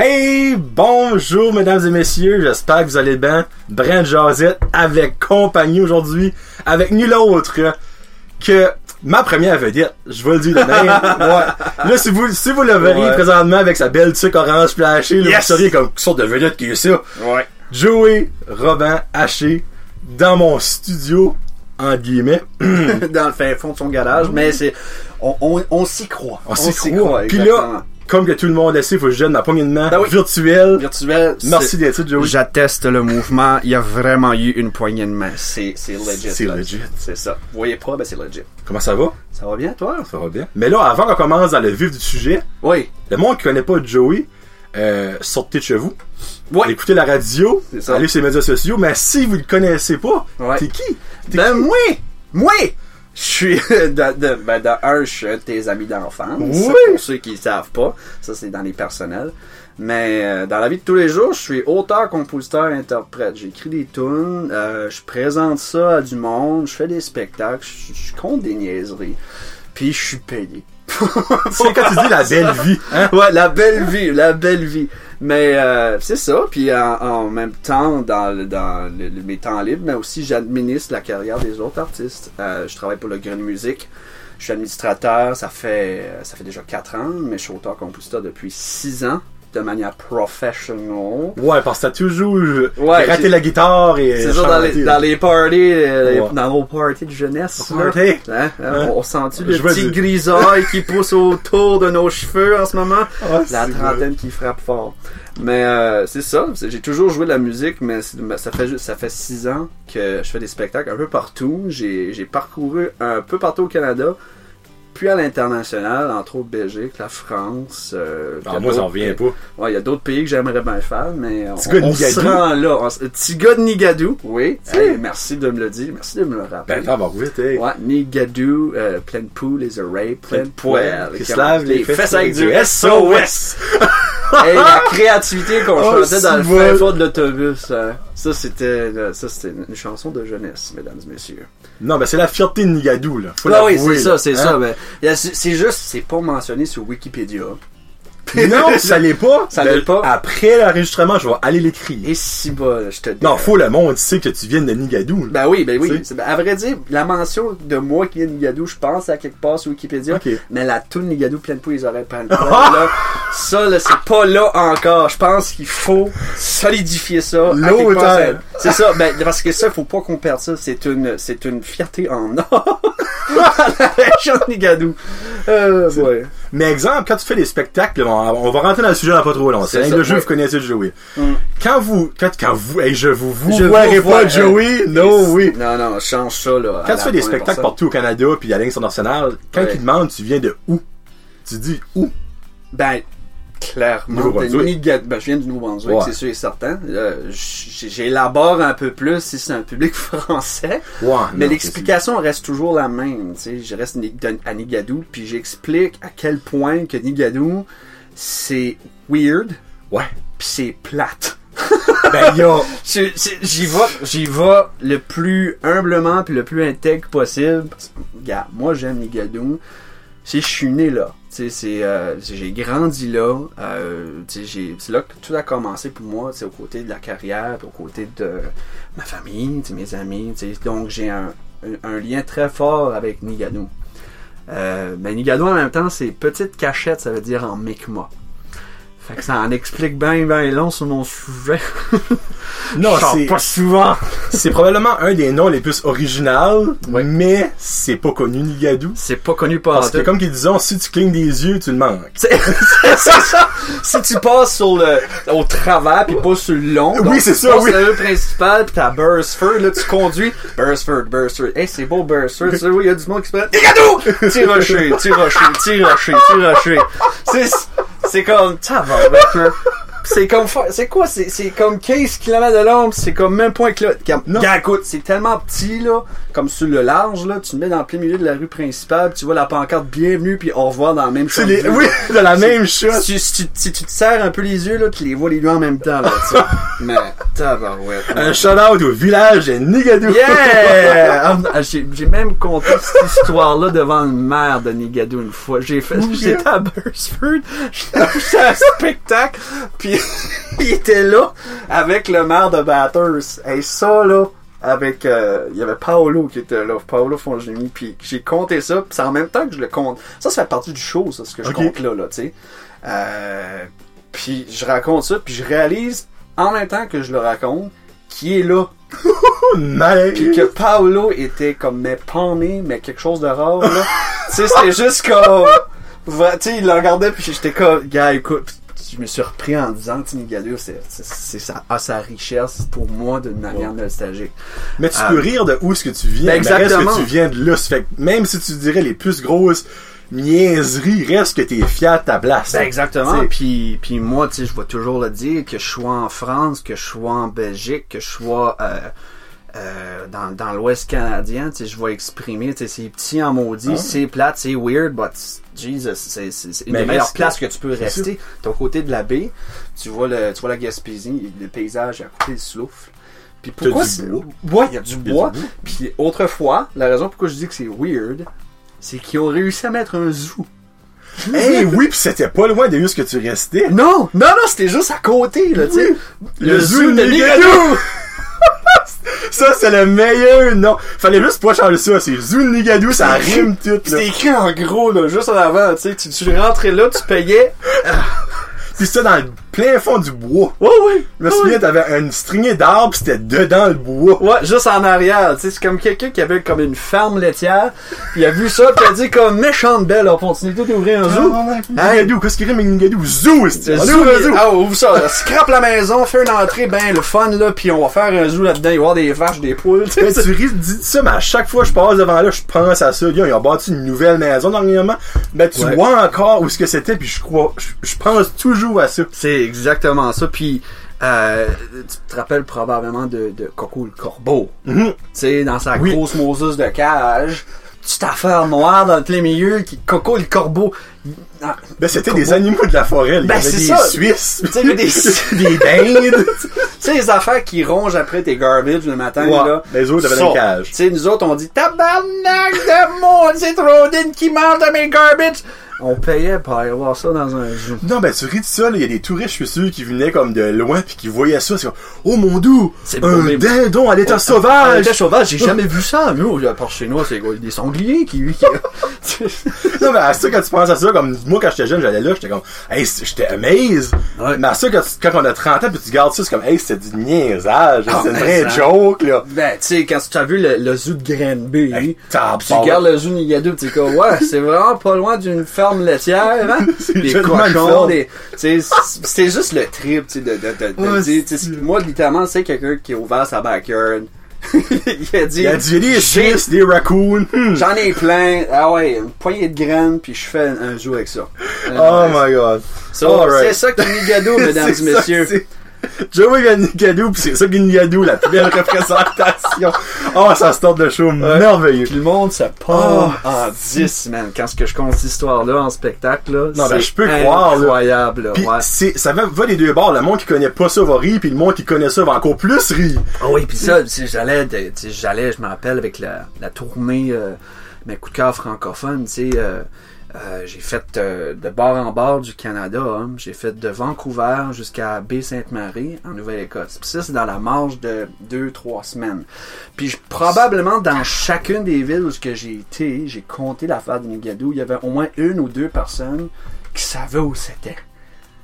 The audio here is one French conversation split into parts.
Hey, bonjour mesdames et messieurs, j'espère que vous allez bien. Brent Josette avec compagnie aujourd'hui, avec nul autre que ma première vedette, je vais le dire de même. ouais. Là, si vous, si vous le Ouais. présentement avec sa belle tuque orange flashée, Yes! vous sauriez comme quelle sorte de vedette qui est ça. Ouais. Joey Robin Haché dans mon studio, en guillemets. Dans le fin fond de son garage, mais c'est. On, on, on s'y croit. On s'y croit. Puis là, comme que tout le monde le sait, faut que je donne ma poignée de main Ben oui. virtuelle. virtuel. Merci d'être là, Joey. J'atteste le mouvement. Il y a vraiment eu une poignée de main. C'est c'est legit. C'est legit. C'est ça. Vous voyez pas, ben c'est legit. Comment ça va? Ça va bien, toi? Ça va bien. Mais là, avant qu'on commence dans le vif du sujet, Oui. le monde qui connaît pas Joey, euh, sortez de chez vous. Ouais. Écoutez la radio, C'est ça. allez sur les médias sociaux, mais si vous le connaissez pas, Ouais. t'es qui? T'es Ben, qui? moi! Moi! Je suis, de, de, ben, de un, je suis un de tes amis d'enfance. Oui. Pour ceux qui ne savent pas. Ça, c'est dans les personnels. Mais euh, dans la vie de tous les jours, je suis auteur, compositeur, interprète. J'écris des tunes, euh, je présente ça à du monde, je fais des spectacles, je, je compte des niaiseries. Puis je suis payé. C'est quand tu dis la belle vie, hein? Ouais, la belle vie, la belle vie. Mais euh, c'est ça. Puis en, en même temps, dans, le- dans le- le- mes temps libres, mais aussi j'administre la carrière des autres artistes. Euh, je travaille pour le Green Music. Je suis administrateur. Ça fait ça fait déjà 4 ans, mais je suis auteur-compositeur depuis 6 ans de manière professionnelle. Ouais, parce que t'as toujours Ouais, raté la guitare et C'est ça dans les, dans les parties, euh, les- Ouais. dans nos parties de jeunesse. là. Party. Hein, hein, On sent-tu le petit dire- grisaille qui pousse autour de nos cheveux en ce moment? Ah, La trentaine qui frappe fort. Mais euh, c'est ça, j'ai toujours joué de la musique, mais ça fait ça fait six ans que je fais des spectacles un peu partout. J'ai parcouru un peu partout au Canada, puis à l'international, entre autres Belgique, la France. euh, Ah, a moi, j'en reviens pas. Ouais, il y a d'autres pays que j'aimerais bien faire, mais on, de on se rend là. On s- Petit gars de Nigadou, oui. Hey, merci de me le dire, merci de me le rappeler. Ben, vas vite, hey. Ouais, Nigadou, euh, pleine poule, les oreilles, pleine poêle. Qui se lave les fesses avec du SOS. Hey, la créativité qu'on Oh, chantait dans le fin fond de l'autobus. hein. Ça, c'était, ça, c'était une chanson de jeunesse, mesdames et messieurs. Non, ben c'est la fierté de Nigadou, là. Faut Ah oui, c'est ça, c'est Hein? ça. Ben, a- c'est juste, c'est pas mentionné sur Wikipédia. Non, ça l'est pas. Ça Ben, l'est pas. Après l'enregistrement, je vais aller l'écrire. Et si bas, je te dis. Non, faut le monde sait que tu viens de Nigadou. Ben oui, ben oui. Ben, à vrai dire, la mention de moi qui est Nigadou, je pense à quelque part sur Wikipédia. Mais la toune Nigadou pleine poule, ils auraient pas le temps, là. Ça, là, c'est pas là encore. Je pense qu'il faut solidifier ça. C'est c'est ça, ben, parce que ça, faut pas qu'on perde ça. C'est une, c'est une fierté en or. La région de Nigadou. Euh, ouais. Mais exemple, quand tu fais des spectacles, on, on va rentrer dans le sujet dans pas trop long. C'est ça, le jeu, ouais. vous connaissez Joey. Mm. Quand vous, quand, quand vous, hey, je vous, vous Je vous verrez vois, pas Joey, euh, non, oui. Non, non, change ça, là. Quand tu fais des spectacles partout au Canada puis à l'international, quand Ouais. ils demandent tu viens de où, tu dis où? Ben, clairement. De ben, je viens du Nouveau-Brunswick, Ouais. c'est sûr et certain. Euh, J'élabore un peu plus si c'est un public français. Ouais, Mais l'explication reste toujours la même. Je reste à Nigadou, puis j'explique à quel point que Nigadou, c'est weird, Ouais. puis c'est plate. Ben, yo. J'y vais, j'y vais le plus humblement puis le plus intègre possible. Regarde, moi j'aime Nigadou. C'est je suis né là. Euh, j'ai grandi là. Euh, c'est là que tout a commencé pour moi. C'est aux côtés de la carrière, aux côtés de ma famille, mes amis. Donc j'ai un, lien très fort avec Nigadou. Euh, mais Nigadou en même temps, c'est petite cachette, ça veut dire en Mi'kmaq. Fait que ça en explique bien, bien long sur mon sujet. Non, c'est, pas souvent. c'est probablement un des noms les plus originaux, mais c'est pas connu Nigadou. C'est pas connu par Parce que comme qu'ils disent, si tu clignes des yeux, tu le manques. C'est c'est ça. Si tu passes sur le, au travers puis pas sur le long. Oui, c'est ça, oui. rue principale puis t'as Bursford, là, tu conduis. Bursford, Bursford. Hey, c'est beau, Bursford. Tu sais, oui, il y a du monde qui se fait, Nigadou! Tire rocher, tire rocher, tire rocher, tire rocher. C'est, c'est comme, tabarnak, C'est comme, c'est quoi? C'est, c'est comme 15 km de long, c'est comme même point que là. Gars, écoute, c'est tellement petit, là, comme sur le large, là, tu te mets dans le plein milieu de la rue principale, tu vois la pancarte bienvenue, puis au revoir dans la même les, oui, de la même chose. Si, si tu, si tu te serres un peu les yeux, là, tu les vois les deux en même temps, là, tu. Mais, tabarouette. Un shout-out au village de Nigadou. Yeah! Ah, J'ai j'ai même conté cette histoire-là devant une mère de Nigadou une fois. J'ai fait, j'étais à Bursford, j'étais à un spectacle, puis Puis il était là avec le maire de Bathurst. Et ça, là, avec... euh, il y avait Paolo qui était là, Paolo Fongemi. Puis j'ai compté ça, puis c'est en même temps que je le compte. Ça, ça fait partie du show, ça, ce que je compte là, là, tu sais. Euh, puis je raconte ça, puis je réalise, en même temps que je le raconte, qui est là. Nice. Puis que Paolo était comme mais pané, mais quelque chose de rare là. tu sais, c'était juste comme tu sais, il le regardait puis j'étais comme gars, écoute, je me suis repris en disant que Nigadou c'est sa a sa richesse pour moi d'une manière nostalgique. Mais tu Ah. peux rire de où est-ce que tu viens. Ben, mais reste que tu viens de là. Fait même si tu dirais les plus grosses niaiseries, reste que t'es fier de ta place. Ben, exactement. Puis, puis moi, tu sais, je vais toujours le dire, que je sois en France, que je sois en Belgique, que je sois euh, euh, dans, dans l'Ouest canadien, je vais exprimer, c'est petit en maudit, Ah. c'est plate, c'est weird, but Jesus, c'est une Mais des meilleures places que tu peux rester. T'es au côté de la baie, tu vois le, tu vois la Gaspésie, le paysage à côté du souffle. Puis pourquoi. Ouais, il y a du bois. Puis autrefois, la raison pourquoi je dis que c'est weird, c'est qu'ils ont réussi à mettre un zoo. Hey, oui, pis c'était pas loin de où est-ce que tu restais. Non, non, non, c'était juste à côté, là, tu sais. Le zoo de Nigadou! Ça, c'est le meilleur nom. Fallait juste pas changer ça. C'est Zoo de Nigadou, ça rime tout. C'était écrit en gros, là, juste en avant, tu sais. Tu, tu rentrais là, tu payais. Pis ça dans le plein fond du bois. Ouais, ouais. Je me souviens, t'avais une stringée d'arbres pis c'était dedans le bois. Ouais, juste en arrière, tu sais. C'est comme quelqu'un qui avait comme une ferme laitière. Il a vu ça, pis il a dit comme méchante belle opportunité d'ouvrir un zoo. Nigadou, qu'est-ce qui rime avec Nigadou? Zoo, c'est Le On zoo, un il- zoo. ah, ouvre ça, scrape la maison, fais une entrée, ben, le fun, là, pis on va faire un zoo là-dedans, il va y avoir des vaches, des poules, tu sais. tu ris, dis ça, mais à chaque fois que je passe devant là, je pense à ça. Ils ont bâti une nouvelle maison dernièrement. Ben, tu vois encore où ce que c'était, puis je crois, je, je pense toujours à ça. C'est exactement ça. Puis, euh, tu te rappelles probablement de, de Coco le Corbeau. Mhm. Tu sais, dans sa Oui. grosse Moses de cage, petite affaire noire dans le plein milieu, qui, Coco le Corbeau. Ah, Ben, c'était des animaux de la forêt. Il y Ben, avait des ça. Suisses. Des- des dindes. Tu sais, les affaires qui rongent après tes garbage le matin, Ouais. là. Les autres avaient une cage. Tu sais, nous autres, on dit tabarnak de mon, c'est trop d'une qui mange de mes garbage. On payait pour aller voir ça dans un zoo. Non, ben, tu ris de ça. Il y a des touristes, je suis sûr, qui venaient comme de loin, puis qui voyaient ça. C'est comme, oh mon doux, un mais- dindon à l'état Ah, sauvage. était sauvage, j'ai jamais vu ça. Nous, à part chez nous, c'est des sangliers qui, qui... Non, mais à ça, quand tu penses à ça, comme moi, quand j'étais jeune, j'allais là, j'étais comme, hey, c'est- j'étais amazed. Ouais. Mais à ça, quand, tu- quand on a 30 ans, puis tu gardes ça, c'est comme, hey, c'est du niaisage. Ah, c'est une vraie ça- joke, là. Ben, tu sais, quand tu as vu le, le zoo de Granby, Hey, tu regardes le zoo Nigadou, tu quoi, ouais, c'est vraiment pas loin d'une ferme laitière, hein? C'est Des cochons, c'était juste le trip, tu sais, de, de, de, de Ouais, dire, tu sais, c'est- moi, littéralement, c'est quelqu'un qui a ouvert sa backyard. Il a dit, Il a des des raccoons. Hmm. J'en ai plein, ah ouais, une poignée de graines, puis je fais un, un zoo avec ça. Oh my god. So, Alright. C'est ça qui est Nigadou, mesdames et messieurs. Joey Ganigadou, pis c'est ça Ganigadou, la plus belle représentation. Oh, ça se tente de show merveilleux. Puis le monde, Oh, part en 10, man. Quand ce que je compte cette histoire-là en spectacle, là, Non, ben, je peux croire, incroyable, là. Pis ouais. c'est, ça va, va les deux bords. Le monde qui connaît pas ça va rire, puis le monde qui connaît ça va encore plus rire. Ah oui, puis ça, j'allais, j'allais, je me rappelle, avec la, la tournée, euh, mes coups de cœur francophones, tu sais, euh, euh, j'ai fait euh, de bord en bord du Canada, hein. j'ai fait de Vancouver jusqu'à Baie-Sainte-Marie, en Nouvelle-Écosse. Puis ça, c'est dans la marge de deux, trois semaines. Puis je- probablement dans chacune des villes où j'ai été, j'ai compté l'affaire de Nigadou, il y avait au moins une ou deux personnes qui savaient où c'était.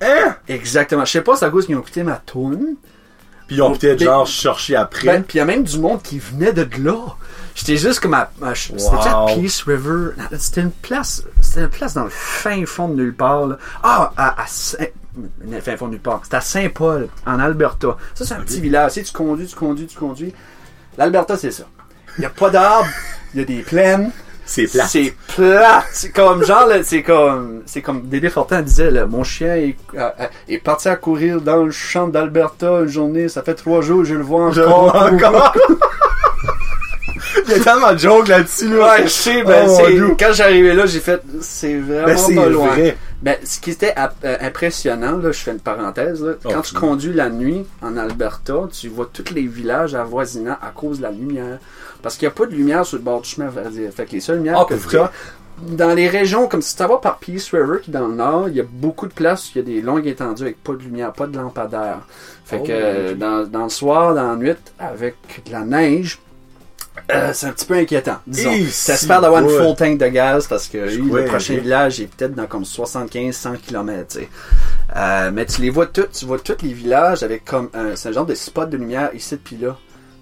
Hein? Exactement. Je sais pas c'est à cause qu'ils ont écouté ma tune. Puis ils ont peut-être genre cherché après. Ben, puis il y a même du monde qui venait de là. J'étais juste comme à. à- C'était Wow. Peace River? C'était une place. C'était une place dans le fin fond de nulle part. là. Ah, à, à Saint- fin fond de nulle part. C'était à Saint-Paul, en Alberta. Ça, c'est un petit village. Tu sais, tu conduis, tu conduis, tu conduis. L'Alberta, c'est ça. Il n'y a pas d'arbres, il y a des plaines. C'est plat. C'est plat. C'est comme genre, c'est comme, c'est comme Dédé Fortin disait, là, mon chien est, euh, euh, est parti à courir dans le champ d'Alberta une journée. Ça fait trois jours, je le vois Je encore. vois encore. Il y a tellement de jokes là-dessus, là. Ouais, je sais, ben, Oh, quand j'arrivais là, j'ai fait, c'est vraiment Ben, pas loin. vrai. Ben, ce qui était euh, impressionnant, là, je fais une parenthèse, là, Oh, quand tu oui. conduis la nuit en Alberta, tu vois tous les villages avoisinants à cause de la lumière. Parce qu'il n'y a pas de lumière sur le bord du chemin. Fait que les seules lumières Ah, que tu as, dans les régions, comme si tu vas par Peace River, qui est dans le nord, il y a beaucoup de places où il y a des longues étendues avec pas de lumière, pas de lampadaire. Fait Oh, que euh, dans, dans le soir, dans la nuit, avec de la neige, euh, c'est un petit peu inquiétant. Disons. Et T'espères si, d'avoir une full tank de gaz parce que lui, le prochain village est peut-être dans comme 75-100 km. Euh, mais tu les vois tous, tu vois tous les villages avec comme c'est un genre de spot de lumière ici puis là.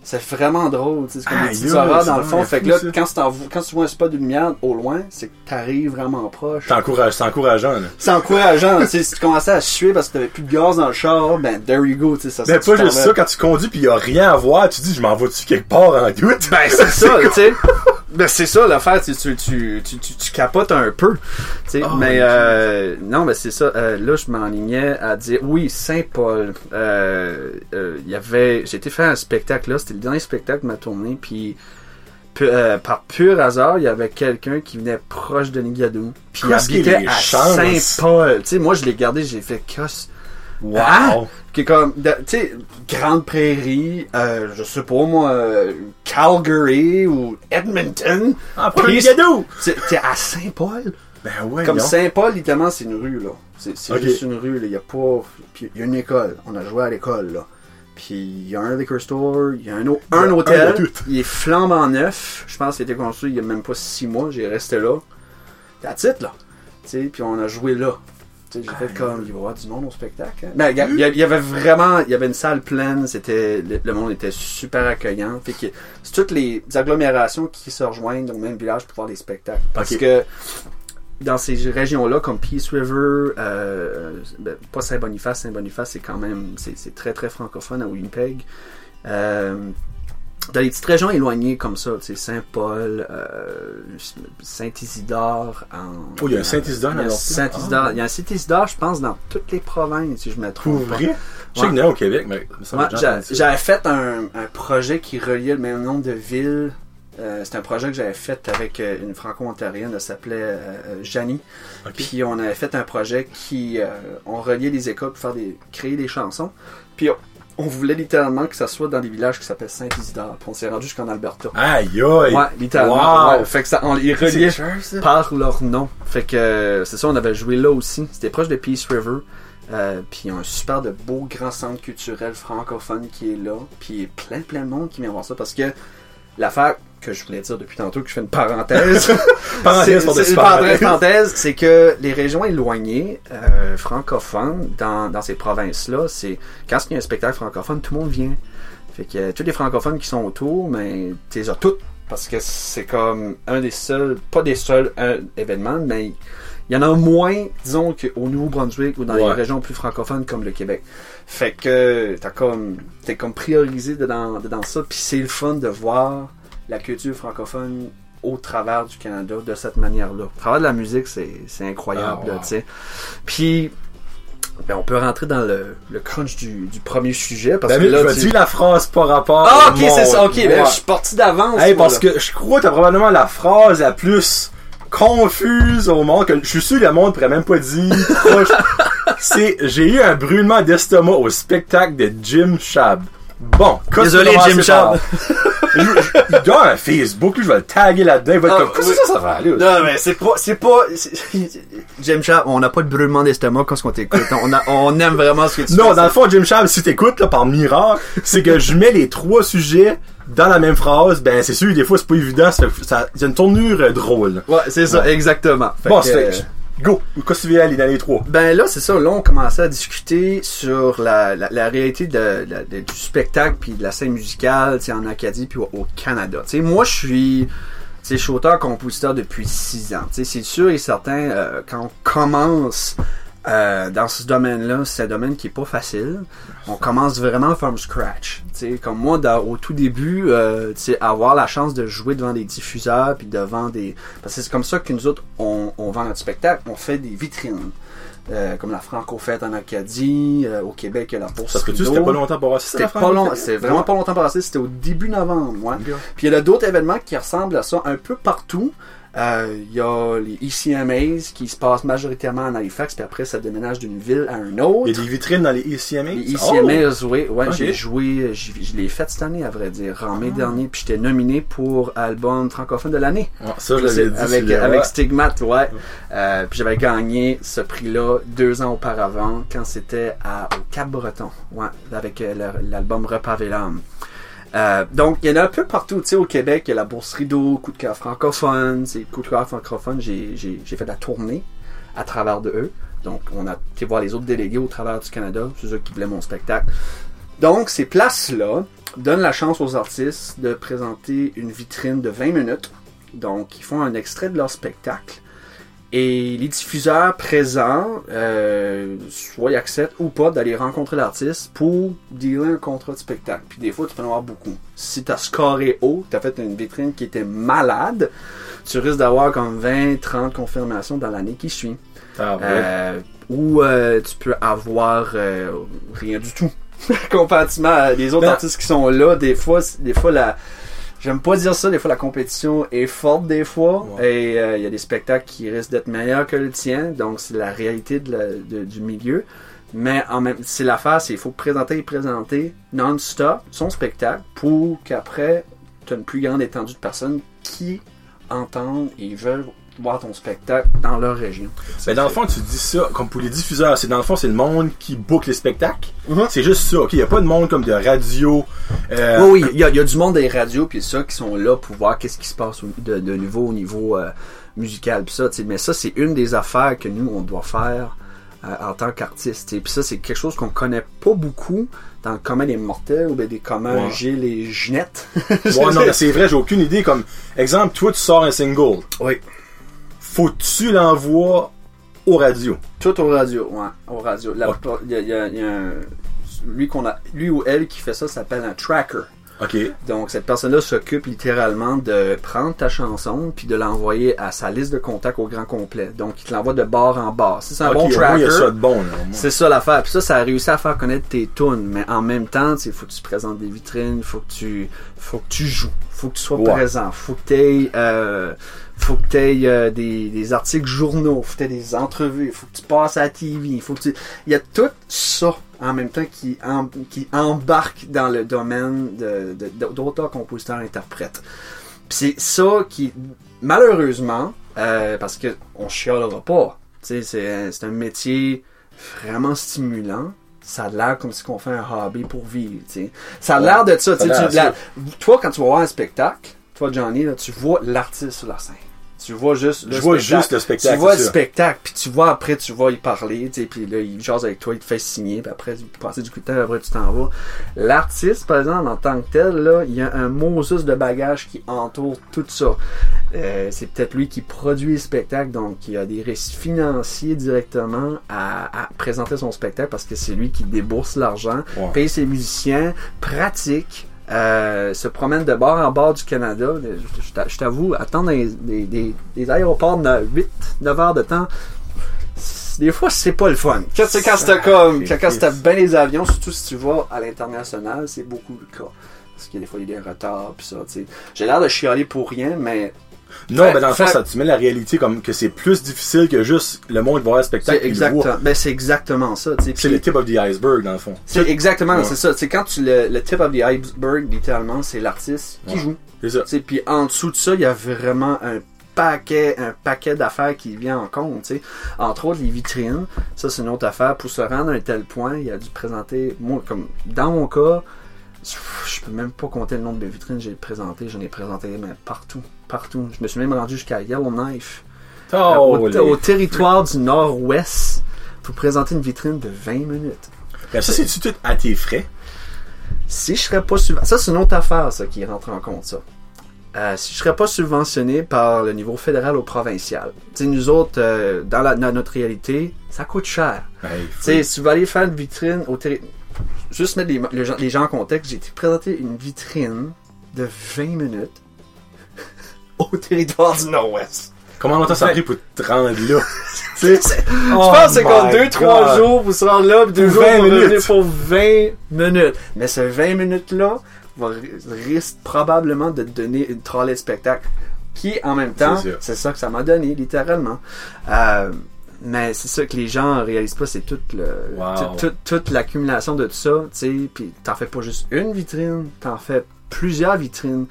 C'est vraiment drôle, tu sais, c'est comme des Aïe, petites horreurs dans le fond. Fait que là, quand, tu vois- quand tu vois un spot de lumière au loin, c'est que t'arrives vraiment proche. C'est encourage- c'est encourageant, là. C'est encourageant, tu sais, si tu commençais à suer parce que t'avais plus de gaz dans le char, ben there you go, tu sais, ça Mais pas juste ça, quand tu conduis pis y a rien à voir, tu dis, je m'en vais-tu quelque part en doute? Ben c'est ça, tu sais. Ben c'est ça l'affaire, tu, tu, tu, tu, capotes un peu. Oh, mais euh, non, mais c'est ça. Euh, là, je m'enlignais à dire oui, Saint-Paul. Euh, euh, Il y avait, j'ai été faire un spectacle là. C'était le dernier spectacle de ma tournée, puis pu- euh, par pur hasard, il y avait quelqu'un qui venait proche de Nigadou, puis il Qu'est-ce habitait à? Saint-Paul. Tu sais, moi je l'ai gardé, j'ai fait casse Wow! qui est comme, tu sais, Grande Prairie, euh, je sais pas moi, euh, Calgary ou Edmonton. Ah, pas gadou! T'es à Saint-Paul. Ben ouais, Comme. Saint-Paul, littéralement, c'est une rue, là. C'est juste une rue, là. Il y a pas. Puis il y a une école. On a joué à l'école, là. Puis il y a un liquor store, il y a un, un un hôtel. il est flambant neuf. Je pense qu'il a été construit il y a même pas six mois. J'ai resté là. That's it, là. Tu sais, puis on a joué là. J'ai fait comme, il va y avoir du monde au spectacle. hein? Ben, il y avait vraiment, il y avait une salle pleine, c'était, le, le monde était super accueillant. Fait que c'est toutes les agglomérations qui se rejoignent au même village pour voir les spectacles. Parce que dans ces régions-là, comme Peace River, euh, ben, pas Saint-Boniface, Saint-Boniface c'est quand même, c'est, c'est très très francophone à Winnipeg. Euh, dans les petites régions éloignées comme ça, tu sais, Saint-Paul, euh, Saint-Isidore, en... Oh, il y a un Saint-Isidore dans Saint-Isidore, Ah. il y a un Saint-Isidore, je pense, dans toutes les provinces, si je me Pour trompe vrai? Je sais qu'il y en a au Québec, mais ça Ouais, j'avais fait un, un projet qui reliait le même nombre de villes. Euh, c'est un projet que j'avais fait avec euh, une franco-ontarienne, elle s'appelait euh, Janie. Puis on avait fait un projet qui euh, on reliait les écoles pour faire des créer des chansons. Puis on, on voulait littéralement que ça soit dans des villages qui s'appellent Saint-Isidore. Puis on s'est rendu jusqu'en Alberta. Aïe, aïe! Ouais, littéralement. Wow. Ouais, fait que ça, on les reliait par leur nom. Fait que euh, c'est ça, on avait joué là aussi. C'était proche de Peace River. Euh, puis il y a un super de beau grand centre culturel francophone qui est là. Puis plein plein de monde qui vient voir ça parce que l'affaire que je voulais dire depuis tantôt que je fais une parenthèse. Parenthèse pour une parenthèse, parenthèse, c'est que les régions éloignées euh, francophones dans, dans ces provinces-là, c'est quand il y a un spectacle francophone, tout le monde vient. Fait que euh, tous les francophones qui sont autour, mais tu les as toutes parce que c'est comme un des seuls, pas des seuls euh, événements, mais il y en a moins, disons, qu'au Nouveau-Brunswick ou dans les régions plus francophones comme le Québec. Fait que t'as comme, t'es comme priorisé dedans, dedans ça, puis c'est le fun de voir la culture francophone au travers du Canada de cette manière-là. Au travers de la musique, c'est, incroyable, Ah, wow. tu sais. Puis, ben, on peut rentrer dans le, le crunch du, du premier sujet, parce David, que là, tu- dire la phrase par rapport Ah, ok, c'est ça, ok, ben, je suis parti d'avance. Hey, parce là. que je crois que t'as probablement la phrase la plus confuse au monde, que je suis sûr que le monde pourrait même pas dire. C'est, j'ai eu un brûlement d'estomac au spectacle de Jim Shab. Bon, Désolé, Jim je- Il doit un Facebook, lui, je vais le taguer là-dedans, il va être comme, qu'est-ce oui. que ça, ça va aller? Non, mais c'est pas, c'est pas, James Sharp, on n'a pas de brûlement d'estomac quand on t'écoute. On, a, on aime vraiment ce que tu Non, fais. dans le fond, Jim Shab, si t'écoutes, là, par miracle, c'est que je mets les trois sujets dans la même phrase, ben, c'est sûr, des fois, c'est pas évident, ça, ça, y a une tournure euh, drôle. Ouais, c'est ça, exactement. Bon, c'est, go, qu'est-ce que tu aller dans les trois? Ben là, c'est ça. Là, on commençait à discuter sur la, réalité du spectacle puis de la scène musicale, en Acadie puis au, au Canada. Tu sais, moi, je suis, je suis auteur-compositeur depuis six ans. C'est sûr et certain, euh, quand on commence euh, dans ce domaine-là, c'est un domaine qui est pas facile. On commence vraiment from scratch. Tu sais, comme moi, dans- au tout début, euh, tu avoir la chance de jouer devant des diffuseurs puis devant des, parce que c'est comme ça que nous autres, on, on vend notre spectacle, on fait des vitrines. Euh, comme la Franco-Fête en Acadie, euh, au Québec, il y a la Bourse Ça se peut-tu, Rideau. c'était pas longtemps pour C'était pas long, c'est vraiment pas longtemps passé, c'était au début novembre, ouais. Puis il y a d'autres événements qui ressemblent à ça un peu partout. Euh, Il y a les ECMAs qui se passent majoritairement en Halifax, puis après ça déménage d'une ville à une autre. Il y a des vitrines dans les E ECMA. Les ECMAs, oui, ouais, j'ai joué, je l'ai fait cette année, à vrai dire, en mai Ah. dernier, puis j'étais nominé pour album francophone de l'année. Oh, ça, je l'avais dit. avec, avec Stigmat, ouais. Euh, puis j'avais gagné ce prix-là deux ans auparavant, quand c'était au Cap-Breton, ouais, avec euh, l'album Repaver l'âme. Euh, donc, il y en a un peu partout, tu sais, au Québec, il y a la Bourse Rideau, Coup de cœur francophone, c'est Coup de cœur francophone, j'ai fait la tournée à travers de eux. Donc, on a été voir les autres délégués au travers du Canada, c'est eux qui voulaient mon spectacle. Donc, ces places-là donnent la chance aux artistes de présenter une vitrine de 20 minutes. Donc, ils font un extrait de leur spectacle. Et les diffuseurs présents, euh, soit ils acceptent ou pas d'aller rencontrer l'artiste pour dealer un contrat de spectacle. Puis des fois, tu peux en avoir beaucoup. Si tu as scoré haut, tu as fait une vitrine qui était malade, tu risques d'avoir comme 20, 30 confirmations dans l'année qui suit. Ah, ouais. Euh, ou euh, tu peux avoir euh, rien du tout. Comparativement à les autres Ben- artistes qui sont là, des fois, des fois la. J'aime pas dire ça, des fois la compétition est forte des fois et euh, il y a des spectacles qui risquent d'être meilleurs que le tien, donc c'est la réalité de la- de- du milieu. Mais en même c'est l'affaire, c'est il faut présenter et présenter non-stop son spectacle pour qu'après tu as une plus grande étendue de personnes qui entendent et veulent voir ton spectacle dans leur région. Mais dans le fond, tu dis ça, comme pour les diffuseurs, c'est dans le fond, c'est le monde qui book les spectacles. Mhm. C'est juste ça, ok? Il n'y a pas de monde comme de radio. euh, Oui, oui, il y, a- il y a du monde des radios puis ça qui sont là pour voir qu'est-ce qui se passe de, de nouveau au niveau euh, musical puis ça, mais ça c'est une des affaires que nous on doit faire euh, en tant qu'artiste. Puis ça c'est quelque chose qu'on connaît pas beaucoup dans le commun des mortels ou bien des communs Ouais. Gilles et Ginette. Ouais, non, mais c'est vrai, j'ai aucune idée. Comme, exemple, toi, tu sors un single. Oui. Faut-tu l'envoies aux radios? Tout au radio, ouais, au radio. Il y a, il y a- il y a un- lui qu'on a, lui ou elle qui fait ça s'appelle un tracker. Ok. Donc, cette personne-là s'occupe littéralement de prendre ta chanson puis de l'envoyer à sa liste de contacts au grand complet. Donc, il te l'envoie de bord en bord. C'est un bon tracker, bon, c'est ça l'affaire. Puis ça, ça a réussi à faire connaître tes tunes. Mais en même temps, il faut que tu présentes des vitrines, il faut que tu faut que tu joues, faut que tu sois Ouais. présent, faut que tu aies, euh, faut que t'aies, euh, des, des articles journaux, faut que tu des entrevues, faut que tu passes à la TV, faut que tu... Il y a tout ça en même temps qui, qui embarque dans le domaine d'auteur, compositeur, interprète. C'est ça qui, malheureusement, euh, parce que on chialera pas, tu c'est, un- métier vraiment stimulant. Ça a l'air comme si on fait un hobby pour vivre, tu. Ça a Ouais, l'air de ça, ça tu tu- la- Toi, quand tu vas voir un spectacle, toi, Johnny, là, tu vois l'artiste sur la scène. Tu vois juste le Je vois spectacle. juste le spectacle. Tu vois le spectacle, puis tu vois après, tu vas y parler, tu sais, puis là, il jase avec toi, il te fait signer, puis après, tu passes du coup de temps, après, tu t'en vas. L'artiste, par exemple, en tant que tel, là, il y a un Moses de bagage qui entoure tout ça. Euh, c'est peut-être lui qui produit le spectacle, donc il a des récits financiers directement à, à présenter son spectacle parce que c'est lui qui débourse l'argent, paye ses musiciens, pratique, euh, se promène de bord en bord du Canada. Je, je t'a- je t'avoue, attendre des, des, des, des aéroports de 8-9 heures de temps, des fois c'est pas le fun. Quand, c'est quand c'était comme, quand, c'était bien les avions, surtout si tu vas à l'international, c'est beaucoup le cas. Parce que des fois il y a des retards pis ça, tu sais. J'ai l'air de chialer pour rien, mais Non, mais dans le fond, ça, tu mets la réalité comme que c'est plus difficile que juste le monde va voir le spectacle c'est exactement, ben, c'est exactement ça. C'est le tip of the iceberg, dans le fond. C'est exactement, Ouais. c'est ça. C'est quand tu le, le tip of the iceberg, littéralement, c'est l'artiste qui Ouais. joue. C'est ça. Puis en dessous de ça, il y a vraiment un paquet, un paquet d'affaires qui vient en compte. tu sais. Entre autres, les vitrines. Ça, c'est une autre affaire. Pour se rendre à un tel point, il a dû présenter. Moi, comme dans mon cas, je peux même pas compter le nombre de vitrines que j'ai présentées. J'en ai présenté mais partout. Partout. Je me suis même rendu jusqu'à Yellowknife. Euh, au, les- au territoire du nord-ouest pour présenter une vitrine de 20 minutes. Ben, ça, c'est-tu tout à tes frais? Si je serais pas subventionné, ça c'est une autre affaire ça qui rentre en compte ça. Euh, si je serais pas subventionné par le niveau fédéral ou provincial, nous autres euh, dans, la, dans notre réalité, ça coûte cher. Hey, Tu sais si tu vas aller faire une vitrine au terri- juste mettre les, les gens, les gens en contexte, j'ai été présenter une vitrine de 20 minutes au territoire du Nord-Ouest. Comment longtemps ça a pris pour te rendre là? Tu Oh pense que c'est comme my 2-3 God. jours pour se rendre là, puis 2 Pour jours 20 pour revenir minutes. pour 20 minutes. Mais ce 20 minutes-là risque probablement de te donner une trolley de spectacle Qui, en même temps, C'est ça que ça m'a donné, littéralement. Euh, mais c'est ça que les gens réalisent pas, c'est toute le, Wow. toute- toute- toute l'accumulation de tout ça, tu sais. Puis t'en fais pas juste une vitrine, t'en fais plusieurs vitrines.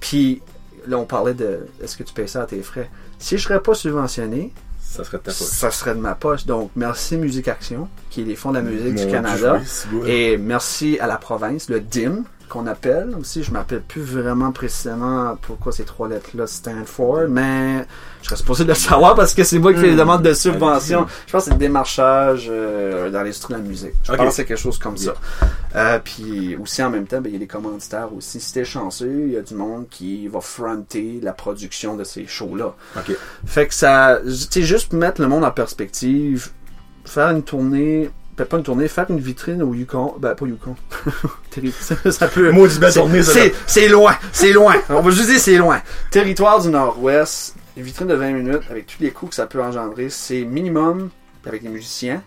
Puis là, on parlait de est-ce que tu payes ça à tes frais? Si je serais pas subventionné, Ça serait de ta poche. ça serait de ma poche. Donc, merci Musique Action, qui est les fonds de la musique du Canada. Et merci à la province, le DIM, qu'on appelle aussi. Je m'appelle plus vraiment précisément pourquoi ces trois lettres-là stand for, mais je serais supposé de le savoir parce que c'est moi qui fais les Hmm. demandes de subvention. Je pense que c'est le démarchage euh, dans l'industrie de la musique. Je pense que c'est quelque chose comme Yeah. ça. Euh, puis aussi en même temps, ben, il y a des commanditaires aussi. Si t'es chanceux, il y a du monde qui va fronter la production de ces shows-là. Ok. Fait que ça, tu sais, juste mettre le monde en perspective, faire une tournée, pas une tournée, faire une vitrine au Yukon, ben pas Yukon, ça, ça peut. Maudit tournée, C'est, loin, c'est loin. On va juste dire c'est loin. Territoire du Nord-Ouest, une vitrine de 20 minutes avec tous les coûts que ça peut engendrer, c'est minimum avec les musiciens.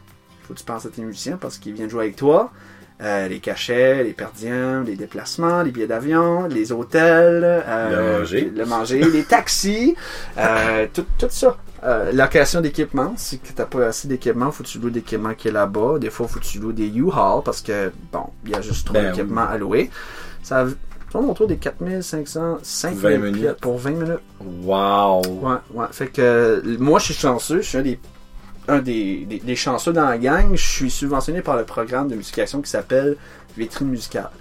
Faut que tu penses à tes musiciens parce qu'ils viennent jouer avec toi. Euh, les cachets, les perdiens, les déplacements, les billets d'avion, les hôtels, euh, Le manger. le manger, les taxis, euh, tout, tout ça. Euh, location d'équipement, si t'as pas assez d'équipement, faut que tu loues d'équipement qui est là-bas. Des fois, faut que tu loues des U-Haul parce que, bon, il y a juste trop Ben d'équipement à louer. Ça tourne autour des 4500, 5000 20 minutes. pièces pour 20 minutes. Wow. Ouais, ouais. Fait que moi, je suis chanceux. Je suis un des, un des, des, des chanceux dans la gang. Je suis subventionné par le programme de musication qui s'appelle Vitrine musicale.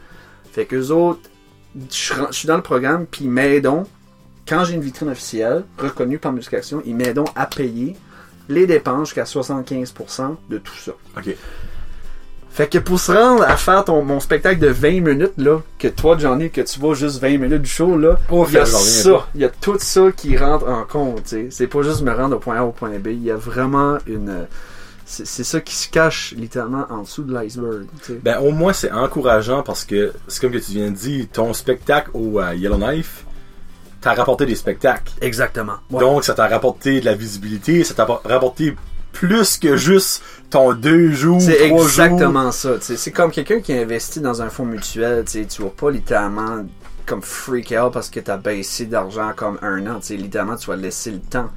Fait que eux autres, je, suis dans le programme, puis ils m'aident. Quand j'ai une vitrine officielle, reconnue par Musication, ils m'aident à payer les dépenses jusqu'à 75% de tout ça. Ok. Fait que pour se rendre à faire ton, mon spectacle de 20 minutes, là, que toi, Johnny, que tu vois juste 20 minutes du show, là, il y a j'en reviens ça, pas. il y a tout ça qui rentre en compte. C'est pas juste me rendre au point A au point B, il y a vraiment une... C'est ça qui se cache littéralement en dessous de l'iceberg. Ben, au moins, c'est encourageant parce que, c'est comme que tu viens de dire, ton spectacle au euh, Yellowknife, t'as rapporté des spectacles. Exactement. Ouais. Donc, ça t'a rapporté de la visibilité, ça t'a rapporté plus que juste ton deux jours, C'est jours. exactement ça. C'est comme quelqu'un qui investit dans un fonds mutuel. tu vas pas littéralement comme freak out parce que tu as baissé d'argent comme un an. Littéralement, tu vas laisser le temps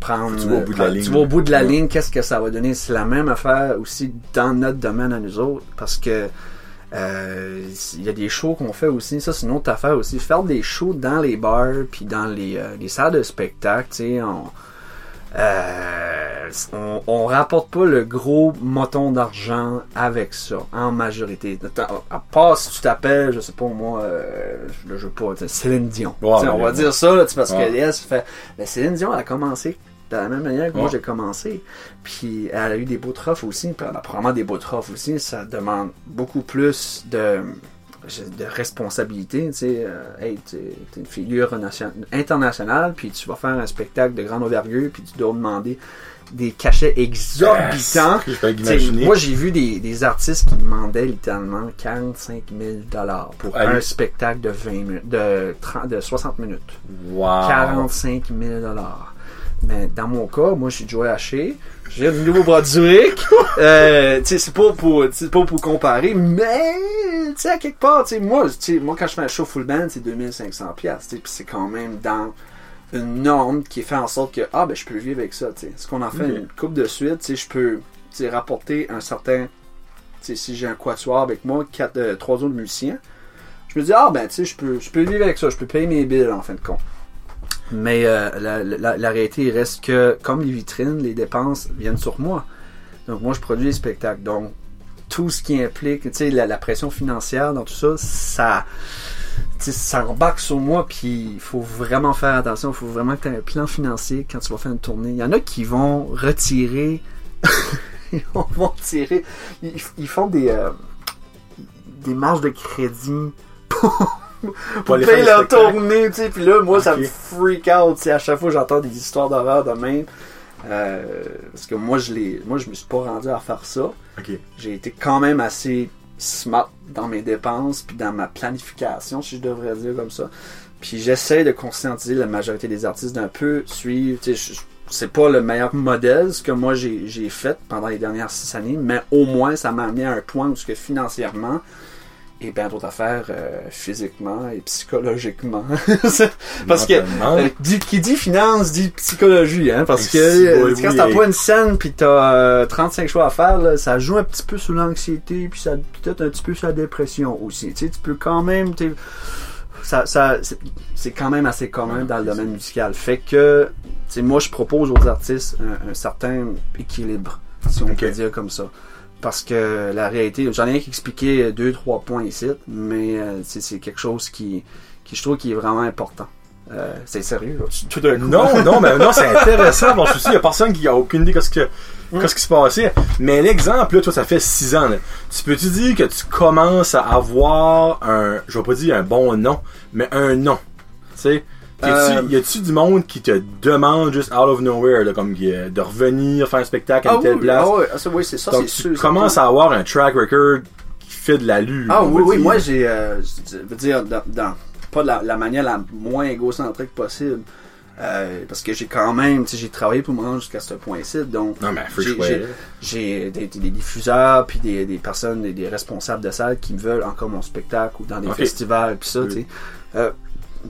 prendre. Tu vas au bout de la ligne. Tu vas au bout de la Ouais. ligne. Qu'est-ce que ça va donner? C'est la même affaire aussi dans notre domaine à nous autres parce que il y a des shows qu'on fait aussi. Ça, c'est une autre affaire aussi. Faire des shows dans les bars puis dans les, euh, les salles de spectacle. tu sais, On, euh, on, on rapporte pas le gros moton d'argent avec ça, en majorité. À part si tu t'appelles, je sais pas moi, euh, je veux pas, Céline Dion. On va dire ça, là, parce Ouais. que yes, fait, mais Céline Dion, elle a commencé de la même manière que moi j'ai commencé. Puis elle a eu des beaux trophées aussi, puis elle a probablement des beaux trophées aussi. Ça demande beaucoup plus de de responsabilité, tu sais, euh, hey, t'es une figure nation- internationale, puis tu vas faire un spectacle de grande envergure, puis tu dois demander des cachets exorbitants. Imaginer. Moi, j'ai vu des, des artistes qui demandaient littéralement 45 000 dollars pour un spectacle de 20 minutes, de, 30 de 60 minutes. Wow. 45 000 dollars. Mais dans mon cas, moi, je suis Joe Haché. J'ai du Nouveau-Brunswick. euh, tu sais, c'est pas pour, c'est pas pour comparer, mais, tu sais, à quelque part, tu sais, moi, tu sais, moi, quand je fais un show full band, c'est 2500 pièces, tu sais, puis c'est quand même dans une norme qui fait en sorte que, ah, ben, je peux vivre avec ça, tu sais. Ce qu'on en fait une coupe de suite, je peux, rapporter un certain, tu sais, si j'ai un quatuor avec moi, quatre, euh, trois autres musiciens, je me dis, ah, ben, tu sais, je peux, je peux vivre avec ça, je peux payer mes billes, en fin de compte. Mais euh, la, la, la réalité reste que, comme les vitrines, les dépenses viennent sur moi. Donc moi, je produis des spectacles. Donc tout ce qui implique, tu sais, la, pression financière dans tout ça, ça, ça embarque sur moi. Puis il faut vraiment faire attention. Il faut vraiment que tu aies un plan financier quand tu vas faire une tournée. Il y en a qui vont retirer, ils vont tirer, ils, font des euh, des marges de crédit pour payer faire leur tournée, tu sais. Puis là, moi, ça me freak out, tu sais. À chaque fois, j'entends des histoires d'horreur de même. Euh, parce que moi, je l'ai, moi, je me suis pas rendu à faire ça. J'ai été quand même assez smart dans mes dépenses puis dans ma planification, si je devrais dire comme ça. Puis j'essaie de conscientiser la majorité des artistes d'un peu suivre. Tu sais, je- c'est pas le meilleur modèle ce que moi j'ai, fait pendant les dernières six années, mais au moins ça m'a amené à un point où que financièrement et bien d'autres affaires euh, physiquement et psychologiquement. parce que euh, qui dit finance dit psychologie, hein, parce que euh, oui, quand oui, t'as et- pas une scène puis t'as euh, 35 choix à faire, là, ça joue un petit peu sur l'anxiété puis ça peut-être un petit peu sur la dépression aussi. Tu sais, tu peux quand même, ça, ça, c'est- quand même assez commun Ouais, dans le domaine musical. Fait que, moi je propose aux artistes un, un certain équilibre, si on peut dire comme ça. Parce que la réalité, j'en ai rien qui expliquer deux, trois points ici, mais euh, c'est quelque chose qui, qui je trouve qui est vraiment important. Euh, c'est sérieux, là. tout d'un coup. Non, non, mais non, c'est intéressant. Bon, je suis il y a personne qui a aucune idée de ce que, qu'est-ce qui se passait. Mais l'exemple, là, toi, ça fait 6 ans, là. Tu peux-tu dire que tu commences à avoir un, je vais pas dire un bon nom, mais un nom? Tu sais? Euh, Y a-tu du monde qui te demande juste out of nowhere, là, comme de revenir faire un spectacle à Ah une telle oui, place? ah oui, ah, ça, oui, c'est ça, Donc, tu sûr. commences à avoir un track record qui fait de l'allure. Ah on oui, oui, dire. moi j'ai, euh, je veux dire, dans, dans- pas de la, la manière la moins égocentrique possible. Euh, parce que j'ai quand même, tu sais, j'ai travaillé pour me rendre jusqu'à ce point-ci, donc Non, mais faut j'ai- des, des diffuseurs puis des, des personnes, des, des responsables de salles qui veulent encore mon spectacle ou dans des festivals puis ça, tu sais.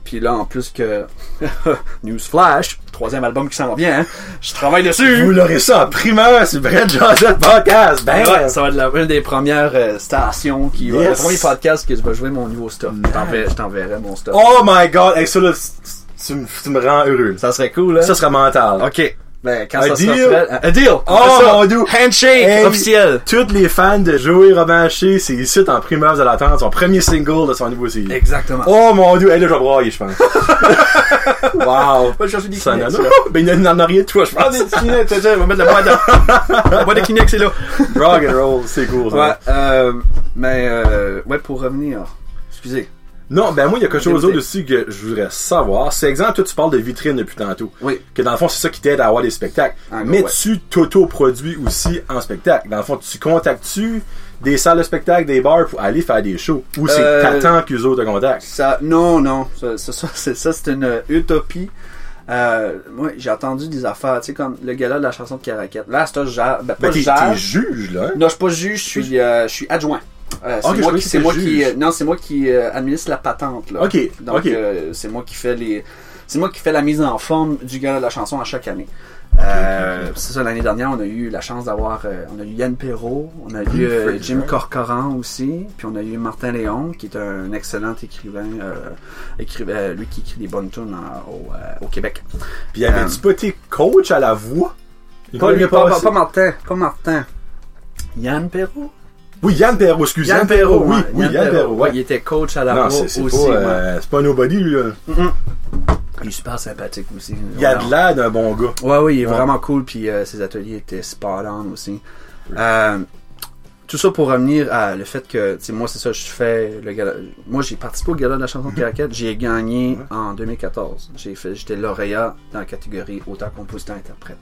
Puis là, en plus que Newsflash, troisième album qui s'en vient, hein, je travaille dessus. Vous l'aurez ça en primeur sur Brett Josette Podcast. Ben, Ouais, ça va être la, une des premières euh, stations qui va. Yes. Le premier podcast que je vais jouer mon nouveau stuff. Je t'enverrai- Je t'enverrai mon stuff. Oh my god, hey, ça là, tu, me- tu me rends heureux. Ça serait cool, hein? Ça sera mental. Ok. Ben, quand Un ça sera deal? prêt. Un deal! Oh, ça. mon Dieu. Handshake Hey. officiel! Tous les fans de Joey Robanché, c'est ici en primeur de l'attente, son premier single de son nouveau CD. Exactement. Oh mon dieu, hey, là je vais je pense. wow. Va chercher des Ça Kleenex, ben, il n'en a rien de toi, je Ah, pense. des Kleenex, c'est ça, on va mettre la boîte de, la boîte de Kleenex, c'est là. Rock and roll, c'est cool. ça. Ouais, euh, mais, euh, ouais, pour revenir. Excusez. Non, ben moi, il y a quelque chose d'autre aussi que je voudrais savoir. C'est exemple, toi, tu parles de vitrine depuis tantôt. Oui. Que dans le fond, c'est ça qui t'aide à avoir des spectacles. En gros, Mais ouais. tu t'auto-produis aussi en spectacle. Dans le fond, tu contactes-tu des salles de spectacle, des bars pour aller faire des shows? Ou c'est Euh, que t'attends qu'eux autres te contactent? Ça, non, non, ça, ça, ça, c'est, ça, c'est une utopie. Euh, moi, j'ai entendu des affaires, tu sais, comme le gala de la chanson de Caracat. Là, c'est gère. Ben, pas Ben, t'es juge, là. hein? Non, je suis pas juge, je suis, euh, je suis adjoint. Euh, c'est je moi qui, moi qui, euh, non, c'est moi qui euh, administre la patente, là. Ok, Donc, c'est moi qui fais les, c'est moi qui fais la mise en forme du gala de la chanson à chaque année. C'est ça, l'année dernière, on a eu la chance d'avoir, on a eu Yann Perrault, on a eu Jim. Corcoran aussi, puis on a eu Martin Léon, qui est un excellent écrivain, écrivain lui qui écrit des bonnes tunes au, au Québec. Puis avais-tu pas été coach à la voix? Pas, lui, pas, pas, passé. pas Martin, pas Martin. Yann Perrault? Oui, Yann Perrault, excuse. Yann, Perrault, oui, oui, Yann, Perrault, ouais, il était coach à la Non, voix c'est, c'est aussi. pas, ouais. euh, c'est pas un nobody, lui, là. Il est super sympathique aussi. Il a de l'air d'un bon gars. Ouais, oui, il est Ouais. vraiment cool, puis euh, ses ateliers étaient spot on aussi. Euh, tout ça pour revenir à le fait que, tu sais, moi, c'est ça, je fais le gala. Moi, j'ai participé au gala de la chanson de Caracat. J'ai gagné Ouais. en 2014. J'ai fait, j'étais lauréat dans la catégorie auteur, compositeur, interprète.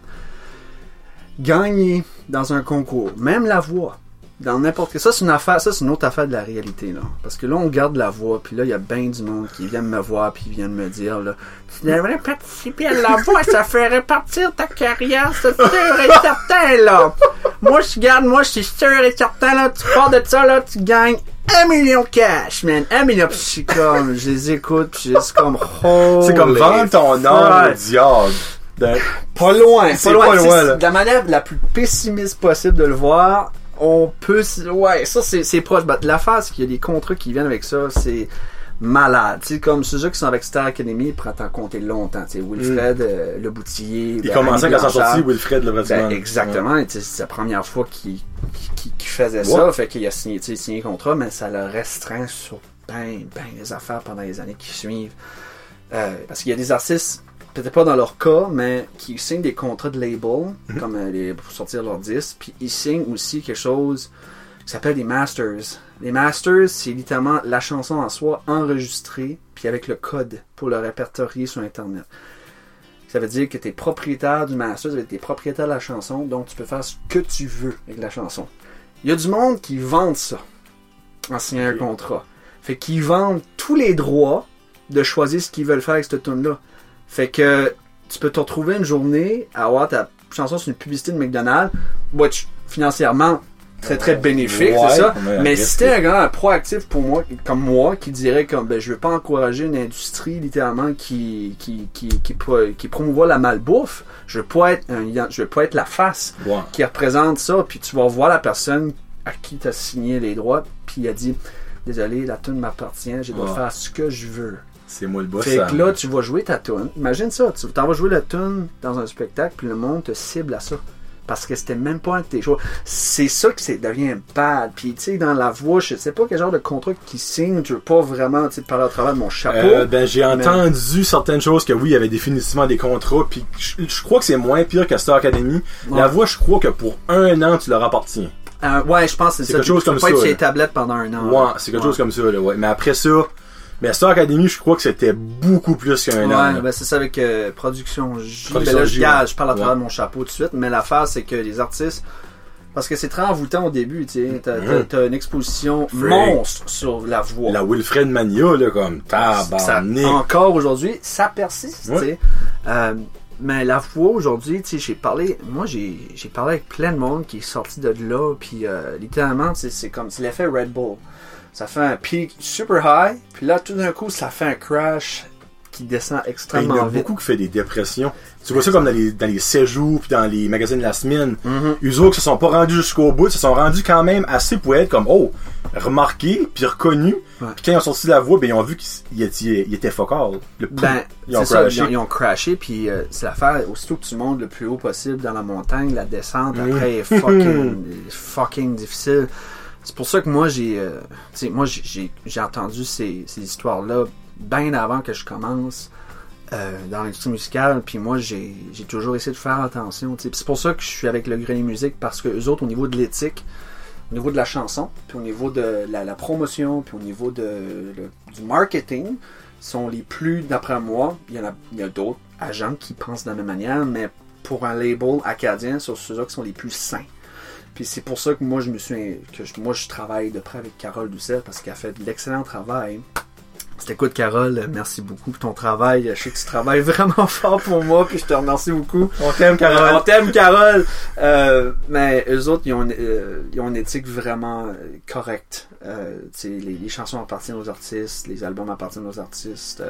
Gagner dans un concours, même la voix, dans n'importe quel. Ça, c'est une affaire, ça, c'est une autre affaire de la réalité, là. Parce que là, on garde la voix, puis là, il y a bien du monde qui vient me voir, puis qui vient me dire, là, tu devrais participer à la voix, ça ferait partir ta carrière, c'est sûr et certain, là. Moi, je garde, moi, je suis sûr et certain, là, tu pars de ça, là, tu gagnes un million cash, man. Un million, puis je suis comme, je les écoute, puis je suis comme, C'est comme vendre ton âme au diable. De- Pas loin, C'est pas loin. pas Tu loin, sais, là. De la manière la plus pessimiste possible de le voir, on peut. Ouais, ça c'est c'est proche. Bah, L'affaire, c'est qu'il y a des contrats qui viennent avec ça, c'est malade. Sais, comme ceux qui sont avec Star Academy, ils pourraient t'en compter longtemps. Sais, Wilfred, euh, Le Boutillier. Il ben, commençait quand ça Blanchard. sorti Wilfred le Ben, Bâtiment. exactement. C'est la première fois qu'il qu'il- qu'il faisait ça. Fait qu'il a signé, signé un contrat, mais ça l'a restreint sur ben, ben les affaires pendant les années qui suivent. Euh, parce qu'il y a des artistes, peut-être pas dans leur cas, mais qui signent des contrats de label, comme euh, les, pour sortir leurs disques, puis ils signent aussi quelque chose qui s'appelle des masters. Les masters, c'est littéralement la chanson en soi enregistrée, puis avec le code pour le répertorier sur Internet. Ça veut dire que tu es propriétaire du master, tu es propriétaire de la chanson, donc tu peux faire ce que tu veux avec la chanson. Il y a du monde qui vend ça en signant un contrat. Fait qu'ils vendent tous les droits de choisir ce qu'ils veulent faire avec cette tune là Fait que tu peux te retrouver une journée à avoir ta chanson sur une publicité de McDonald's, which financièrement très très bénéfique, Ouais, c'est ça. mais si c'était un gars proactif pour moi, comme moi, qui dirait comme ben je veux pas encourager une industrie littéralement qui qui qui qui, qui promouvoit la malbouffe, je veux pas être un, je veux pas être la face Ouais. qui représente ça, puis tu vas voir la personne à qui tu as signé les droits, puis il a dit désolé, la tune m'appartient, je dois faire ce que je veux. C'est moi le boss. Fait ça. que là, tu vas jouer ta tune. Imagine ça, tu t'en vas jouer la tune dans un spectacle, puis le monde te cible à ça. Parce que c'était même pas un de tes choix. C'est ça que c'est devient bad. Puis, tu sais, dans la voix, je sais pas quel genre de contrat qui signe. Je veux pas vraiment, tu sais, parler au travers de mon chapeau. Euh, ben j'ai entendu certaines choses que oui, il y avait définitivement des contrats, puis je, crois que c'est moins pire que Star Academy. Ouais. La voix, je crois que pour un an, tu leur appartiens. Euh, ouais, je pense que c'est ça. quelque chose tu peux comme pas ça, être sur les tablettes pendant un an. Ouais, c'est quelque chose comme ça, là, ouais. Mais après ça, mais Star Academy, je crois que c'était beaucoup plus qu'un Ouais, an. là. ben c'est ça avec euh, Production J. Production Ben là, je, J, regarde, ouais. je parle à travers Ouais. mon chapeau tout de suite, mais l'affaire, c'est que les artistes. Parce que c'est très envoûtant au début, tu sais. T'as, une exposition Freak. monstre sur la voix. La Wilfred Mania, là, comme Ça, tabarnak. encore aujourd'hui, ça persiste, Ouais. tu sais. Euh, mais la voix aujourd'hui, tu sais, j'ai parlé, moi j'ai parlé avec plein de monde qui est sorti de là, puis euh, littéralement, c'est c'est comme c'est l'effet Red Bull. Ça fait un pic super high, puis là tout d'un coup, ça fait un crash qui descend Ben, Il y en extrêmement a vite. beaucoup qui fait des dépressions. Tu vois ça comme dans les, dans les séjours puis dans les magazines de la semaine. Mhm. Eux autres qui se sont pas rendus jusqu'au bout, se sont rendus quand même assez pour être comme, oh, remarqués puis reconnus. Ouais. Puis quand ils ont sorti la voix, ben ils ont vu qu'ils étaient, focal. Le Ben, ils ont ça, crashé. ils ont, ils ont crashé, puis euh, c'est l'affaire, aussitôt que tu montes le plus haut possible dans la montagne, la descente Mhm. après est fucking, fucking difficile. C'est pour ça que moi, j'ai euh, moi j'ai- entendu ces, histoires-là bien avant que je commence euh, dans l'industrie musicale, puis moi, j'ai toujours essayé de faire attention. C'est pour ça que je suis avec le Grenier Musique, parce que eux autres, au niveau de l'éthique, au niveau de la chanson, puis au niveau de la, promotion, puis au niveau du marketing, sont les plus, d'après moi, il y en a, il y a d'autres agents qui pensent de la même manière, mais pour un label acadien, sur ceux-là qui sont les plus sains. Puis c'est pour ça que moi je me suis que je- moi je travaille de près avec Carole Doucet parce qu'elle fait de l'excellent travail. C'était écoute Carole, merci beaucoup pour ton travail. Je sais que tu travailles vraiment fort pour moi, puis je te remercie beaucoup. On t'aime, Carole. on t'aime, Carole. Euh, mais eux autres, ils ont, une- euh, ils ont une éthique vraiment euh, correcte. Euh, les, les chansons appartiennent aux artistes, les albums appartiennent aux artistes.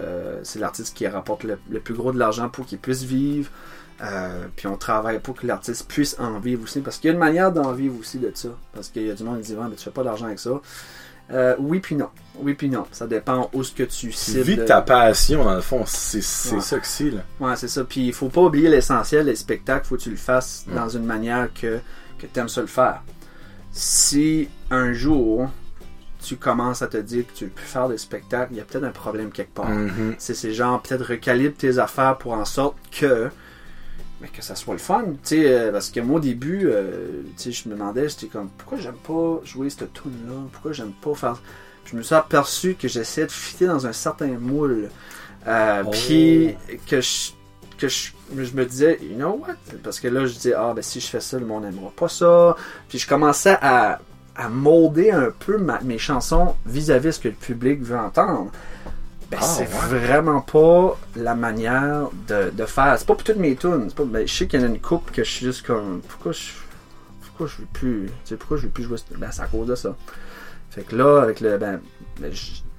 c'est l'artiste qui rapporte le, le plus gros de l'argent pour qu'il puisse vivre. Euh, puis on travaille pour que l'artiste puisse en vivre aussi. Parce qu'il y a une manière d'en vivre aussi de ça. Parce qu'il y a du monde qui dit, mais tu fais pas d'argent avec ça. Euh, oui puis non. Oui puis non. Ça dépend où ce que tu cibles. vis ta passion, dans le fond. C'est c'est Ouais. ça que c'est, là. Ouais, c'est ça. Puis il faut pas oublier l'essentiel, les spectacles, faut que tu le fasses Mm. dans une manière que, que tu aimes ça le faire. Si un jour tu commences à te dire que tu veux plus faire de spectacles, il y a peut-être un problème quelque part. Mhm. C'est ces genre peut-être recalibre tes affaires pour en sorte que mais que ça soit le fun, tu sais, euh, parce que moi au début, euh, tu sais, je me demandais, j'étais comme, pourquoi j'aime pas jouer cette tune là, pourquoi j'aime pas faire, je me suis aperçu que j'essayais de fitter dans un certain moule, euh, Oh. puis que je que je, je me disais, you know what, parce que là je disais, ah ben si je fais ça, le monde n'aimera pas ça, puis je commençais à à molder un peu ma- mes chansons vis-à-vis de ce que le public veut entendre. Ben, Ah, c'est ouais. vraiment pas la manière de, de faire. C'est pas pour toutes mes tunes. Pas, ben, je sais qu'il y en a une coupe que je suis juste comme. Pourquoi je. Pourquoi je veux plus. Tu sais, pourquoi je veux plus jouer. Ben, c'est à cause de ça. Fait que là, avec le. Ben, ben,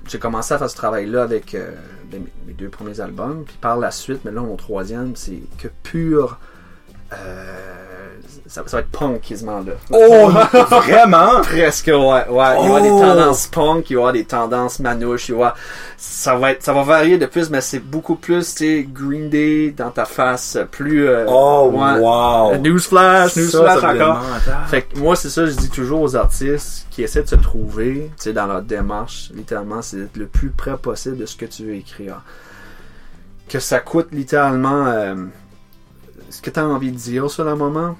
j'ai commencé à faire ce travail-là avec euh, ben, mes, mes deux premiers albums. Puis par la suite, mais là, mon troisième, c'est que pur. euh, ça, ça va être punk quasiment là. Oh, vraiment? Presque, ouais, ouais. Il va y avoir des Oh! tendances punk, il va y avoir des tendances manouches, il va avoir- ça va être, ça va varier de plus, mais c'est beaucoup plus, tu sais, Green Day dans ta face, plus, euh, Oh, ouais. wow. Newsflash, Ça, newsflash ça encore. Fait que moi, c'est ça, je dis toujours aux artistes qui essaient de se trouver, tu sais, dans leur démarche, littéralement, c'est d'être le plus près possible de ce que tu veux écrire. Que ça coûte littéralement euh, ce que tu as envie de dire sur le moment.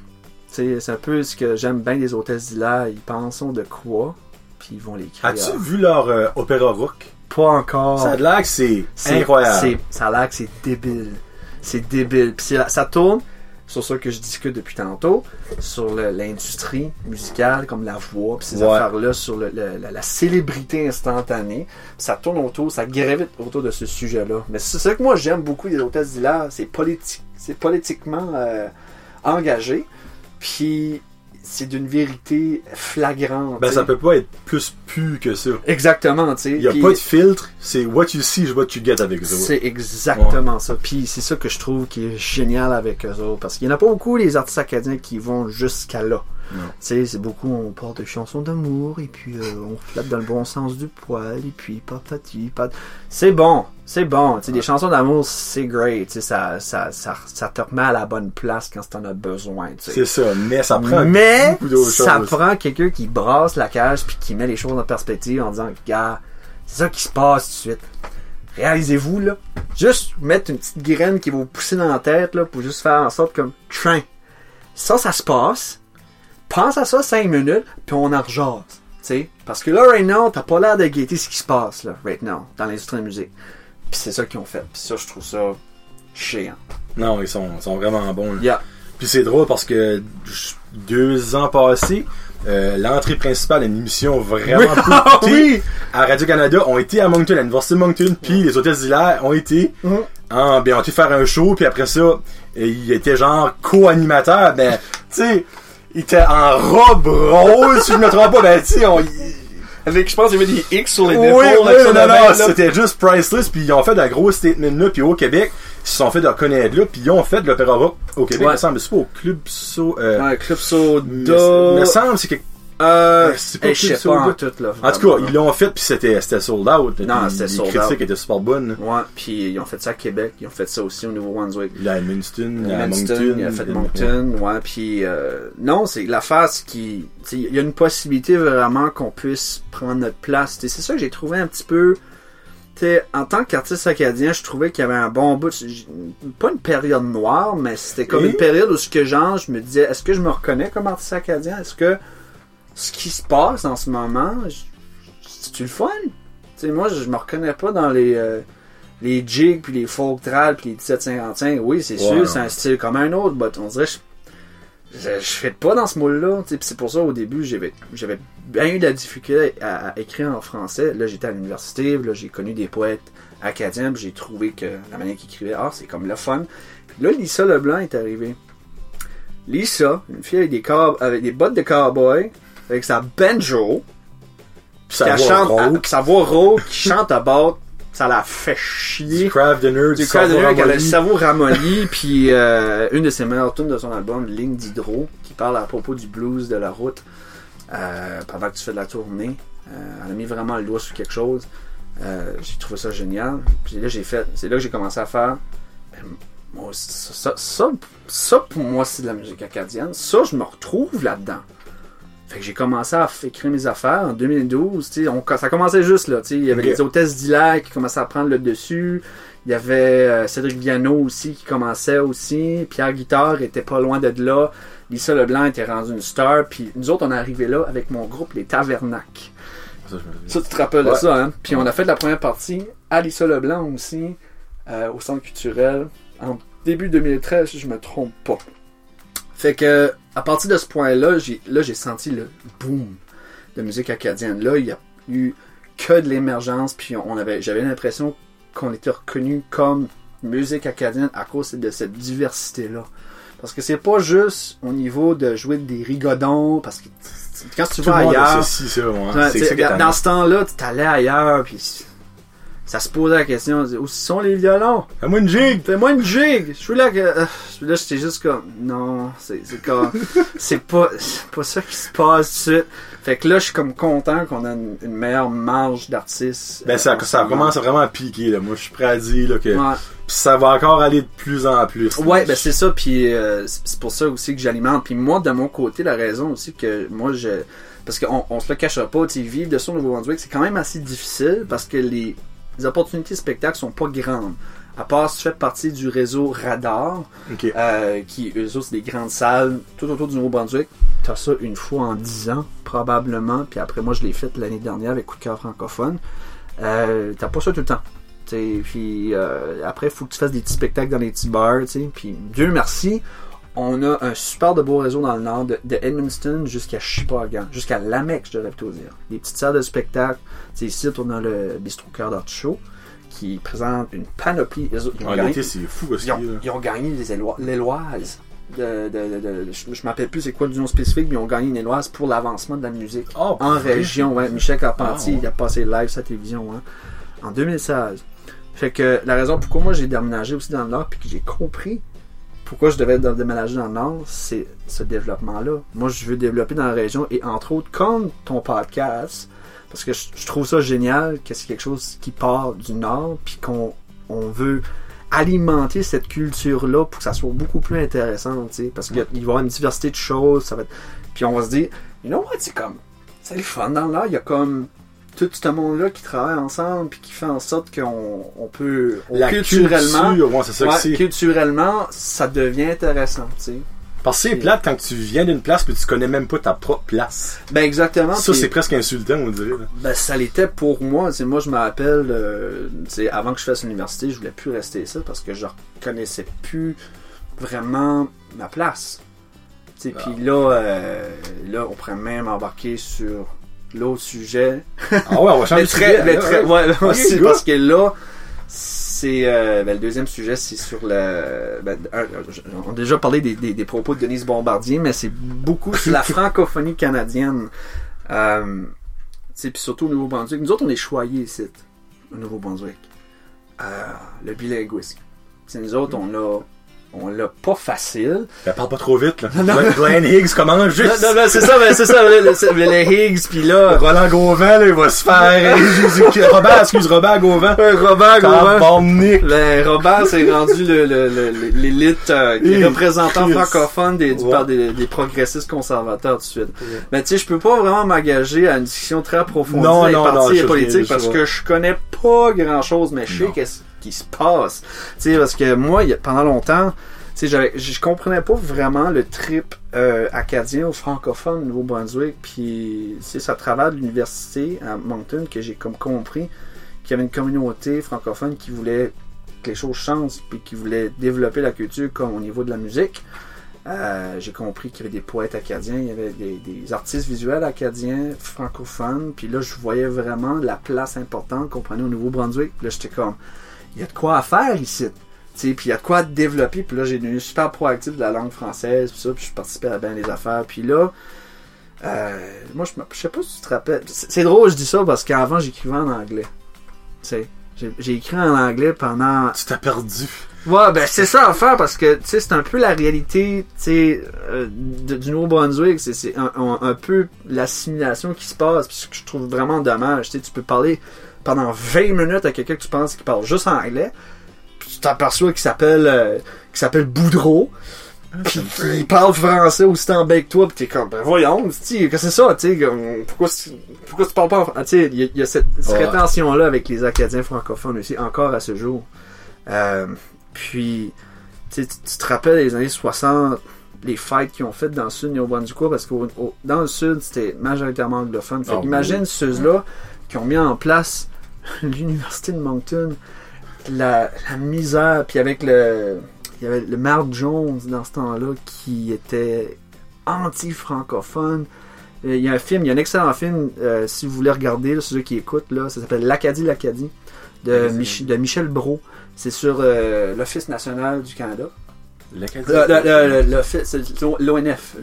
C'est un peu ce que j'aime bien des hôtesses d'Hilaire. Ils pensent de quoi, puis ils vont l'écrire. As-tu vu leur euh, opéra rock? Pas encore. Ça a l'air que c'est incroyable. Ça a l'air que c'est débile. C'est débile. Puis ça tourne sur ça que je discute depuis tantôt, sur l'industrie musicale, comme la voix, puis ces Ouais. affaires-là, sur le- le- la, la célébrité instantanée. Puis ça tourne autour, ça gravite autour de ce sujet-là. Mais c'est ça que moi j'aime beaucoup des hôtesses d'hilaire, c'est politique, c'est politiquement euh, engagé. Puis c'est d'une vérité flagrante. Ben, ça peut pas être plus pu que ça. Exactement, tu sais. Il y a Puis pas de filtre, c'est what you see is what you get avec eux. C'est exactement ça. Puis c'est ça que je trouve qui est génial avec eux autres. Parce qu'il n'y en a pas beaucoup, les artistes acadiens, qui vont jusqu'à là. Tu sais, c'est beaucoup, on parle de chansons d'amour, et puis euh, on flatte dans le bon sens du poil, et puis patati, pat... C'est bon, c'est bon. Tu sais, des chansons d'amour, c'est great. Tu sais, ça, ça, ça, ça te remet à la bonne place quand t'en as besoin, tu sais. C'est ça, mais ça prend Mais beaucoup ça choses. prend quelqu'un qui brasse la cage puis qui met les choses en perspective en disant gars, c'est ça qui se passe tout de suite. Réalisez-vous là, juste mettre une petite graine qui va vous pousser dans la tête là pour juste faire en sorte comme train. Ça ça se passe. Pense à ça 5 minutes puis on en rejase. Tu sais, parce que là right now, t'as pas l'air de guetter ce qui se passe là right now dans l'industrie de la musique. Puis c'est ça qu'ils ont fait. Puis ça je trouve ça chiant. Non, ils sont, sont vraiment bons. là. Yeah. Puis c'est drôle parce que deux ans passés, euh, l'entrée principale d'une émission vraiment Oui. écoutée Oui. à Radio-Canada ont été à Moncton, à l'Université de Moncton, puis les hôtels d'hilaire ont été Mhm. en, ben, ont été faire un show, puis après ça, il était genre co-animateur, ben, tu sais, il était en robe rose, si je me trompe pas, ben, tu sais, on, Avec je pense qu'il y avait des X sur les oui, oui, non, non, c'était juste priceless, puis ils ont fait de gros statement là, puis au Québec, ils se sont fait de reconnaître là, puis ils ont fait de l'opéra rock au Québec, Ouais. il me semble, c'est pas au Club So, euh, Ouais, Club Soda. me semble, c'est que, Euh, c'est pas hey, je sais Club pas Soda. en tout, là. en tout cas, ils l'ont fait, puis c'était, c'était sold out, Non, c'était les sold critiques out. étaient super bonnes. Ouais, puis ils ont fait ça à Québec, ils ont fait ça aussi au Nouveau-Brunswick. Là, à Minston, à Moncton, Moncton. il a fait Moncton, ouais, puis euh, non, c'est qu'il tu sais, il y a une possibilité vraiment qu'on puisse prendre notre place. C'est ça que j'ai trouvé un petit peu, tu sais, en tant qu'artiste acadien, je trouvais qu'il y avait un bon bout, pas une période noire, mais c'était comme Et? une période où ce que genre, je me disais, est-ce que je me reconnais comme artiste acadien? Est-ce que ce qui se passe en ce moment, c'est-tu le fun? Moi, je me reconnais pas dans les... euh, les jigs, puis les folk trad, puis les 1755, oui, c'est sûr, ouais. c'est un style comme un autre, mais on dirait je, je, je fais pas dans ce moule-là. C'est pour ça, au début, j'avais bien eu de la difficulté à, à écrire en français. Là, j'étais à l'université, là, j'ai connu des poètes acadiens, puis j'ai trouvé que la manière qu'ils écrivaient, ah, c'est comme le fun. Puis là, Lisa Leblanc est arrivée. Lisa, une fille avec des, avec des bottes de cowboy, avec sa banjo, qui va chante, sa voix rauque, qui chante à bord, ça la fait chier. Du craft dinner, Du du Crash cerveau avec le ramolli. cerveau ramolli, puis euh, une de ses meilleures tunes de son album, Ligne d'Hydro, qui parle à propos du blues de la route euh, pendant que tu fais de la tournée. Euh, elle a mis vraiment le doigt sur quelque chose. Euh, j'ai trouvé ça génial. Puis là, j'ai fait, c'est là que j'ai commencé à faire. ben, moi, ça, ça, ça, ça, pour moi, c'est de la musique acadienne. Ça, je me retrouve là-dedans. Fait que j'ai commencé à écrire mes affaires en 2012. tu sais, On, ça commençait juste là. Il y avait les hôtesses d'Hilaire qui commençaient à prendre le dessus. Il y avait euh, Cédric Viano aussi qui commençait aussi. Pierre Guitard était pas loin de là. Lisa Leblanc était rendue une star. Puis nous autres, on est arrivé là avec mon groupe, les Tavernacs. Ça, tu te rappelles de ça, hein? Puis on a fait la première partie à Lisa Leblanc aussi, euh, au centre culturel, en début 2013, si je me trompe pas. Fait que, à partir de ce point-là, j'ai, là, j'ai senti le boom de musique acadienne. Là, il y a eu que de l'émergence, puis on avait, j'avais l'impression qu'on était reconnu comme musique acadienne à cause de cette diversité-là. Parce que c'est pas juste au niveau de jouer des rigodons, parce que quand tu Tout vas ailleurs, ça, ouais. C'est ça dans, ce temps-là, tu t'allais ailleurs, puis ça se posait la question, où sont les violons? Fais-moi une jig! Fais-moi une jig! Je suis là que, euh, je suis là, j'étais juste comme, non, c'est, c'est comme, c'est pas, c'est pas ça qui se passe tout de suite. Fait que là, je suis comme content qu'on a une, une meilleure marge d'artistes. Ben, euh, ça, ça moment. commence vraiment à piquer, là. Moi, je suis prêt à dire, là, que Ouais. Puis ça va encore aller de plus en plus. Ouais, ben c'est ça, puis euh, c'est pour ça aussi que j'alimente. Puis moi, de mon côté, la raison aussi que moi, je... Parce qu'on on se le cachera pas, tu vivre de au Nouveau-Brunswick, c'est quand même assez difficile parce que les, les opportunités de spectacle sont pas grandes. À part si tu fais partie du réseau Radar, euh, qui, eux autres, c'est des grandes salles tout autour du Nouveau-Brunswick. T'as ça une fois en dix ans, probablement. Puis après, moi, je l'ai fait l'année dernière avec Coup de cœur francophone. Euh, t'as pas ça tout le temps. T'sais, puis euh, après, il faut que tu fasses des petits spectacles dans les petits bars. t'sais. Puis Dieu merci, on a un super de beau réseau dans le nord, de, de Edmundston jusqu'à Shippagan, jusqu'à Lamec, je devrais plutôt dire. Des petites salles de spectacle. T'sais, ici, on a le Bistrot Cœur d'Artichaut qui présente une panoplie. Ils ils ont gagné- c'est fou, parce ils ont, ils ont gagné les Élo- de, de, de- de- je, je m'appelle plus c'est quoi le nom spécifique, mais ils ont gagné une Éloise pour l'avancement de la musique. Oh, en région, ouais. Michel Carpentier, Ah, ouais. il a passé live sa télévision, hein, en 2016. Fait que la raison pourquoi moi j'ai déménagé aussi dans le Nord, puis que j'ai compris pourquoi je devais déménager dans le Nord, c'est ce développement-là. Moi, je veux développer dans la région, et entre autres, comme ton podcast, parce que je, je trouve ça génial que c'est quelque chose qui part du Nord, puis qu'on on veut alimenter cette culture-là pour que ça soit beaucoup plus intéressant, tu sais, parce qu'il va y avoir une diversité de choses, ça va être... Puis on va se dire, you know what, c'est comme, c'est le fun dans l'art, il y a comme tout ce monde-là qui travaille ensemble, puis qui fait en sorte qu'on on peut, on- La culturellement, culture, ouais, c'est ça que ouais, c'est. culturellement, ça devient intéressant, tu sais. Parce que c'est plate quand tu viens d'une place puis tu connais même pas ta propre place. Ben exactement. Ça, puis- c'est presque insultant, on dirait. là. Ben, ça l'était pour moi. C'est moi, je me rappelle, euh, c'est avant que je fasse l'université, je voulais plus rester ça parce que je reconnaissais plus vraiment ma place. Tu sais, Ah. Puis là, euh, là, on pourrait même embarquer sur l'autre sujet. Ah ouais, on va changer de très, sujet, là, ouais. parce que là, c'est euh, ben, le deuxième sujet, c'est sur le. Ben, on a déjà parlé des, des, des propos de Denise Bombardier, mais c'est beaucoup sur la francophonie canadienne. Euh, puis surtout au Nouveau-Brunswick. Nous autres, on est choyés ici, au Nouveau-Brunswick. Euh, le bilinguisme. C'est nous autres, on l'a, on l'a pas facile. Ben, parle pas trop vite, là. Glenn Higgs commence juste. Non, non, non, c'est ça, ben, c'est ça, le- les Higgs, puis là, Roland Gauvin, là, il va se faire. Robert, excuse, Robert Gauvin. Robert Gauvin. Tabarnak. Ben, Robert, c'est rendu le- le- le- le- l'élite euh, qui est Hey, représentant Christ. francophone des, du- Ouais. des, des progressistes conservateurs tout de suite. Mais tu sais, je peux pas vraiment m'engager à une discussion très approfondie Non, les non, non, partis et politiques parce que je connais pas grand chose, mais je sais Non. qu'est-ce qui se passe. Tu sais, parce que moi, pendant longtemps, tu sais, je comprenais pas vraiment le trip euh, acadien ou francophone au Nouveau-Brunswick, puis c'est à travers l'université à Moncton que j'ai comme compris qu'il y avait une communauté francophone qui voulait que les choses changent, puis qui voulait développer la culture comme au niveau de la musique. Euh, j'ai compris qu'il y avait des poètes acadiens, il y avait des, des artistes visuels acadiens, francophones, puis là je voyais vraiment la place importante qu'on prenait au Nouveau-Brunswick. Là j'étais comme, il y a de quoi à faire ici. Puis il y a de quoi à développer. Puis là, j'ai devenu super proactif de la langue française, puis ça, puis je participais à bien les affaires. Puis là, euh, moi, je, je sais pas si tu te rappelles. C'est drôle, je dis ça parce qu'avant, j'écrivais en anglais. J'ai écrit en anglais pendant Tu t'as perdu. Ouais, ben c'est ça à faire parce que tu sais c'est un peu la réalité, tu sais, euh, de- du Nouveau-Brunswick, c'est c'est un, un- un peu l'assimilation qui se passe, puis ce que je trouve vraiment dommage, tu sais, tu peux parler pendant 20 minutes à quelqu'un que tu penses qui parle juste anglais, puis tu t'aperçois qu'il s'appelle euh, qu'il s'appelle Boudreau. Puis il parle français aussi en bec toi, pis t'es comme, ben voyons, que c'est ça, tu pourquoi, tu- pourquoi tu parles pas en français? Il y, a- il y a cette, cette Ouais. rétention-là avec les Acadiens francophones aussi, encore à ce jour. Euh, puis, tu te rappelles les années 60, les fights qu'ils ont faites dans le sud du Nouveau-Brunswick, parce que dans le sud, c'était majoritairement anglophone. Fait Ah, imagine oui. ceux-là qui ont mis en place l'université de Moncton, la, la misère, puis avec le... Il y avait le maire Jones dans ce temps-là qui était anti-francophone. Euh, Il y a un film, il y a un excellent film, euh, si vous voulez regarder, là, ceux qui écoutent, là, ça s'appelle L'Acadie, l'Acadie, de. Mich- de Michel Brault. C'est sur euh, l'Office national du Canada. l'ONF.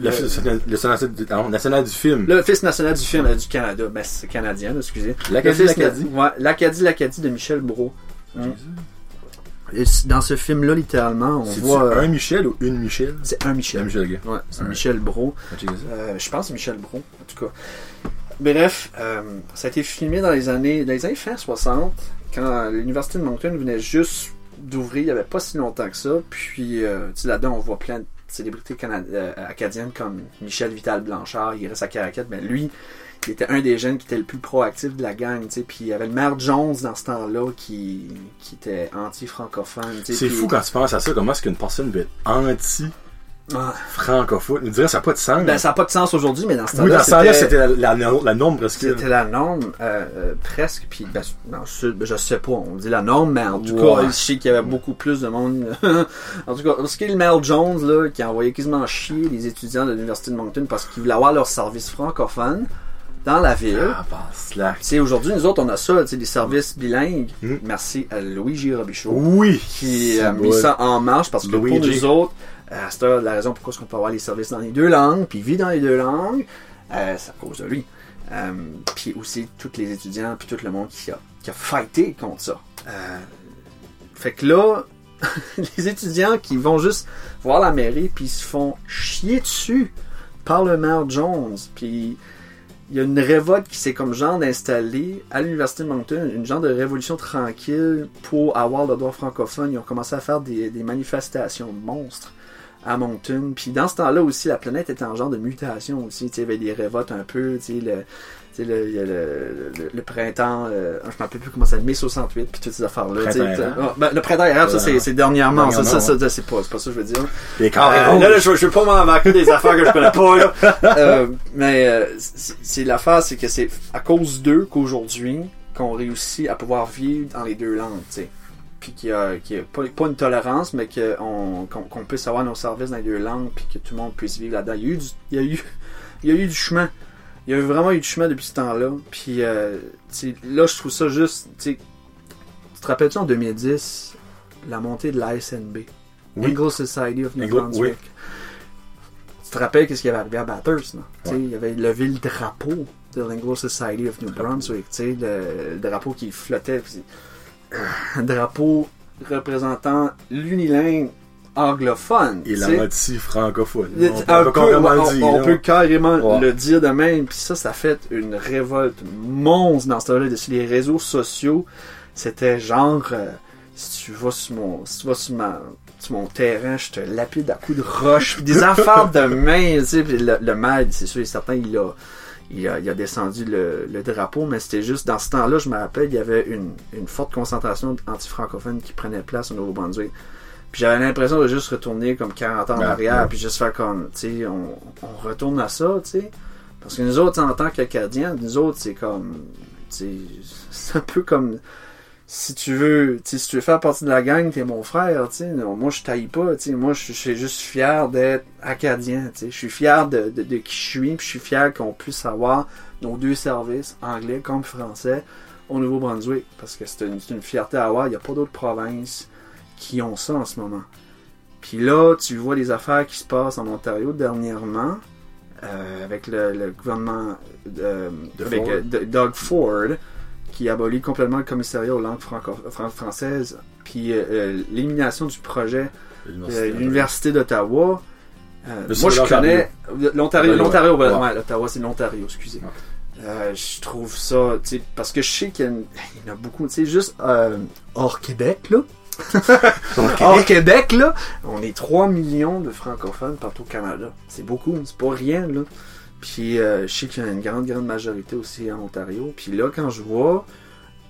National du- film. L'Office national du film du Canada. Ben, c'est canadien, excusez. L'Acadie, l'Acadie. Ouais, L'Acadie, l'Acadie de Michel Brault. C- dans ce film-là, littéralement, on C'est voit... euh, un Michel ou une Michel? C'est un Michel. Un Michel. Ouais, c'est. Michel Brault. Euh, je pense que c'est Michel Brault, en tout cas. Bref, euh, ça a été filmé dans les années, dans les années fin 60, quand l'université de Moncton venait juste d'ouvrir, il n'y avait pas si longtemps que ça. Puis, euh, là-dedans, on voit plein de célébrités euh, acadiennes comme Michel Vital Blanchard, il reste à Caracat, mais lui, il était un des jeunes qui était le plus proactif de la gang, tu sais. Puis, il y avait le maire Jones dans ce temps-là qui, qui était anti-francophone. C'est fou quand tu penses à ça, comment est-ce qu'une personne peut être Ah. anti-francophone. On dirait que ça n'a pas de sens. Ben, ça n'a pas de sens aujourd'hui, mais dans ce oui, temps-là, dans ce temps-là, c'était la, la, la norme presque. C'était la norme, euh, euh, presque, puis ben, dans le sud, ben, je sais pas, on dit la norme, mais en tout cas, je sais qu'il y avait beaucoup plus de monde. en tout cas, ce qui est le Mel Jones, là, qui a envoyé quasiment chier les étudiants de l'Université de Moncton parce qu'ils voulaient avoir leur service francophone, dans la ville. Ah, sais, aujourd'hui, nous autres, on a ça, des services bilingues. Mm. Merci à Luigi Robichaud. Oui. qui a C'est mis bon. ça en marche parce que pour nous autres, euh, c'est la raison pourquoi on peut avoir les services dans les deux langues, puis vit dans les deux langues, euh, c'est à cause de lui. Euh, puis aussi tous les étudiants, puis tout le monde qui a, qui a fighté contre ça. Euh, fait que là, les étudiants qui vont juste voir la mairie, puis ils se font chier dessus par le maire Jones, puis il y a une révolte qui s'est comme genre installée à l'université de Moncton, une genre de révolution tranquille pour avoir le droit francophone. Ils ont commencé à faire des, des manifestations monstres à Moncton. Puis dans ce temps-là aussi, la planète était en genre de mutation aussi. Il y avait des révoltes un peu, tu le, y a le, le- le printemps, euh, je ne me rappelle plus comment ça mai 68, puis toutes ces affaires-là. arabe. Ah, ben, le printemps arabe, ça c'est dernièrement. Ça, ça, ça, c'est pas, pas ça que je veux dire. Les Euh, carrés là, là, je, je veux pas m'embarquer des affaires que je connais pas, là. Euh, mais euh, c'est c'est l'affaire, c'est que c'est à cause d'eux qu'aujourd'hui, qu'on réussit à pouvoir vivre dans les deux langues, sais. Puis qu'il y a, qu'il y a pas, pas une tolérance, mais qu'on puisse avoir nos services dans les deux langues, puis que tout le monde puisse vivre là-dedans. Il y a eu du, il y a eu, il y a eu du chemin. Il y a eu vraiment eu du chemin depuis ce temps-là. Puis euh, là, je trouve ça juste, tu te rappelles-tu en 2010, la montée de l'ASNB? Oui. Anglo Society of New Brunswick. Tu te rappelles qu'est-ce qui avait arrivé à Bathurst, non? Tu sais, Il avait levé le drapeau de l'Anglo Society of New Brunswick, le, le drapeau qui flottait. Un drapeau représentant l'unilingue anglophone. Et la moitié francophone. On peut carrément on, le dire, on là. peut carrément Ouais. le dire de même. Puis ça, ça fait une révolte monstre dans ce temps-là. Sur les réseaux sociaux, c'était genre, euh, si tu vas sur mon, si tu vas sur ma, sur mon terrain, je te lapide à coups de roche. Des affaires de main, tu sais. Puis le, le maire, c'est sûr et certain, il a, il a, il a descendu le, le drapeau, mais c'était juste, dans ce temps-là, je me rappelle, il y avait une, une forte concentration anti-francophone qui prenait place au Nouveau-Brunswick. Puis j'avais l'impression de juste retourner comme 40 ans en arrière, ouais. puis juste faire comme, tu sais, on, on retourne à ça, tu sais. Parce que nous autres, en tant qu'Acadiens, nous autres, c'est comme, tu sais, c'est un peu comme, si tu veux, si tu veux faire partie de la gang, t'es mon frère, tu Moi, je taille pas, tu. Moi, je suis juste fier d'être Acadien. Je suis fier de, de, de qui je suis, puis je suis fier qu'on puisse avoir nos deux services, anglais comme français, au Nouveau-Brunswick. Parce que c'est une, fierté à avoir. Il n'y a pas d'autres provinces qui ont ça en ce moment. Puis là, tu vois les affaires qui se passent en Ontario dernièrement, euh, avec le, le gouvernement de, De avec Ford. euh, Doug Ford, qui abolit complètement le commissariat aux langues françaises, puis euh, euh, l'élimination du projet de l'Université d'Ottawa. Euh, Mais c'est moi, je connais l'Ontario. L'Ontario, ouais. l'Ottawa, c'est l'Ontario, excusez. Ouais. Euh, je trouve ça, parce que je sais qu'il y, une- en a beaucoup, tu sais, juste hors Québec, là. Hors Québec, là, on est 3 millions de francophones partout au Canada. C'est beaucoup, c'est pas rien, là. Puis euh, je sais qu'il y a une grande, grande majorité aussi en Ontario. Puis là, quand je vois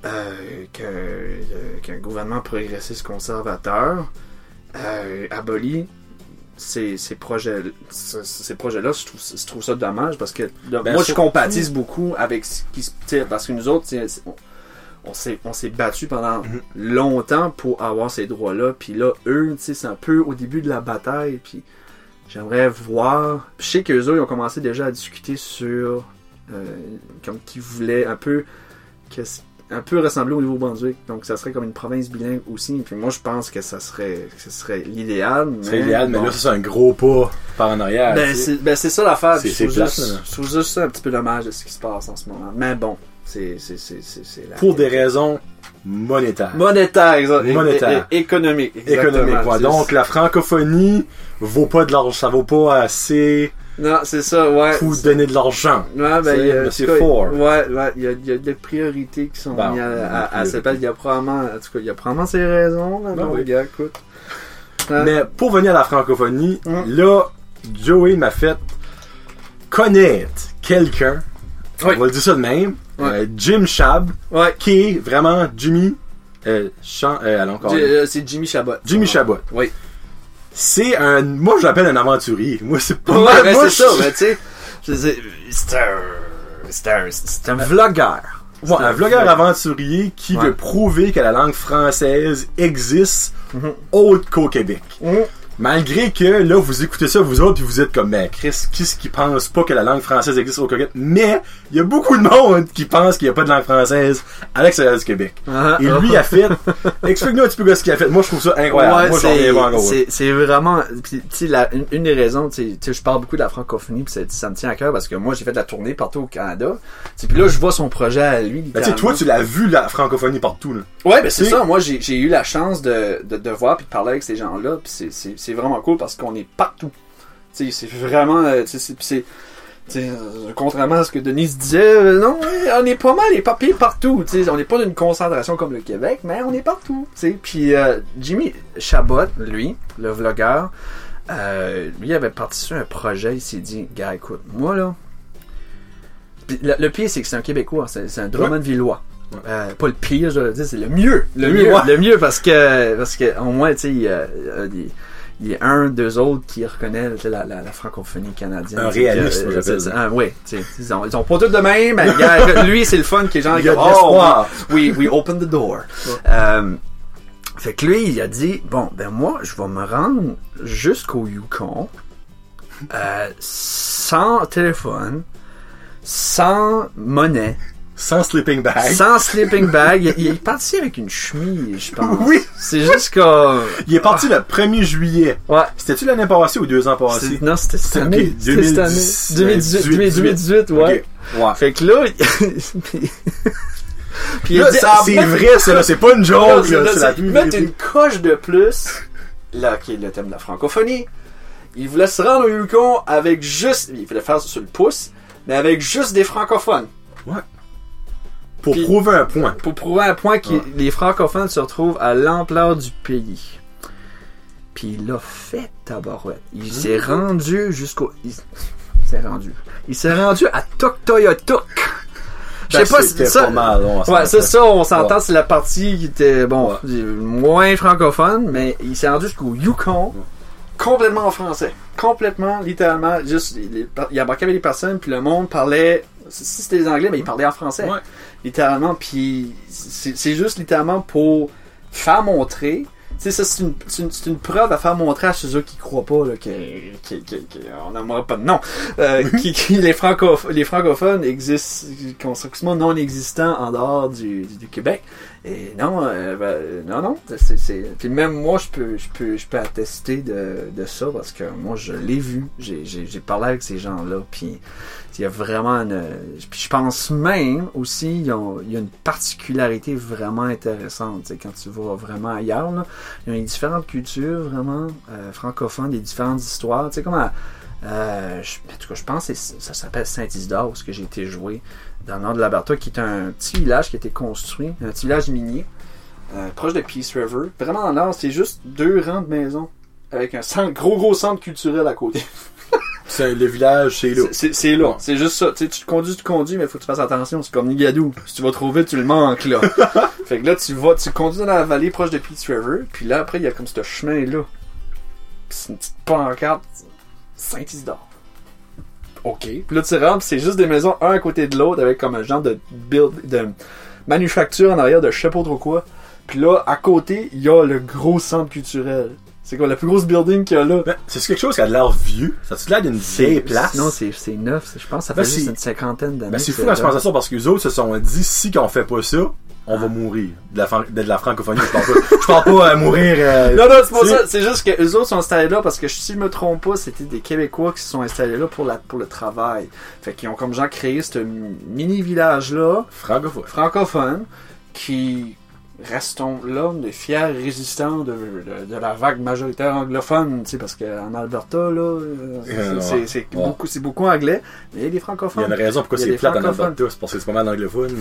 euh, euh, qu'un gouvernement progressiste conservateur abolit ces, ces projets ces, ces projets-là, je trouve, je trouve ça dommage parce que là, Ben, moi, je compatise beaucoup avec ce qui se... sais, Parce que nous autres, on, on s'est battu pendant Mhm. longtemps pour avoir ces droits-là. Puis là, eux, c'est un peu au début de la bataille. Puis j'aimerais voir... Je sais qu'eux autres, ils ont commencé déjà à discuter sur... euh, comme qu'ils voulaient un peu... Un peu ressembler au Nouveau-Brunswick. Donc, ça serait comme une province bilingue aussi. Puis moi, je pense que ça serait, que ce serait l'idéal. C'est idéal, mais là, ça, c'est un gros pas par en arrière. Ben, c'est ben, c'est ça l'affaire. C'est- juste- là. je trouve juste ça un petit peu dommage de ce qui se passe en ce moment. Mais bon, c'est c'est- c'est- c'est- c'est la Pour des raisons monétaires. monétaires, exa- é- Monétaires. économiques. exactement. économiques. ouais. C'est- Donc, la francophonie vaut pas de l'argent. Ça vaut pas assez non, c'est ça, ouais. pour donner de l'argent. Ouais, ben, C'est- fort. Ouais, ouais, il y a, y a des priorités qui sont Bon, mises à, à, à cette. Il y a probablement, en tout cas, il y a probablement ses raisons, là, Ben oui. gars, écoute. Hein? Mais pour venir à la francophonie, Mm. là, Joey m'a fait connaître quelqu'un. Oui. On va le dire ça de même. Ouais. euh, Jim Shab, Ouais, qui est vraiment Jimmy. Euh, Chan- euh, allons encore. J- euh, c'est Jimmy Chabot. Jimmy. Chabot. Oui. C'est un. Moi, je l'appelle un aventurier. Moi, c'est pas. Ouais, ben moi, c'est ça, mais tu sais, c'est un, c'est un, c'est un vlogueur. Ouais, un vlogueur aventurier qui Ouais. veut prouver que la langue française existe Mhm. autre qu'au Québec. Mhm. Malgré que là, vous écoutez ça, vous autres, puis vous êtes comme, mais Chris, qui ce qui pense pas que la langue française existe au Québec? Mais, il y a beaucoup de monde qui pense qu'il n'y a pas de langue française à l'extérieur du Québec. Ah, Et lui a fait, explique-nous un petit peu ce qu'il a fait. Moi, je trouve ça incroyable. Ouais, Moi, c'est- vraiment, la- une, une des raisons, tu sais, je parle beaucoup de la francophonie, puis ça, ça me tient à cœur parce que moi, j'ai fait de la tournée partout au Canada. Puis là, je vois son projet à lui. Ben, tu toi, tu l'as vu, la francophonie partout, là. Ouais, ben c'est ça. Moi, j'ai j'ai eu la chance de, de, de voir puis de parler avec ces gens-là. Puis c'est- c'est vraiment cool parce qu'on est partout. C'est vraiment... euh, c'est- euh, contrairement à ce que Denise disait, euh, non, on est pas mal éparpillés partout. On n'est pas d'une concentration comme le Québec, mais on est partout. Puis euh, Jimmy Chabot, lui, le vlogueur, euh, lui avait participé à un projet. Il s'est dit, gars, écoute, moi là... Puis le, le pire, c'est que c'est un Québécois. C'est un Drummondvillois. Euh, pas le pire, je veux dire, c'est le mieux. Le, Le mieux, le mieux parce que, parce que, au moins, tu sais, il il y a un, deux autres qui sais, la, la, la francophonie canadienne. Un réaliste, euh, j'appelle ça. ah, sais, ils ont, ils ont pas tout de même, mais lui, c'est le fun qui est genre, Il a oh, we, we open the door. Euh, fait que lui, il a dit, bon, ben moi, je vais me rendre jusqu'au Yukon, euh, sans téléphone, sans monnaie, Sans sleeping bag. sans sleeping bag. Il, il est parti avec une chemise, je pense. Oui. C'est juste comme... Il est parti le 1er juillet. Ouais. C'était-tu l'année passée ou deux ans passés? C'est- Non, c'était cette C'est- année. C'était cette année. 2010, 2018, 2018, ouais. Ouais. Fait que là, puis, Là, ah, c'est vrai, là. C'est pas une joke, Là, là. C'est c'est- une coche de plus, là, qui est le thème de la francophonie. Il voulait se rendre au Yukon avec juste, il voulait faire ça sur le pouce, mais avec juste des francophones. Pour Puis- prouver un point. Pour prouver un point que Ouais. les francophones se retrouvent à l'ampleur du pays. Puis il l'a fait, tabarouette. Il Mmh. s'est rendu jusqu'au... Il s'est rendu. Il s'est rendu à Toktoyotuk. Je sais pas si ça... mal, Ouais, c'est ça, on s'entend, Ouais. c'est la partie qui était, bon, Ouais. moins francophone, mais il s'est rendu jusqu'au Yukon, complètement en français. Complètement, littéralement, juste, il, il embarquait avec les personnes, puis le monde parlait, si c'était des anglais, mais il parlait en français. Ouais. Littéralement, puis c'est juste littéralement pour faire montrer, tu sais, ça c'est une, une, preuve à faire montrer à ceux qui croient pas, là, que, que, que- que- on n'aimera pas de nom, euh, qui, qui- les, francoph- les francophones existent, constructivement non existants en dehors du, du, du Québec. Et non, euh, ben, non, non, c'est, puis même moi, je peux, je peux, je peux attester de, de ça parce que moi, je l'ai vu, j'ai parlé avec ces gens-là, puis il y a vraiment une, puis je pense même aussi, il y a une particularité vraiment intéressante, tu sais, quand tu vas vraiment ailleurs, là, il y a différentes cultures vraiment euh, francophones, des différentes histoires, tu sais, comme à, euh, je, en tout cas, je pense que ça s'appelle Saint-Isidore, ce que j'ai été joué dans le nord de l'Alberta, qui est un petit village qui a été construit, un petit village minier, euh, proche de Peace River. Vraiment nord, c'est juste deux rangs de maisons, avec un centre- gros gros centre culturel à côté. C'est le village, c'est là. C'est- C'est c'est là, Ouais. c'est juste ça. Tu sais, tu te conduis, tu conduis, mais faut que tu fasses attention. C'est comme Nigadou. Si tu vas trop vite, tu le manques là. fait que là, tu vas, tu conduis dans la vallée proche de Peace River, puis là après, il y a comme ce chemin là. Puis c'est une petite pancarte Saint-Isidore. Ok. Puis là, tu rentres, c'est juste des maisons un à côté de l'autre avec comme un genre de build, de manufacture en arrière de je sais pas trop quoi. Puis là, à côté, il y a le gros centre culturel. C'est quoi, le plus gros building qu'il y a là? Ben, c'est quelque chose qui a de l'air vieux? Ça a l'air d'une vieille place? Non, c'est neuf. Je pense que ça fait Ben, juste c'est- une cinquantaine d'années. Ben, c'est fou quand je là. pense à ça parce que les autres se sont dit si on fait pas ça, on va mourir. De la, de la francophonie, je parle pas. Je parle pas à mourir. euh, Non, non, c'est pas ça. C'est juste que eux autres sont installés là parce que si je me trompe pas, c'était des Québécois qui se sont installés là pour, la, pour le travail. Fait qu'ils ont comme genre créé ce mini village-là, Francophone. francophone, qui restons là, des fiers résistants de, de, de la vague majoritaire anglophone, tu sais, parce qu'en Alberta, là, euh, Euh, c'est ouais. c'est Ouais. beaucoup, c'est beaucoup anglais, mais il y a des Il y a francophones. une raison pourquoi c'est plate en francophones. Alberta, c'est parce que c'est pas mal anglophone.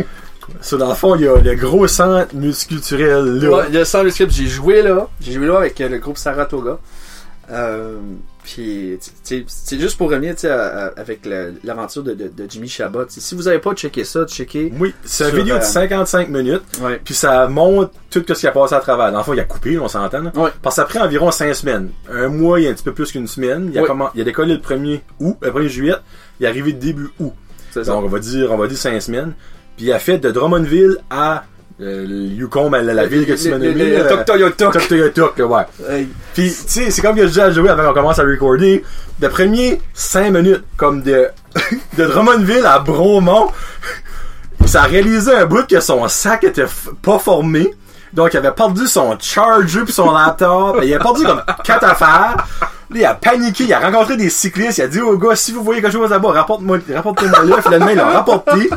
ça, dans le fond, il y a le gros centre multiculturel là. Ouais, le script. J'ai joué là. J'ai joué là avec le groupe Saratoga. Euh, puis, c'est juste pour revenir, tu sais, à- à- avec l'aventure de, de, de Jimmy Chabot. Si vous avez pas checké ça, checké. Oui, c'est une vidéo euh, de 55 minutes, Ouais. puis ça montre tout ce qui a passé à travers. Dans le fond, il a coupé, on s'entend. Ouais. Parce que ça prend environ 5 semaines. Un mois, il y a un petit peu plus qu'une semaine. Il a, Ouais. comment... il a décollé le 1er août, le 1er juillet, il est arrivé début août. C'est ça. Donc, on va dire, on va dire 5 semaines. Puis il a fait de Drummondville à euh, Yukon, ben, la, la ville que tu m'as nommée. Tok Toyotok, là, ouais. Puis, tu sais, c'est comme que je dis à jouer avant qu'on commence à recorder. Le premier 5 minutes, comme de, de Drummondville à Bromont, ça a réalisé un bout que son sac était pas formé. Donc, il avait perdu son charger puis son laptop. Il avait perdu comme quatre affaires. Là, il a paniqué. Il a rencontré des cyclistes. Il a dit au gars, si vous voyez quelque chose là-bas, rapporte-moi, rapportez-moi là. Finalement, il l'a rapporté.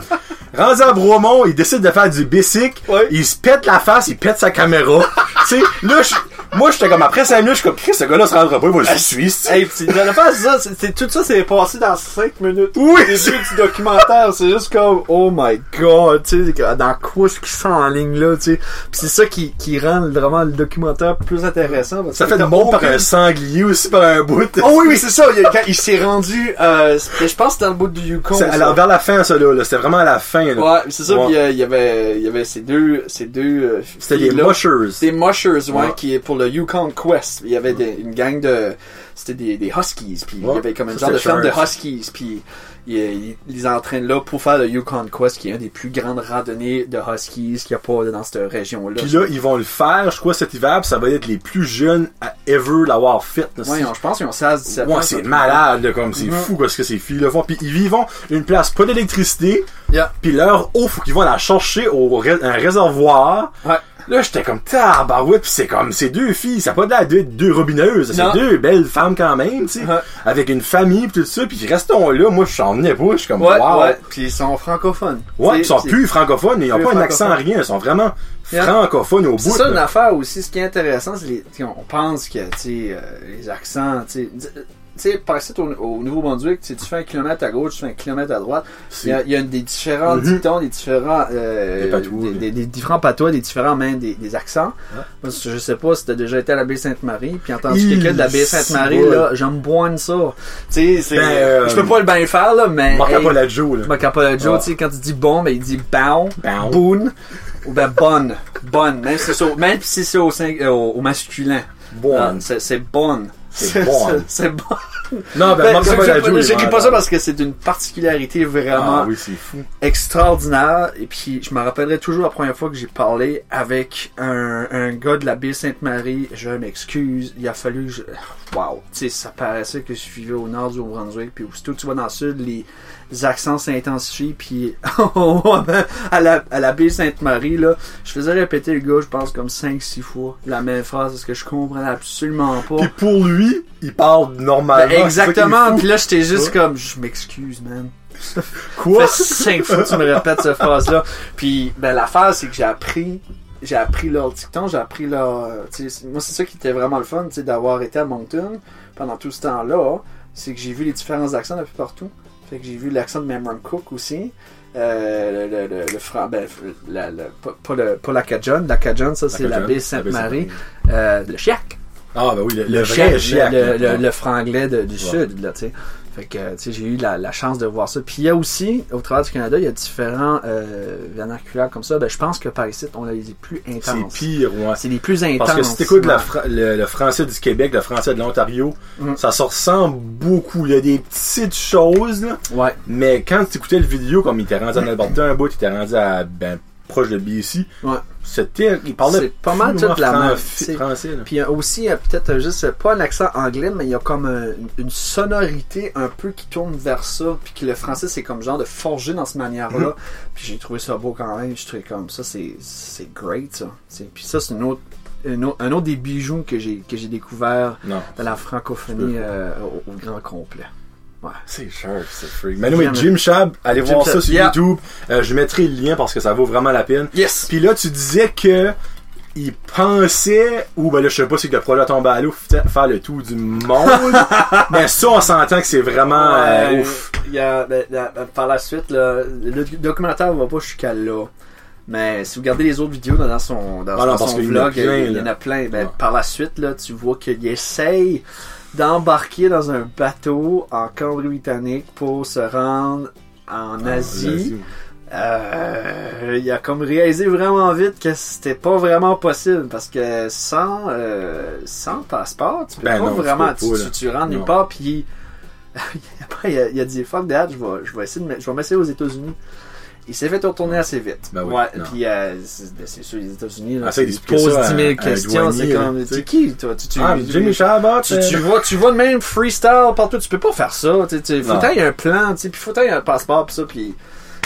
Rendu à Bromont, il décide de faire du bicycle. Ouais. Il se pète la face, il pète sa caméra. tu sais, là, je- moi, j'étais comme après 5 minutes, je suis comme, Chris, ce gars-là se rendra pas, moi, je suis. Hey, pis la c'est ça, c'est- tout ça c'est passé dans 5 minutes. Oui, Le c'est- début du documentaire, c'est juste comme, oh my god, tu sais, dans quoi ce qu'ils sont en ligne là, tu sais. Pis c'est ça qui, qui rend vraiment le documentaire plus intéressant. parce Ça fait de bon par un sanglier aussi par un bout. Oh oui, oui, c'est ça, il, quand s'est rendu, euh, je pense que c'était dans le bout du Yukon. Alors, vers la fin, ça, là, là, c'était vraiment à la fin, là. Ouais, c'est ça, Ouais. pis euh, il y avait, il y avait ces deux, ces deux, euh, C'était les mushers. Des mushers, ouais, Ouais. qui est pour le Yukon Quest. Il y avait des- une gang de, c'était des, des huskies, puis il y avait comme un ça, genre de ferme de huskies, puis ils, les entraînent là pour faire le Yukon Quest, qui est une des plus grandes randonnées de huskies qu'il n'y a pas dans cette région-là. Puis là, ils vont le faire, je crois, cet hiver, puis ça va être les plus jeunes à ever l'avoir fait. ouais, je pense qu'ils ont 16, 17 Ouais, c'est malade, comme c'est Mhm. fou quoi, ce que ces filles-là font. Puis ils vivent une place pas d'électricité, Yeah. puis leur eau, faut qu'ils vont la chercher au un réservoir. Ouais. Là, j'étais comme tabarouette, puis c'est comme ces deux filles, ça a pas l'air d'être deux robineuses, c'est deux belles femmes quand même, tu sais, Ouais. avec une famille pis tout ça, puis restons là, moi je suis en venais pas, je suis comme Ouais, wow. ouais, puis ils sont francophones. Ouais, ils sont c'est- plus francophones, ils ont pas un accent rien, ils sont vraiment Yeah. francophones au C'est bout. ça une affaire aussi. Ce qui est intéressant, c'est les, on pense que tu sais, euh, les accents, tu sais, sais, par ici au, au Nouveau-Brunswick, tu fais un kilomètre à gauche, tu fais un kilomètre à droite. Il y a, il y a des différents dictons, des différents, euh, Des patois, des, oui. des- des différents patois, des différents même des, accents. Je sais pas si t'as déjà été à la baie Sainte-Marie, puis entendu quelqu'un de la baie Sainte-Marie, là, j'aime boine ça. Tu sais, Ben, euh, je peux pas le bien faire, là, mais. Marc hey, la Joe, là. Macapolojo, Ah. tu sais, quand tu dis bon, ben, il dit bow, Bow. boon, ou ben bonne, bonne, même si c'est au, même si c'est au, au, masculin. Bon. Ah, c'est bonne. C'est bonne. C'est bon. Non, ben, Ben, pas la dis pas ça parce que c'est d'une particularité vraiment Ah oui, c'est fou. extraordinaire. Et puis, je me rappellerai toujours la première fois que j'ai parlé avec un, un gars de la baie Sainte-Marie. Je m'excuse. Il a fallu que je... Wow. Tu sais, ça paraissait que je vivais au nord du Nouveau-Brunswick. Puis aussitôt que tu vas dans le sud, les accents s'intensifient. Puis à la, à la baie Sainte-Marie, là, je faisais répéter le gars, je pense, comme 5-6 fois la même phrase parce que je comprenais absolument pas? Puis pour lui, il parle normalement. Ben, exactement. Puis là, j'étais juste comme, je m'excuse, man. Quoi? fait cinq fois que tu me répètes cette phrase-là. Puis, ben, l'affaire, c'est que j'ai appris, j'ai appris leur dicton, j'ai appris leur, moi, c'est ça qui était vraiment le fun, tu sais, d'avoir été à Moncton pendant tout ce temps-là. C'est que j'ai vu les différents accents un peu partout. Fait que j'ai vu l'accent de Memron Cook aussi. Euh, le, le, le, le ben, la, la- pas, pas le, pas la Cajun. La Cajun, ça, c'est la baie Sainte-Marie. Euh, le Chiac. Ah, ben oui, le, vrai chiac. Le, le, là. le franglais de- du Ouais. sud, là, tu sais. Fait que, tu sais, j'ai eu la, la chance de voir ça. Puis il y a aussi, au travers du Canada, il y a différents euh, vernaculaires comme ça. Ben, je pense que par ici, on a les plus C'est intenses. pire, ouais. C'est les plus intenses. Parce que si t'écoutes la ouais. fra- le, le français du Québec, le français de l'Ontario, Mm. ça se ressemble beaucoup. Il y a des petites choses, là. Ouais. Mais quand tu écoutais le vidéo, comme il était rendu en Alberta un bout, il était rendu à, ben, proche de BC, Ouais. c'était, il parlait C'est pas mal toute la même, français, là. Puis il y a aussi, a peut-être euh, juste, euh, pas un accent anglais, mais il y a comme euh, une, sonorité un peu qui tourne vers ça. Puis que le français, c'est comme genre de forger dans cette manière-là. Mhm. Puis j'ai trouvé ça beau quand même. Je trouvais comme ça, c'est c'est great, ça. Puis ça, c'est une autre, une autre- un autre des bijoux que j'ai que j'ai découvert Non. dans la francophonie euh, au, au grand complet. C'est cher, c'est free. Mais anyway. Jim Shab, allez Jim voir Shab, ça sur yeah. YouTube. Euh, je mettrai le lien parce que ça vaut vraiment la peine. Yes! Puis là, tu disais que il pensait, ou ben là, je sais pas si le projet tombé à l'eau, fa- faire le tour du monde. mais ça, on s'entend que c'est vraiment euh, ouf. il y a, ben, ben, par la suite, là, le documentaire va pas jusqu'à là. Mais si vous regardez les autres vidéos dans son, dans, Ah non, dans parce son vlog, il y en a plein. Ben, Ouais. Par la suite, là, tu vois qu'il essaye d'embarquer dans un bateau en Cambrie-Britannique pour se rendre en Asie. Euh, il a comme réalisé vraiment vite que c'était pas vraiment possible parce que sans euh, sans passeport, tu peux Ben pas non, tu vraiment peux pas, tu, tu, tu rentres nulle part puis après il a, il a dit fuck that, je vais je vais essayer de je vais m'essayer aux États-Unis. Il s'est fait retourner assez vite. Ben oui, ouais, puis euh, c'est c'est sûr, les États-Unis, là, poses ça à 10 000 un- à un questions, c'est comme, t'es qui, toi? Tu, tu, Ah, Jimmy Chabot, tu, euh, tu vas, tu vas de même freestyle partout, tu peux pas faire ça, tu sais, tu- faut que un plan, puis faut que un passeport, pis ça, puis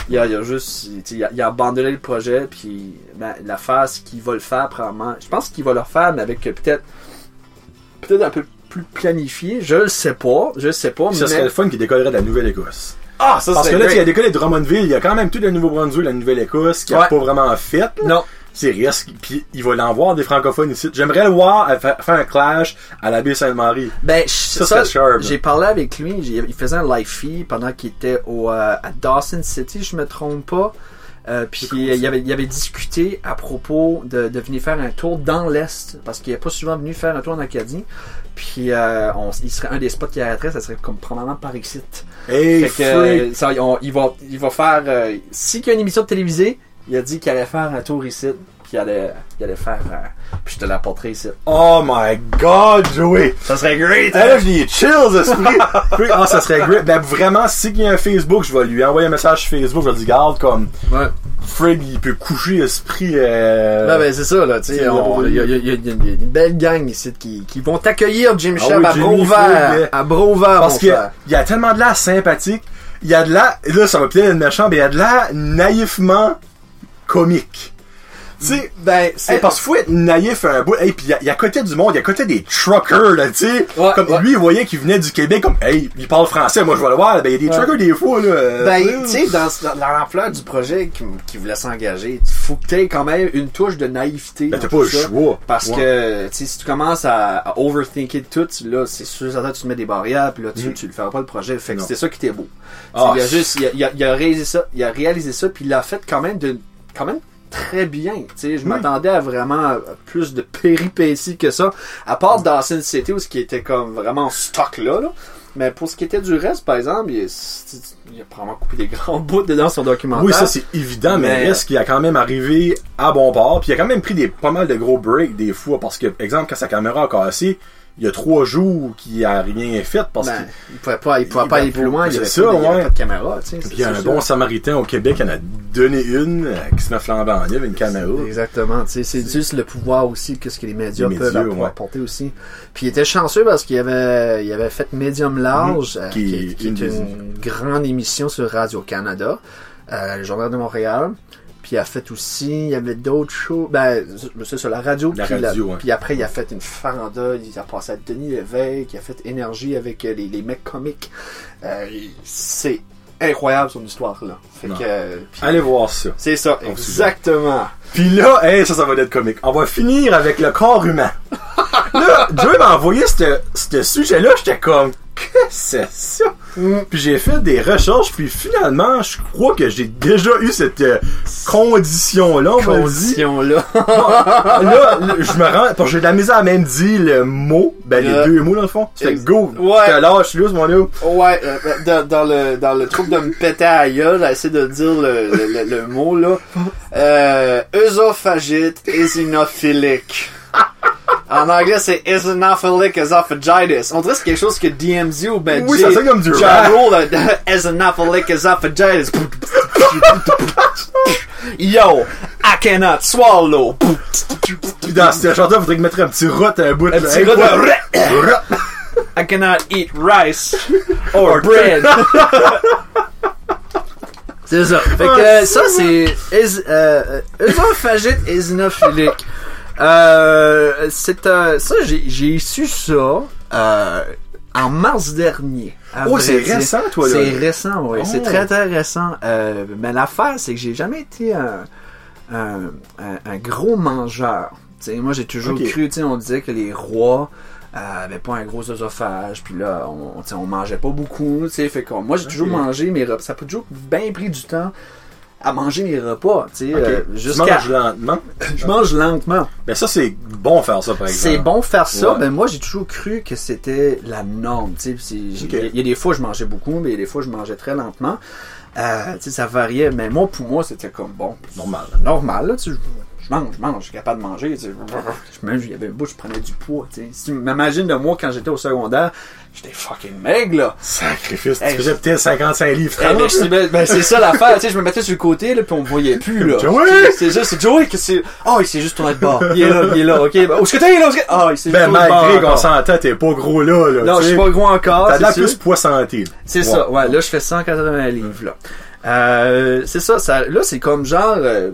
il a, il a juste, il a, il a abandonné le projet, puis ben, la phase qu'il va le faire, probablement, je pense qu'il va le faire, mais avec peut-être, peut-être un peu plus planifié, je le sais pas, je le sais pas, ça mais... serait le fun qui décollerait de la Nouvelle-Écosse. Ah, ça Parce que là, il a great. décollé de Drummondville, il y a quand même tout le Nouveau-Brunswick, la Nouvelle-Écosse, qui a Ouais. pas vraiment fait. là. Non. C'est risque, puis il va l'en des francophones ici. J'aimerais le voir euh, fa- faire un clash à la baie Sainte-Marie. Ben, je- Ça, ça, sharp, j'ai parlé avec lui, il faisait un live feed pendant qu'il était au, euh, à Dawson City, je me trompe pas. Euh, puis il, avait, il avait discuté à propos de, de venir faire un tour dans l'Est, parce qu'il n'est pas souvent venu faire un tour en Acadie. Puis euh, on- il serait un des spots qui arrêterait, ça serait comme probablement par ici. Hey, Fait que, freak! euh, ça, on- il, va, il va faire. Euh, si qu'il y a une émission de télévisée, il a dit qu'il allait faire un tour ici. Puis il allait, allait faire. euh, puis je te l'apporterai ici. Oh my god, Joey! Ça serait great! Hey, là, j'ai chills, esprit! Ah, ça serait great. Ben, vraiment, si il y a un Facebook, je vais lui envoyer un message sur Facebook, je vais lui dire, garde, comme, Ouais. Frig, il peut coucher esprit, euh... Non, ben c'est ça, là, tu sais, il y, a- y y une il y a une belle gang ici qui, qui vont t'accueillir, Jim Ah oui, à bras ouverts, à bras ouverts, Parce qu'il frère. y a tellement de l'air sympathique, il y a de l'air, là, ça va peut-être être méchant, mais il y a de l'air naïvement comique. Tu sais, Ben, c'est... Hey, parce qu'il faut être naïf un bout. Hey, puis il y, a- il y a côté du monde, il y a côté des truckers, là, tu sais. Ouais, comme ouais. lui, il voyait qu'il venait du Québec, comme, hey, il parle français, moi je vais le voir. Ben, il y a des Ouais. truckers des fois, là. euh, Ben, tu sais, dans, l'ampleur du projet qui, qui voulait s'engager, il faut que tu quand même une touche de naïveté. Ben, t'as pas le choix. Parce que, tu sais, si tu commences à, à overthinker tout, là, c'est sûr, certain, tu te mets des barrières, puis là, tu, Mm. tu le feras pas le projet. Fait que c'était ça qui était beau. Ah, il a juste, il a, il a- il a réalisé ça, il a réalisé ça, puis il l'a fait quand même de, quand même très bien. Tu sais, je Oui. m'attendais à vraiment plus de péripéties que ça. À part Dawson City où ce qui était comme vraiment stock là, là. Mais pour ce qui était du reste, par exemple, il, il a probablement coupé des grands bouts dedans son documentaire. Oui, ça c'est évident, mais, Mais- reste qu'il a quand même arrivé à bon port, puis il a quand même pris des, pas mal de gros breaks des fois, parce que, exemple, quand sa caméra a cassé, il y a trois jours qu'il a rien fait, parce Ben, que il pouvait pas, il pouvait il pas va aller plus loin, il y c'est avait, il y avait ouais. pas de caméra, tu sais. Puis il y a un bon samaritain au Québec, il en a donné une, euh, qui se met flambant en une caméra. Exactement, tu sais, c'est juste le pouvoir aussi que ce que les médias Les peuvent médias, ouais. apporter aussi. Puis il était chanceux parce qu'il avait, il avait fait Medium Large, euh, Mhm. Qui qui, est qui est une une grande émission sur Radio Canada, euh, le Journal de Montréal. Puis il a fait aussi, il y avait d'autres shows, ben c'est sur la radio. La puis, radio, puis après il a fait une farandole, il a passé à Denis Lévesque, il a fait énergie avec euh, les, les mecs comiques. Euh, c'est incroyable son histoire là. Fait que, euh, Allez voir ça. c'est ça, On exactement. Puis là, hey, ça, ça va être comique. On va finir avec le corps humain. là, Joey m'a envoyé ce ce sujet-là, j'étais comme, que c'est ça? Puis j'ai fait des recherches, puis finalement, je crois que j'ai déjà eu cette euh, condition-là, on va le dire. Condition là. là, là, je me rends, parce que j'ai de la misère à même dire le mot, ben les deux mots dans le fond. C'était go. Ouais. J'étais là, je suis loose, mon loup. Ouais, euh, dans, dans le dans le truc de me péter à gueule, j'essaie de dire le, le, le- mot là. Euh, œsophagite eosinophilique. En anglais, c'est eosinophilic esophagitis. On dirait que c'est quelque chose que DMZ ou ben Oui, ça sonne comme du rap. Euh, eosinophilic esophagitis. Yo, I cannot swallow. Puis dans cette chanson, faudrait que mettre un petit rot à un bout. Un petit rot. I cannot eat rice or bread. C'est ça. Fait que euh, ça, c'est és- euh, œsophagite eosinophilique. Euh, c'est euh, ça, j'ai su ça euh, en mars dernier. Oh, c'est récent, toi, là. C'est récent, oui. Oh. C'est très, très récent. Euh, mais l'affaire, c'est que j'ai jamais été un, un, un- un gros mangeur. Tu sais, moi, j'ai toujours Ok. cru, tu sais, on disait que les rois euh, avaient pas un gros œsophage, puis là, on, on mangeait pas beaucoup, tu sais, fait que moi, j'ai toujours mangé mes repas. Ça a toujours bien pris du temps à manger mes repas, tu sais, euh, Tu jusqu'à... manges lentement? Je mange lentement. Ben ça, c'est bon faire ça, par exemple. C'est bon faire ça, mais moi j'ai toujours cru que c'était la norme. tu sais, Il y a des fois je mangeais beaucoup, mais il y a des fois je mangeais très lentement. Euh, tu sais, ça variait, mais moi pour moi c'était comme bon, Normal. normal. Là, tu je mange, je mange, je suis capable de manger. tu sais. Je mange, il y avait une bouche, je prenais du poids. tu sais. Si tu m'imagines de moi quand j'étais au secondaire, j'étais fucking maigre, là. Sacrifice, Hey, tu faisais peut-être 55 livres. Eh, ben, dis, ben, ben, c'est ça l'affaire, tu sais, je me mettais sur le côté, là, puis on me voyait plus, là. Joey! C'est juste, c'est Joey, que c'est, oh, il s'est juste tourné de bord. Il est là, il est là, ok. Ben, où est-ce que t'es, là? Ah, il s'est Ben, juste tourné de bord malgré qu'on s'entend, t'es pas gros là, là. Non, je suis pas gros encore. T'as de la plus poids santé. C'est ça, ouais, là, je fais 180 livres, là. Euh, c'est ça, ça, là, c'est comme genre, euh,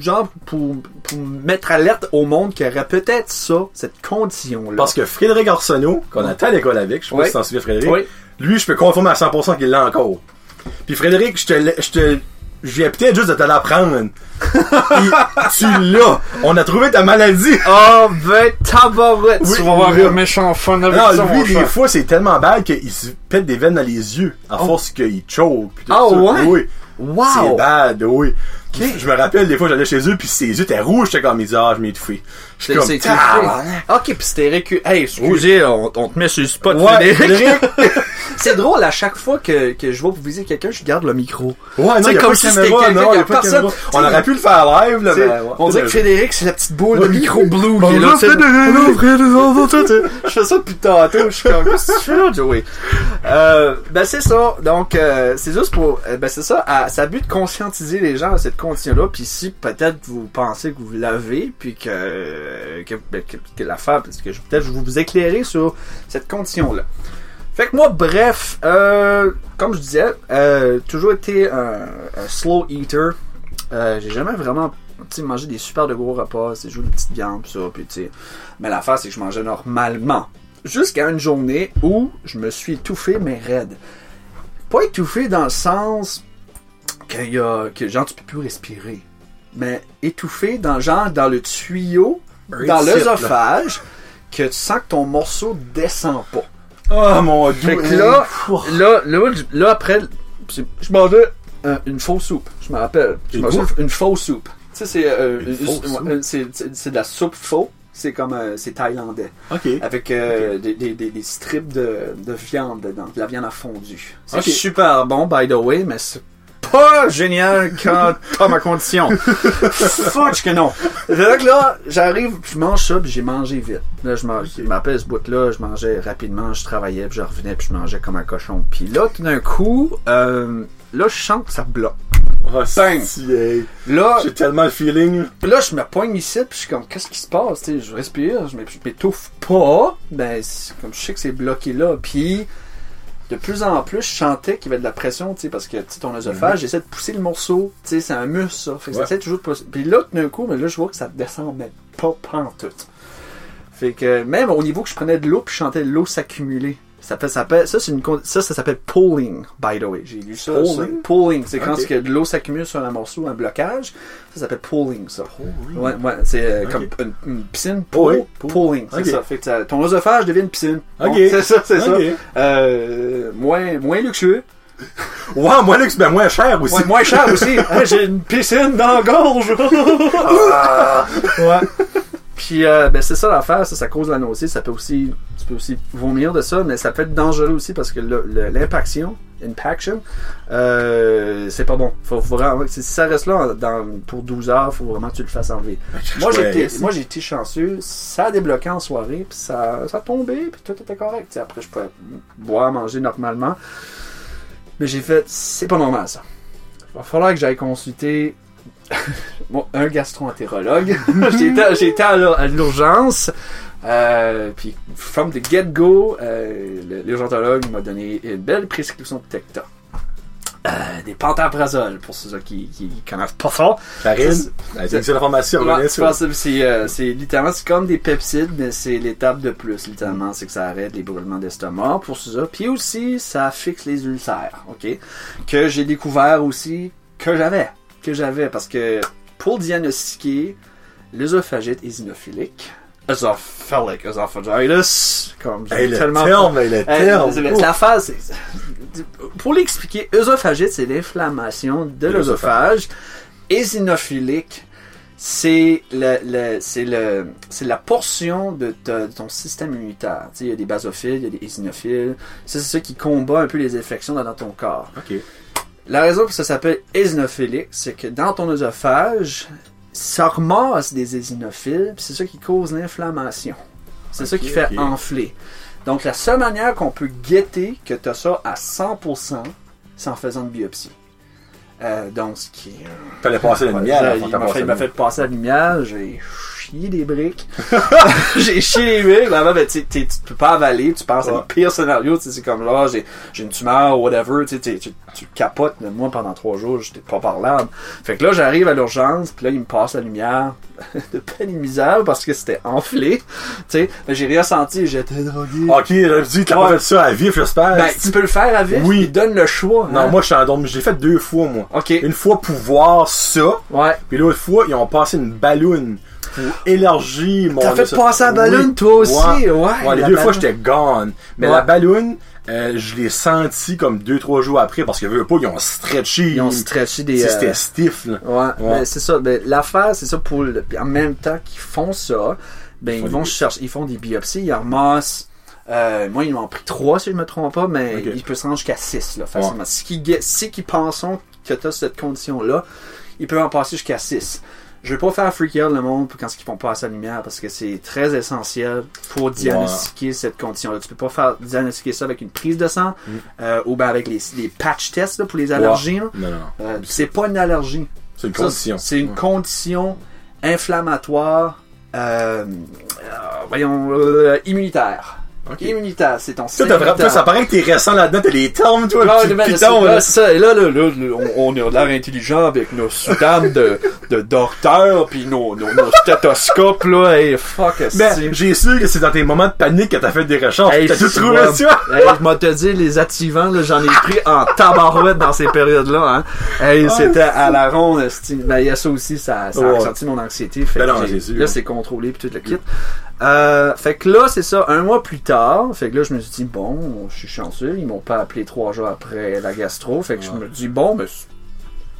genre pour, pour mettre alerte au monde qu'il y aurait peut-être ça, cette condition-là. Parce que Frédéric Arsenault, qu'on était à l'école avec, je sais pas Ouais. si t'en souviens Frédéric, Oui. lui, je peux confirmer à 100% qu'il l'a encore. Puis Frédéric, je te, je te, je viens peut-être juste de te l'apprendre. Puis tu l'as. On a trouvé ta maladie. Oh, ben, tabarouette, Oui, tu vas avoir un méchant fun avec Non, ça, lui, des fois, c'est tellement bad qu'il se pète des veines dans les yeux à Oh. force qu'il choke. Ah, ça. ouais? Oui. Wow! C'est bad, oui. Je me rappelle, des fois, j'allais chez eux, puis ses yeux étaient rouges, j'étais comme, ils disaient, ah, je m'ai étouffé. C'est comme. Ok, pis c'était récu... Hey, excusez, on, on te met sur le spot, Ouais, Frédéric. c'est drôle, à chaque fois que, que je vais pour visiter quelqu'un, je garde le micro. Ouais, non, y a comme pas si c'était quelqu'un personne. On aurait pu le faire live, là, mais... on dirait que Frédéric, c'est la petite boule de micro blue qui est là. Je fais ça depuis tantôt. Je suis comme, qu'est-ce que tu fais là, Joey? Euh, ben, c'est ça. Donc, euh, c'est juste pour, euh, ben, c'est ça. À, ça a but de conscientiser les gens à cette condition-là. Puis si peut-être vous pensez que vous l'avez, puis que, que, ben, que, que l'affaire, parce que je- peut-être je vous éclairer sur cette condition-là. Fait que moi, bref, euh, comme je disais, euh, toujours été un, slow eater. Euh, j'ai jamais vraiment mangé des super de gros repas, c'est juste des petites viandes, pis ça, puis tu. Mais l'affaire, c'est que je mangeais normalement. Jusqu'à une journée où je me suis étouffé, mais raide. Pas étouffé dans le sens qu'il y a, que genre tu peux plus respirer. Mais étouffé dans genre dans le tuyau, dans l'œsophage, que tu sens que ton morceau descend pas. Oh, mon dieu. Fait que là, là, là, là, après, je mangeais euh, une fausse soupe. Je me rappelle. Je Une mangeais fausse? soupe. Tu sais, c'est euh, de la soupe faux. C'est comme euh, c'est thaïlandais Ok. avec euh, des, des, des, des strips de, de viande dedans, de la viande à fondue. C'est super bon, by the way, mais c'est pas génial quand t'as ma condition. Fuck que non. Là, j'arrive, je mange ça, puis j'ai mangé vite. Là, je m'appelle ce bout-là, je mangeais rapidement, je travaillais, puis je revenais, puis je mangeais comme un cochon. Puis là, tout d'un coup, euh, là, je sens que ça bloque. Oh, Bang. Là, J'ai tellement le feeling. là, je me poigne ici, puis je suis comme, qu'est-ce qui se passe? Je respire, je m'é- je m'étouffe pas. Ben, comme je sais que c'est bloqué là. Puis, de plus en plus, je sentais qu'il y avait de la pression, tu sais, parce que ton œsophage, j'essaie de pousser le morceau. Tu sais, c'est un muscle, ça. Fait que Ouais. j'essaie toujours de pousser. Puis là, tout d'un coup, mais là, je vois que ça descend, mais pas pantoute. Fait que, même au niveau que je prenais de l'eau, puis je sentais l'eau s'accumuler. Ça, fait, ça, s'appelle- ça, c'est une, ça, ça s'appelle pooling, by the way. J'ai lu ça. Pooling? Pooling, c'est quand que de l'eau s'accumule sur un morceau, un blocage. Ça s'appelle pooling, ça. oui. Ouais, ouais, c'est euh, comme une, une piscine Oui, pool, pool. pooling, c'est ça. Fait que ton œsophage devient une piscine. Bon, Ok. c'est ça, c'est ça. Euh, moins, moins luxueux. Ouais, moi, luxe, ben, moins cher aussi. Ouais, moins cher aussi. Hein, J'ai une piscine dans la gorge. ouais. Puis euh, ben c'est ça l'affaire, ça, ça cause la nausée, ça peut aussi tu peux aussi vomir de ça, mais ça peut être dangereux aussi parce que l'impaction, impaction, euh, c'est pas bon. Faut vraiment, si ça reste là dans, pour 12 heures, faut vraiment que tu le fasses enlever. Moi j'ai été, pourrais- moi j'ai été chanceux, ça a débloqué en soirée, puis ça, ça a tombé, puis tout était correct. T'sais, après je pouvais boire, manger normalement, mais j'ai fait, c'est pas normal ça. Il va falloir que j'aille consulter bon, un gastro-entérologue. j'ai été, j'ai été à l'ur- à l'urgence. Euh, puis, from the get-go, euh, l'urgentologue m'a donné une belle prescription de Tecta. Euh, des pantaprazole, pour ceux qui, qui connaissent pas ça. L'information, que c'est, euh, c'est littéralement, c'est comme des pepsides, mais c'est l'étape de plus, littéralement. C'est que ça arrête les brûlements d'estomac pour ça. Puis aussi, ça fixe les ulcères, ok? Que j'ai découvert aussi que j'avais. Que j'avais, parce que pour diagnostiquer l'œsophagite éosinophilique, esophilic esophagitis, comme Hey, le tellement terme, hey, le Hey, terme. la phase, pour l'expliquer, œsophagite, c'est l'inflammation de l'œsophage. Éosinophilique, c'est le, le- c'est le, c'est la portion de, ta- de ton système immunitaire. Tu sais, il y a des basophiles, il y a des éosinophiles. Ça, c'est ça qui combat un peu les infections dans, dans ton corps. Ok. La raison pour ça s'appelle éosinophilique, c'est que dans ton œsophage, ça ramasse des éosinophiles, puis c'est ça qui cause l'inflammation. C'est ça qui fait enfler. Donc la seule manière qu'on peut guetter que tu as ça à 100%, c'est en faisant une biopsie. Euh, donc, ce qui est... Fallait passer la lumière. il m'a fait, fait passer la lumière, j'ai chié des briques. j'ai chié des briques, là, ben, tu peux pas avaler, tu penses à Ouais. le pire scénario, tu sais, c'est comme là, j'ai, j'ai une tumeur, whatever, tu tu, capotes, mais moi pendant trois jours, j'étais pas parlable. Fait que là, j'arrive à l'urgence, puis là, il me passe la lumière de peine et misère parce que c'était enflé, tu sais, mais j'ai rien senti, j'étais drogué. Ok, j'avais dit t'as pas fait ça à vif, j'espère. Ben, tu peux le faire à vif, Oui. il donne le choix. Non, hein. moi, je suis en dorme. J'ai fait deux fois, moi. Ok. Une fois pour voir ça, Ouais. puis l'autre fois, ils ont passé une balloune mon... T'as fait ça. passer la Oui. balloune, toi aussi, ouais. Ouais, les deux fois, j'étais gone. Mais Ouais. la balloune, euh, je l'ai senti comme deux, trois jours après, parce que, veux pas, ils ont stretché. Ils ont stretché des. Sais, euh, C'était stiff, là. Ouais, Ouais. ben, c'est ça. Ben, l'affaire, c'est ça pour le- en même temps qu'ils font ça, ben Ils vont des- chercher, ils font des biopsies, ils ramassent. Euh, moi, ils m'ont pris trois si je me trompe pas, mais Ok. il peut se rendre jusqu'à six là, facilement. Si qu'ils pensent que tu as cette condition-là, ils peuvent en passer jusqu'à six. Je vais pas faire freak out le monde quand ils font passer la lumière parce que c'est très essentiel pour diagnostiquer cette condition-là. Tu peux pas faire diagnostiquer ça avec une prise de sang Mm. euh, ou ben avec les, les patch tests là, pour les allergies. Non, non. Euh, c'est pas une allergie. C'est une condition. C'est une Ouais. condition inflammatoire, euh, euh, voyons, immunitaire. Ok. Immunitaire, c'est ton vraiment- immunitaire. ça paraît que t'es récent là-dedans, t'as les termes, toi, Ah, piton, là. là, ça. Là, là, là, on, on a l'air intelligent avec nos soutanes de, de docteur, puis nos, nos, nos stéthoscopes, là. Hey, fuck, esti. j'ai su que c'est dans tes moments de panique que t'as fait des recherches. Hey, t'as tout trouvé ça? Hey, je m'en te dit, les activants, là, j'en ai pris en tabarouette dans ces périodes-là, hein. Hey, c'était à la ronde. Ben, il y a ça aussi, ça, ça a ressenti mon anxiété. Fait Ben non, là, c'est contrôlé puis tout le kit. Euh, fait que là, c'est ça, un mois plus tard, fait que là, je me suis dit, bon, je suis chanceux, ils m'ont pas appelé trois jours après la gastro, fait que je me dis, bon, mais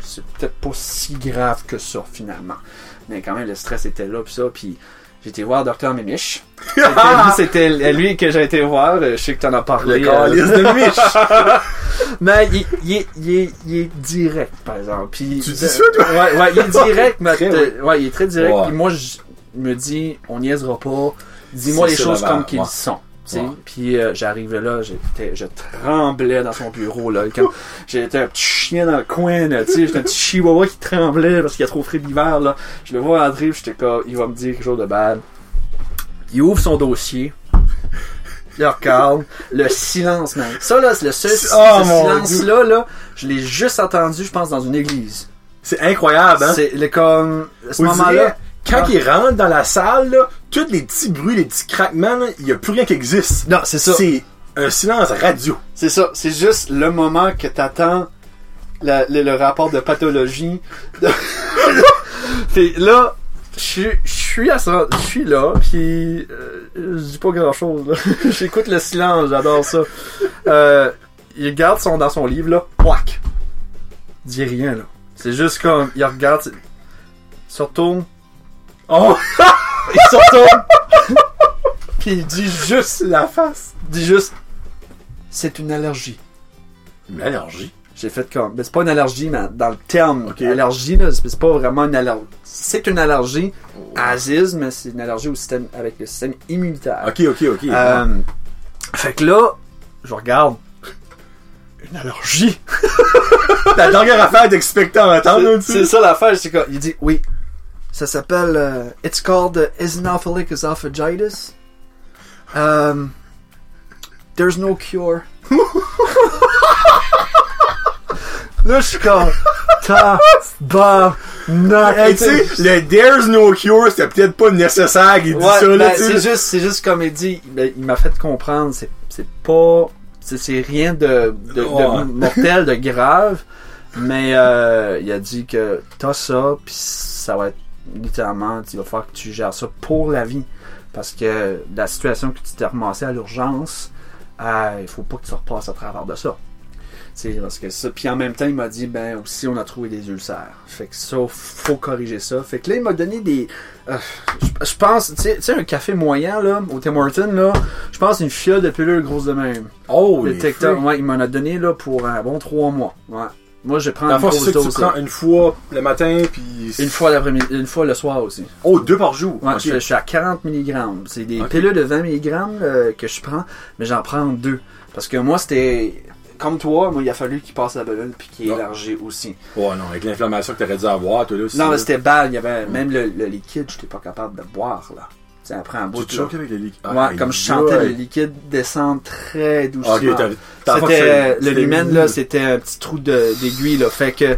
c'est- peut-être pas si grave que ça, finalement. Mais quand même, le stress était là, puis ça, puis j'ai été voir Dr. Mémiche. C'était lui- C'était lui que j'ai été voir, euh, je sais que t'en as parlé. Le euh, de mais il, il est, il, est, il est direct, par exemple. Puis, Tu dis ça, toi? Ouais, ouais, il est direct, mais ouais, il est très direct. Puis moi, je me dis, on niaisera pas. Dis-moi les choses comme qu'ils ouais. sont. Puis euh, j'arrivais là, j'étais, je tremblais dans son bureau là. Quand j'étais un petit chien dans le coin, j'étais un petit chihuahua qui tremblait parce qu'il y a trop frais d'hiver là. Je le vois entrer, j'étais comme, il va me dire quelque chose de bad. Il ouvre son dossier. Il regarde. Le silence, man. Ça, là, c'est le seul Oh, silence-là, là, je l'ai juste entendu, je pense, dans une église. C'est incroyable, hein? C'est le comme, à ce moment-là. Quand Ah. il rentre dans la salle, là, tous les petits bruits, les petits craquements, il y a plus rien qui existe. Non, c'est ça. C'est un silence radio. C'est ça. C'est juste le moment que t'attends la- le, le rapport de pathologie. Puis là, je suis- à ça, je suis là, puis euh, je dis pas grand chose. J'écoute le silence, j'adore ça. Euh, il regarde son dans son livre là. Il dit rien là. C'est juste comme il regarde, il se retourne, Oh! il se retourne, puis il dit juste, la face. il dit juste, c'est une allergie. Une allergie? J'ai fait comme. Ben, c'est pas une allergie, mais dans le terme, Ok. allergie, là, c'est pas vraiment une allergie. C'est une allergie Aziz, mais c'est une allergie au système, avec le système immunitaire. Ok, ok, ok. Euh, fait que là, je regarde. Une allergie? La dernière affaire d'expectant C'est c'est ça l'affaire, c'est quoi? Il dit, oui. Ça s'appelle, euh, it's called eosinophilic esophagitis. Um, there's no cure. Là, je suis comme, tabarnak. Hey, tu sais, le There's no cure, c'était peut-être pas nécessaire qu'il dise Ouais, ça, là, ben, c'est juste, c'est juste comme il dit, ben, il m'a fait comprendre, c'est, c'est pas, c'est, rien de, de, de Ouais. mortel, de grave, mais euh, il a dit que t'as ça, puis ça va être littéralement, il va falloir que tu gères ça pour la vie, parce que la situation que tu t'es ramassé à l'urgence, euh, il faut pas que tu repasses à travers de ça. Parce que ça, puis en même temps, il m'a dit, ben aussi, on a trouvé des ulcères. Fait que ça, faut corriger ça. Fait que là, il m'a donné des, euh, je, pense, tu sais- un café moyen, là, au Tim Hortons, là, je pense une fiole de pilule grosse de même. Oh, le TikTok, ouais, il m'en a donné, là, pour un bon trois mois. Ouais. Moi, je prends Dans une fond, c'est grosse ça que tu dose. prends là. une fois le matin, puis... Une fois l'après-midi, une fois le soir aussi. Oh, deux par jour? Ouais, Ok. je, je suis à 40 mg. C'est des Ok. pilules de 20 mg euh, que je prends, mais j'en prends deux. Parce que moi, c'était. Comme toi, moi, il a fallu qu'il passe la pilule puis qu'il Ah. élargit aussi. Ouais, non, avec l'inflammation que t'aurais dû avoir, toi, là, aussi, Non, mais c'était bad. Il y avait même le, le liquide, j'étais pas capable de boire, là. Sais, après un bout de avec les liquides. Ouais, comme je sentais le liquide descendre très doucement. C'était, le lumen, là, c'était un petit trou d'aiguille, là. Fait que.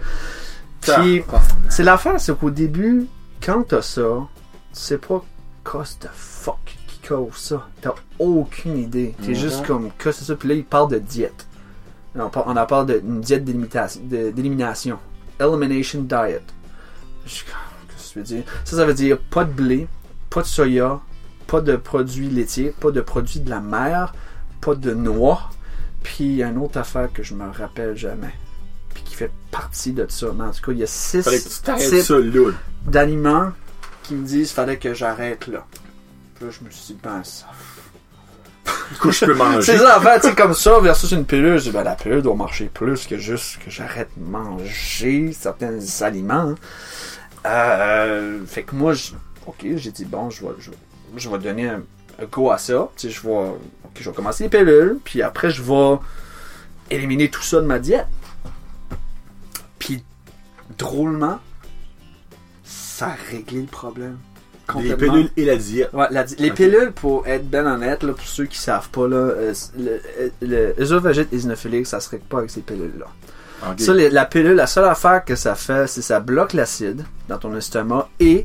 Puis, c'est l'affaire, c'est qu'au début, quand t'as ça, tu sais pas cause de fuck qui cause ça. T'as aucune idée. T'es Mhm. juste comme, que c'est ça. Puis là, il parle de diète. On, on en parle d'une diète d'élimination. Elimination diet. Je Qu'est-ce que tu veux dire? Ça, ça veut dire pas de blé, pas de soya, pas de produits laitiers, pas de produits de la mer, pas de noix. Puis une autre affaire que je me rappelle jamais. Puis qui fait partie de ça. Mais en tout cas, il y a six types d'aliments qui me disent fallait que j'arrête là. Puis là, je me suis dit, ben ça. Du coup, je peux manger. C'est ça, en fait, comme ça, versus une pilule, ben la pilule doit marcher plus que juste que j'arrête de manger certains aliments. Euh, fait que moi, je- ok, j'ai dit, bon, je vais, je, je vais donner un, un go à ça. Tu sais, je vais, ok, je vais commencer les pilules, puis après, je vais éliminer tout ça de ma diète. Puis, drôlement, ça a réglé le problème. Les pilules et la diète. Ouais, la di- les pilules, pour être ben honnête, là, pour ceux qui savent pas, là, euh, le, œsophagite eosinophilique, ça se règle pas avec ces pilules-là. Ça, les- la pilule, la seule affaire que ça fait, c'est ça bloque l'acide dans ton estomac et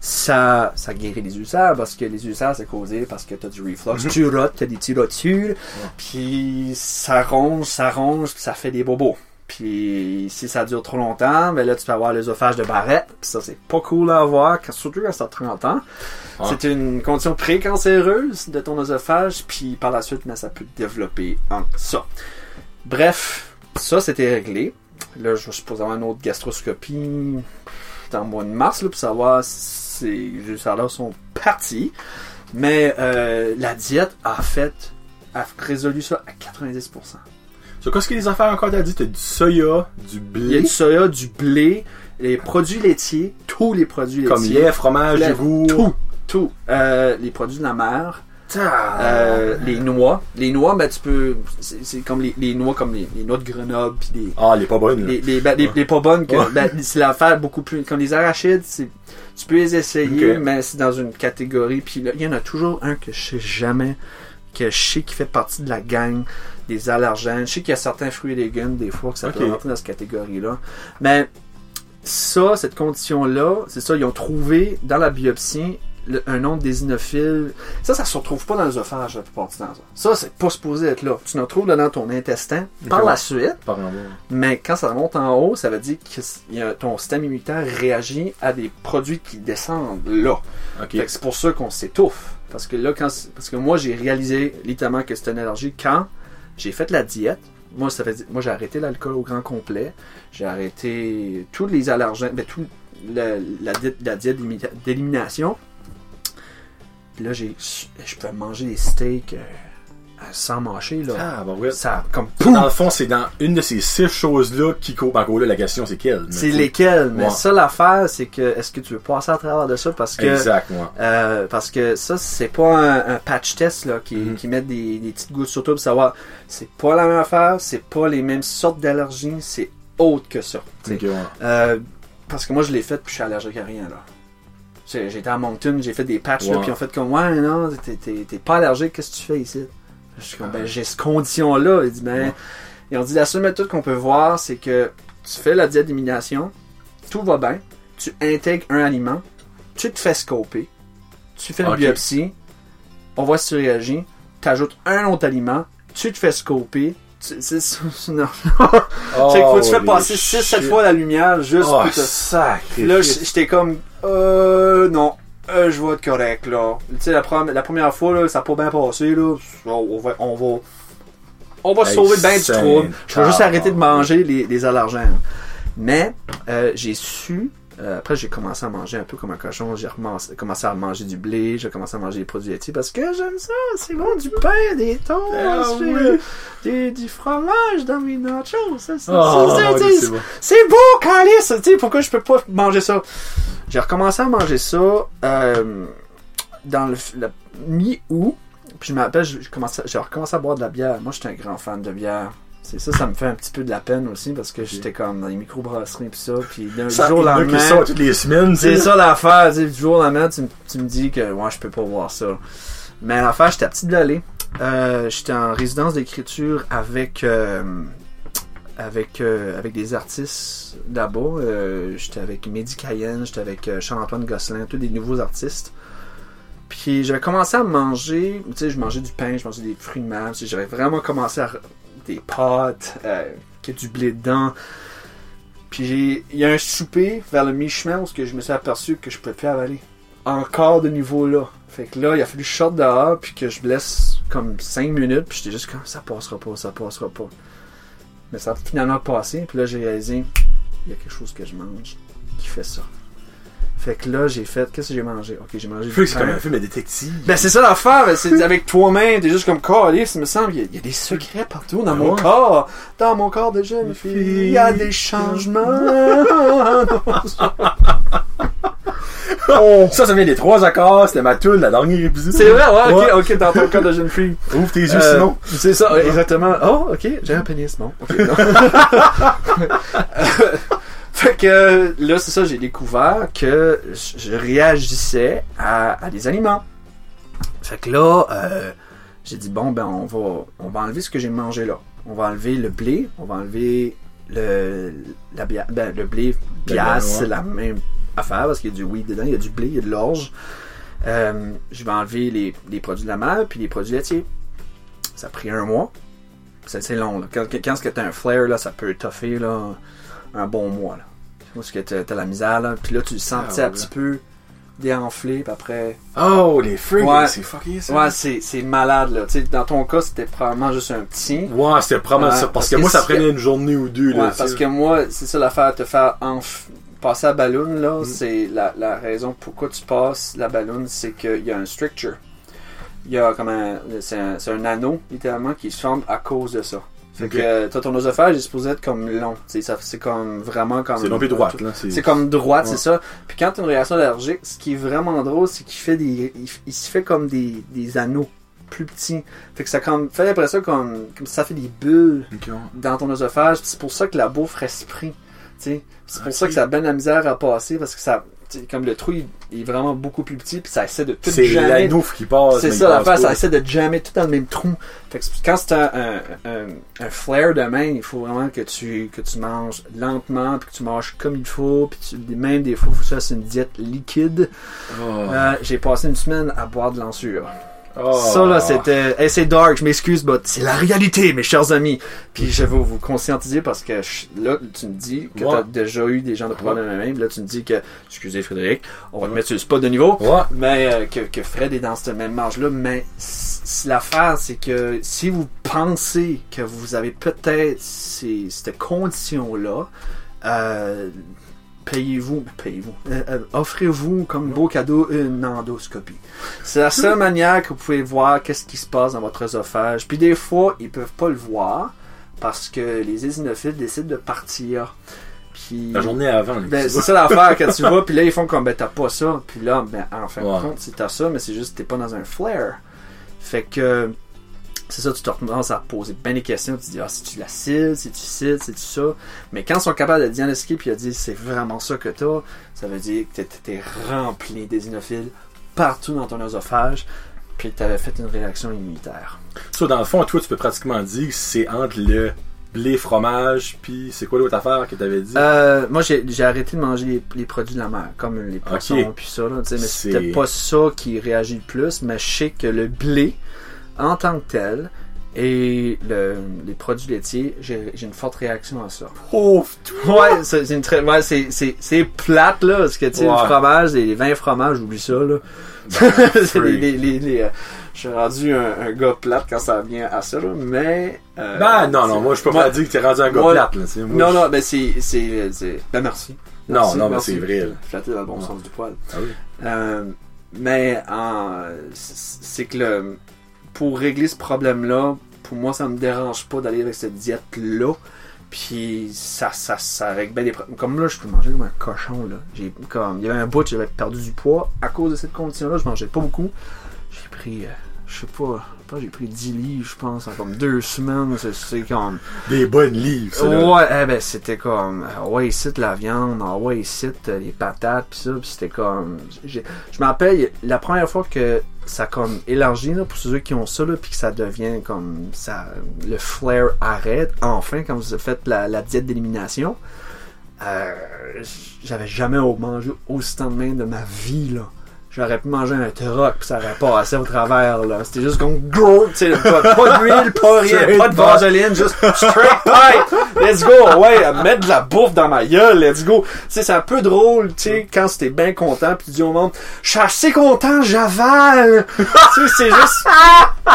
ça, ça guérit les ulcères parce que les ulcères, c'est causé parce que t'as du reflux. Tu rotes, t'as des petits rotules, puis ça ronge, ça ronge, puis ça fait des bobos. Puis si ça dure trop longtemps, ben là tu peux avoir l'œsophage de Barrett. Puis ça c'est pas cool à avoir, surtout quand ça a 30 ans. Ah. C'est une condition précancéreuse de ton œsophage, puis par la suite, ben, ça peut développer en ça. Bref, ça c'était réglé. Là, je vais supposer avoir une autre gastroscopie dans le mois de mars là, pour savoir si ces ulcères-là sont partis. Mais euh, la diète a fait, a résolu ça à 90%. So, qu'est-ce que les affaires encore t'as dit? T'as du soya, du Il y a blé, du soya, du blé, les produits laitiers, tous les produits comme laitiers. lait, fromage, yogourt. Tout, tout. Euh, les produits de la mer, euh, les noix. Les noix, ben tu peux, c'est comme les, les noix comme les, les noix de Grenoble puis les Ah, les pas bonnes, là. les, les, ben, les, Ouais. les pas bonnes que ben, c'est l'affaire beaucoup plus comme les arachides c'est tu peux les essayer mais c'est dans une catégorie. Puis là, il y en a toujours un que je sais jamais que je sais qui fait partie de la gang des allergènes je sais qu'il y a certains fruits et légumes des fois que ça peut rentrer dans cette catégorie là mais ça cette condition là c'est ça ils ont trouvé dans la biopsie le- un nombre d'ésinophiles ça ça se retrouve pas dans l'œsophage la plupart du temps ça, ça c'est pas supposé être là tu en trouves là dans ton intestin par la suite Par mais quand ça monte en haut, ça veut dire que ton système immunitaire réagit à des produits qui descendent là. Ok. Fait que c'est pour ça qu'on s'étouffe. Parce que là, quand, parce que moi, j'ai réalisé littéralement que c'était une allergie quand j'ai fait la diète. Moi, ça fait, moi, j'ai arrêté l'alcool au grand complet. J'ai arrêté tous les allergènes, ben, tout la, la, diète- la diète d'élimina- d'élimination. Puis là, j'ai, je peux manger des steaks euh, sans mâcher là. Ah, bah ouais. Ça, comme Dans le fond, c'est dans une de ces six choses-là qui courent. Encore là, la question, c'est quelle? C'est lesquels, mais Ouais. ça l'affaire, c'est que est-ce que tu veux passer à travers de ça? Parce que Exact, moi. euh, parce que ça c'est pas un, un patch test là qui, Mhm. qui met des, des petites gouttes sur toi pour savoir c'est pas la même affaire, c'est pas les mêmes sortes d'allergies, c'est autre que ça. tu sais. Ok, ouais. Euh, parce que moi je l'ai fait puis je suis allergique à rien là. J'étais à Moncton, j'ai fait des patchs là puis ont fait comme ouais non t'es- pas allergique, qu'est-ce que tu fais ici? Je suis comme ben j'ai cette condition là. Ils disent ben Ouais. ils ont dit la seule méthode qu'on peut voir, c'est que tu fais la diète d'élimination, tout va bien, tu intègres un aliment, tu te fais scoper, tu fais une biopsie, on voit si tu réagis, tu ajoutes un autre aliment, tu te fais scoper, tu- c'est c'est- non. Oh, faut que tu fais les passer 6-7 shit. fois la lumière juste Oh, pour te... Là, j'étais comme, euh, non, euh, je vais être correct, là. Tu sais, la, première fois, là, ça n'a pas bien passé, là. On on va, on va, on va se sauver de bien du trouble. Je vais juste arrêter de manger les, les allergènes. Mais, euh, j'ai su, Euh, après, j'ai commencé à manger un peu comme un cochon. J'ai commencé à manger du blé. J'ai commencé à manger des produits laitiers parce que j'aime ça. C'est bon, du pain, des toasts, Ah oui. des- du fromage dans mes nachos. Ça, ça, Oh, ça, oui, c'est c'est beau, Calice! Tu sais, pourquoi je peux pas manger ça? J'ai recommencé à manger ça euh, dans le, la mi-août. Puis je me rappelle, j'ai commencé- j'ai recommencé à boire de la bière. Moi, j'étais un grand fan de bière. C'est ça, ça me fait un petit peu de la peine aussi parce que j'étais comme dans les microbrasseries et ça. Puis d'un jour au lendemain. toutes les semaines, C'est ça l'affaire, du jour au lendemain, tu, tu me dis que moi je peux pas voir ça. Mais l'affaire, j'étais à Petite Vallée. Euh, j'étais en résidence d'écriture avec euh, avec euh, avec des artistes là-bas. Euh, j'étais avec Mehdi Cayenne, j'étais avec euh, Charles-Antoine Gosselin, tous des nouveaux artistes. Puis j'avais commencé à manger, tu sais, je mangeais du pain, je mangeais des fruits de mer, j'avais vraiment commencé à des pâtes, euh, qu'il y a du blé dedans. Puis il y a un souper vers le mi-chemin où je me suis aperçu que je pouvais plus avaler. Encore de niveau là. Fait que là, il a fallu que je dehors puis que je me laisse comme 5 minutes puis j'étais juste comme ça passera pas, ça passera pas. Mais ça a finalement passé puis là j'ai réalisé il y a quelque chose que je mange qui fait ça. Fait que là j'ai fait qu'est-ce que j'ai mangé? Ok j'ai mangé c'est comme un film de détective. Ben c'est ça l'affaire, c'est avec toi-même, t'es juste comme calice, il me semble, il y, a- il y a des secrets partout dans mon Ouais? corps, dans mon corps de jeune fille, il y a des changements. Ça, ça vient des trois accords, c'était ma tune, la dernière épisode. c'est vrai, ouais, ok, Ouais. ok, dans ton corps de jeune fille. Ouvre tes yeux, Euh, sinon. C'est ça, ouais, exactement. Oh, ok, j'ai un pénis, bon. ok, non. fait que là, c'est ça, j'ai découvert que je réagissais à, à des aliments. Fait que là, euh, j'ai dit, bon, ben, on va, on va enlever ce que j'ai mangé là. On va enlever le blé, on va enlever le, la bia- ben, le blé biasse, c'est la même affaire parce qu'il y a du wheat dedans, il y a du blé, il y a de l'orge. Euh, je vais enlever les, les produits de la mer puis les produits laitiers. Ça a pris un mois. C'est long. Là. Quand, quand que t'as un flare, là, ça peut toffer là, un bon mois. Là. Où est-ce que t'as t'as la misère, là. Puis là, tu le sens Ah, un ouais. petit peu déenflé, puis après... Oh, les freaks, Ouais. c'est fucké ça. Ouais, c'est c'est malade, là. Tu sais, dans ton cas, c'était probablement juste un petit. Ouais, c'était probablement ça. Parce, parce que, que moi, ça prenait une journée ou deux, Ouais, là. parce que moi, c'est ça l'affaire, te faire enf- passer la balloune, là, Mm. c'est la, la raison pourquoi tu passes la balloune, c'est qu'il y a un stricture. Il y a comme un, c'est un, c'est un anneau, littéralement, qui se forme à cause de ça. Fait que euh, toi, ton oesophage est supposé être comme long. C'est comme vraiment comme. C'est long puis droite, là. C'est comme droite, Ouais. c'est ça. Puis quand tu as une réaction allergique, ce qui est vraiment drôle, c'est qu'il fait des, il, il se fait comme des, des anneaux plus petits. Fait que ça comme, fait l'impression comme, comme ça fait des bulles dans ton oesophage. C'est pour ça que la bouffe reste pris. tu sais. C'est pour Ok. ça que ça a bien la misère à passer parce que ça, comme le trou il, il est vraiment beaucoup plus petit puis ça essaie de tout C'est jammer. l'anneau qui passe. C'est ça l'affaire, ça essaie de jammer tout dans le même trou. Fait que quand c'est un, un, un, un flare de main, il faut vraiment que tu, que tu manges lentement, puis que tu manges comme il faut, puis tu, même des fois, il faut que tu fasses une diète liquide. Oh. Euh, J'ai passé une semaine à boire de l'ensure. Oh. Ça là, c'était. Hey, c'est dark, je m'excuse, mais c'est la réalité, mes chers amis. Puis je vais vous conscientiser parce que je- là, tu me dis que Ouais. t'as déjà eu des gens de problème de même. Là, tu me dis que, excusez Frédéric, on va te mettre sur le spot de niveau. Ouais. Mais euh, que, que Fred est dans ce même marge-là. Mais c- c- l'affaire, c'est que si vous pensez que vous avez peut-être cette condition-là, euh, payez-vous, payez-vous, euh, euh, offrez-vous comme beau cadeau une endoscopie. C'est la seule manière que vous pouvez voir qu'est-ce qui se passe dans votre œsophage. Puis des fois, ils peuvent pas le voir parce que les éosinophiles décident de partir. Puis La journée avant. ben, c'est ça l'affaire quand tu vas, puis là ils font comme ben t'as pas ça, puis là ben en fin Ouais. de compte c'est t'as ça, mais c'est juste que t'es pas dans un flare. Fait que c'est ça, tu te commences à poser bien des questions, tu te dis ah c'est tu l'acide, c'est tu cide, c'est tu ça. Mais quand ils sont capables de diagnostiquer puis ils disent c'est vraiment ça que t'as, ça veut dire que t'es- rempli d'ésinophiles partout dans ton œsophage, puis t'avais fait une réaction immunitaire. Ça, dans le fond, toi, tu peux pratiquement dire que c'est entre le blé fromage, puis c'est quoi l'autre affaire que t'avais dit? Euh, moi, j'ai arrêté de manger les, les produits de la mer, comme les poissons puis ça. Là, mais c'était pas ça qui réagit le plus, mais je sais que le blé, en tant que tel, et le, les produits laitiers, j'ai une forte réaction à ça. Oh, Ouais, c'est une très, ouais, c'est plate là, parce que tu sais Ouais. le fromage, les, les vins fromages, j'oublie ça là. les, les, les, euh, je suis rendu un, un gars plate quand ça vient à ça, là, mais. euh, Ben, non, non, moi, je peux moi- pas dire que t'es rendu un gars moi- plate, là. Moi, Non, non, ben c'est. Ben merci. Non, Merci, non, mais c'est vrai. Flatté dans le bon Ouais. sens du poil. Ah oui. Euh, mais en, c'est que le, pour régler ce problème-là, pour moi, ça me dérange pas d'aller avec cette diète-là. Puis ça, ça, ça règle bien des problèmes. Comme là, je peux manger comme un cochon. Là. J'ai, comme, il y avait un bout, j'avais perdu du poids. À cause de cette condition-là, je mangeais pas beaucoup. J'ai pris, euh, je sais pas, pas j'ai pris 10 livres, je pense, en comme deux semaines. C'est, comme. Des bonnes livres, ça. Ouais, eh ben c'était comme ah ouais ici la viande, ah ouais ici les patates pis ça, pis c'était comme je me rappelle la première fois que ça a comme élargi là, pour ceux qui ont ça là puis que ça devient comme ça le flair arrête enfin quand vous faites la, la diète d'élimination. Euh, j'avais jamais mangé autant de main de ma vie là. J'aurais pu manger un troc pis ça aurait passé au travers là. C'était juste comme gros, tu sais, pas, pas d'huile, pas rien, pas de vaseline, juste straight pipe. Let's go, ouais, mettre de la bouffe dans ma gueule, let's go. Tu sais, c'est un peu drôle, tu sais, quand t'es bien content pis tu dis au monde, je suis assez content, j'avale. tu sais, c'est juste,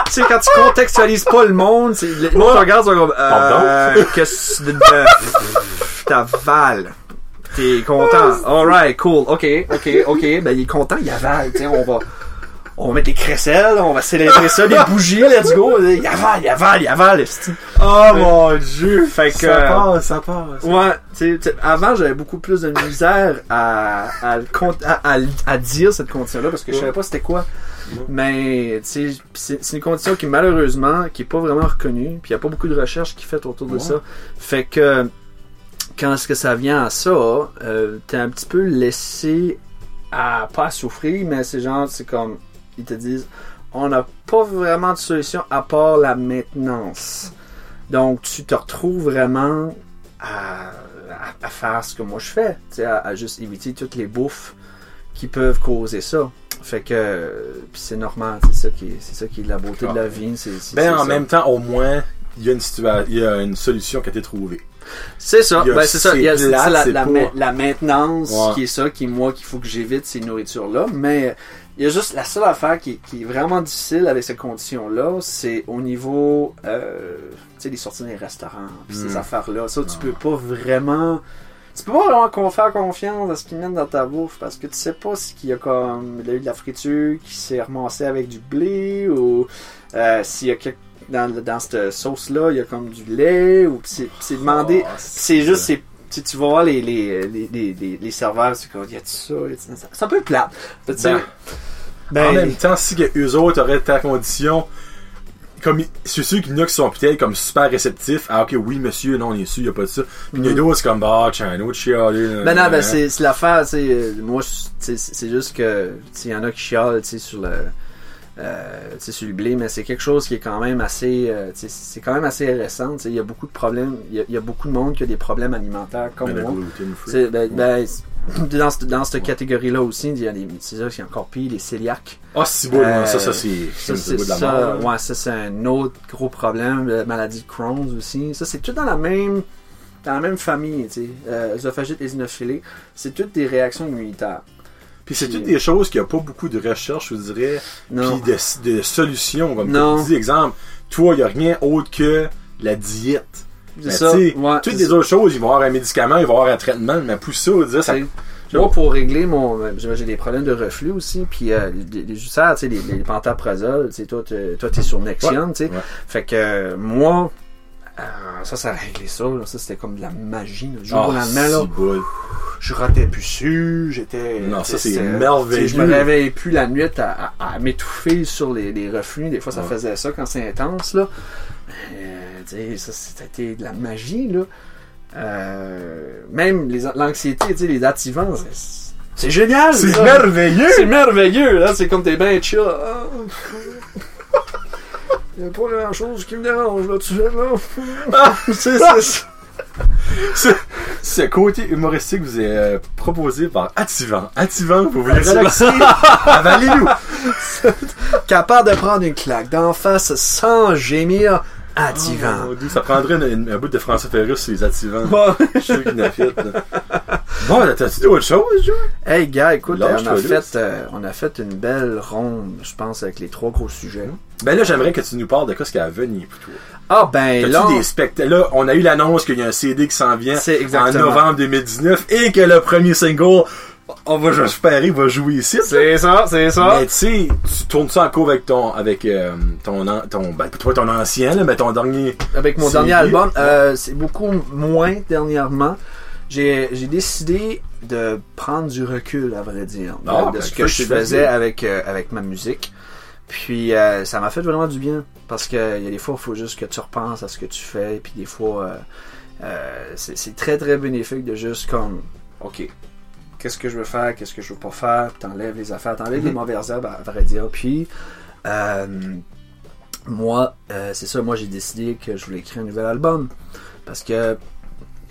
tu sais, quand tu contextualises pas le monde, c'est, le monde regarde, comme, euh, qu'est-ce de, de t'avales? T'es content. Alright, cool. Ok, ok, ok. Ben, il est content, il avale. Tiens, on va, on va mettre des crécelles, on va célébrer ça, des bougies, let's go. Il avale, il avale, il avale. Oh mon dieu! Fait que, ça euh, passe, ça passe. Ouais, tu sais, tu sais, avant j'avais beaucoup plus de misère à, à, le con- à, à- à dire cette condition-là parce que je savais pas c'était quoi. Mais tu sais, c'est c'est une condition qui malheureusement qui est pas vraiment reconnue, puis il y a pas beaucoup de recherches qui fait autour de Ouais. ça. Fait que quand est-ce que ça vient à ça, euh, t'es un petit peu laissé à pas souffrir, mais c'est genre c'est comme ils te disent on n'a pas vraiment de solution à part la maintenance. Donc tu te retrouves vraiment à, à- à faire ce que moi je fais, tu sais, à, à juste éviter toutes les bouffes qui peuvent causer ça. Fait que c'est normal, c'est ça qui est, c'est ça qui est la beauté de la vie, c'est c'est- Ben, c'est en ça. même temps, au moins, il y a une situation, il y a une solution qui a été trouvée. C'est ça, ben, c'est ça. Il y a plate, ça, la, la pas- ma- la maintenance Ouais. qui est ça, qui est moi qu'il faut que j'évite ces nourritures-là. Mais il y a juste la seule affaire qui, qui est vraiment difficile avec ces conditions-là, c'est au niveau, euh, tu sais, des sorties les restaurants, puis ces Mm. affaires-là. Ça, tu peux pas vraiment. Tu peux pas vraiment faire confiance à ce qu'ils mettent dans ta bouffe parce que tu sais pas si qu'il y a comme il y a eu de la friture qui s'est ramassée avec du blé ou euh, s'il y a quelque dans, dans cette sauce-là, il y a comme du lait ou c'est c'est demandé. Oh, C'est juste, c'est, tu, tu vas voir les, les, les, les, les, les serveurs, c'est comme, y a-tu ça, y ça? C'est un peu plate. Ben, ben, en même temps, si que eux autres auraient ta condition, comme c'est sûr qu'il y en a qui sont peut-être comme super réceptifs. Ah ok oui monsieur, non on est sûr, il y a pas de ça. Puis il y en a Mhm. d'autres c'est comme bah tiens un autre chialé. ben non, ben c'est, l'affaire, tu sais, euh, moi, c'est juste que, tu sais, y en a qui chialent, tu sais, sur le, euh, sur le blé, mais c'est quelque chose qui est quand même assez, euh, c'est quand même assez récent, il y a beaucoup de problèmes, il y a, il y a beaucoup de monde qui a des problèmes alimentaires comme Ben, moi. C'est- ben, ben, c'est- dans, cette- dans cette catégorie-là aussi, il y a des, c'est ça, c'est encore pire, les cœliaques. Ah si beau, Euh, ça ça c'est Ça, c'est c'est ouais, ça c'est un autre gros problème, la maladie de Crohn's aussi. Ça c'est tout dans la même dans la même famille, tu sais. Euh, œsophagite éosinophilée, c'est toutes des réactions immunitaires. Puis c'est toutes des choses qu'il n'y a pas beaucoup de recherche, je dirais, Non. puis de, de solutions. Comme Non. tu dis, exemple, toi, il n'y a rien autre que la diète. Mais ça. ouais, toutes les ça. autres choses, ils vont avoir un médicament, ils vont avoir un traitement, mais pour ça, dire, ça, Moi, pour régler mon. J'ai j'ai des problèmes de reflux aussi, puis euh, les, ulcères, tu sais, les, les pantaprazole, tu sais, toi, t'es- sur Nexium, tu sais. ouais. Fait que euh, moi, euh, ça, ça a réglé ça, là. Ça, c'était comme de la magie, là. Du jour Ah, au lendemain, là. je ratais plus su, j'étais. Non, ça, c'est merveilleux. Je me réveillais plus la nuit à, à- à m'étouffer sur les, les reflux. Des fois, ça Ouais. faisait ça quand c'est intense, là. Euh, ça, c'était de la magie, là. Euh, même l'anxiété, les activants, c'est- c'est génial! C'est merveilleux! C'est merveilleux, là. C'est comme t'es bien chill. Ah. Il n'y a pas grand chose qui me dérange, là, tu sais, là. c'est ça. Ce, ce côté humoristique vous est euh, proposé par Attivant. Attivant, vous voulez Attivant. relaxer? Avalez-nous! Capable de prendre une claque d'en face sans gémir, activant. Oh, d'où ça prendrait une- une- un bout de François Ferrus sur les Attivants. Je suis sûr qu'il en a fait. là. Bon, t'as-tu dit autre chose, Joe? Hey, gars, écoute, on a, fait, euh, on a fait une belle ronde, je pense, avec les trois gros sujets. Ben là, j'aimerais que tu nous parles de quoi ce qu'il y a à venir pour toi. Ah, ben là, des spectacles? Là, on a eu l'annonce qu'il y a un CD qui s'en vient en novembre 2019 et que le premier single, on va, va jouer ici. c'est ça, c'est ça. Mais tu sais, tu tournes ça en cours avec ton, avec euh, ton, an- ton, ben toi ton ancien, là, mais ton dernier. Avec mon dernier album, euh, c'est beaucoup moins dernièrement. J'ai décidé de prendre du recul, à vrai dire, de, Ah, de ben, ce ça, que je faisais avec, euh, avec ma musique. Puis euh, ça m'a fait vraiment du bien. Parce que il y a des fois, il faut juste que tu repenses à ce que tu fais. Puis des fois, euh, euh, c'est très très bénéfique de juste comme, ok, qu'est-ce que je veux faire, qu'est-ce que je veux pas faire? Puis T'enlèves les affaires, t'enlèves les Mhm. mauvaises herbes, à, vrai dire. Puis moi, c'est ça, moi j'ai décidé que je voulais écrire un nouvel album. Parce que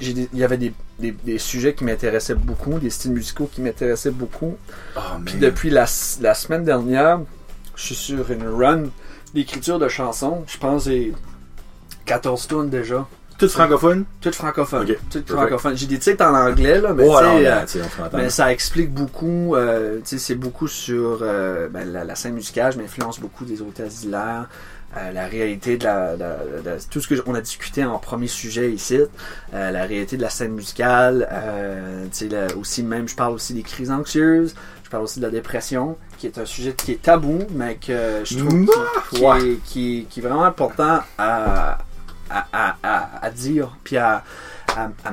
il y avait des, des- des sujets qui m'intéressaient beaucoup, des styles musicaux qui m'intéressaient beaucoup. Oh, Puis depuis la, la semaine dernière, je suis sur une run d'écriture de chansons. Je pense que j'ai 14 tunes déjà. Tout francophone? Toutes francophones. Toutes francophones. J'ai des titres en anglais, là, mais oh, alors, euh, là, on mais ça explique beaucoup, euh, c'est beaucoup sur euh, ben, la, la scène musicale, je m'influence beaucoup des hôtesses d'hilaire, euh, la réalité de la, de- de- tout ce que on a discuté en premier sujet ici, euh, la réalité de la scène musicale, euh, tu sais, la- aussi même, je parle aussi des crises anxieuses, je parle aussi de la dépression, qui est un sujet qui est tabou, mais que je trouve qui, qui est, qui, qui est vraiment important à, à, à, à, dire, puis à,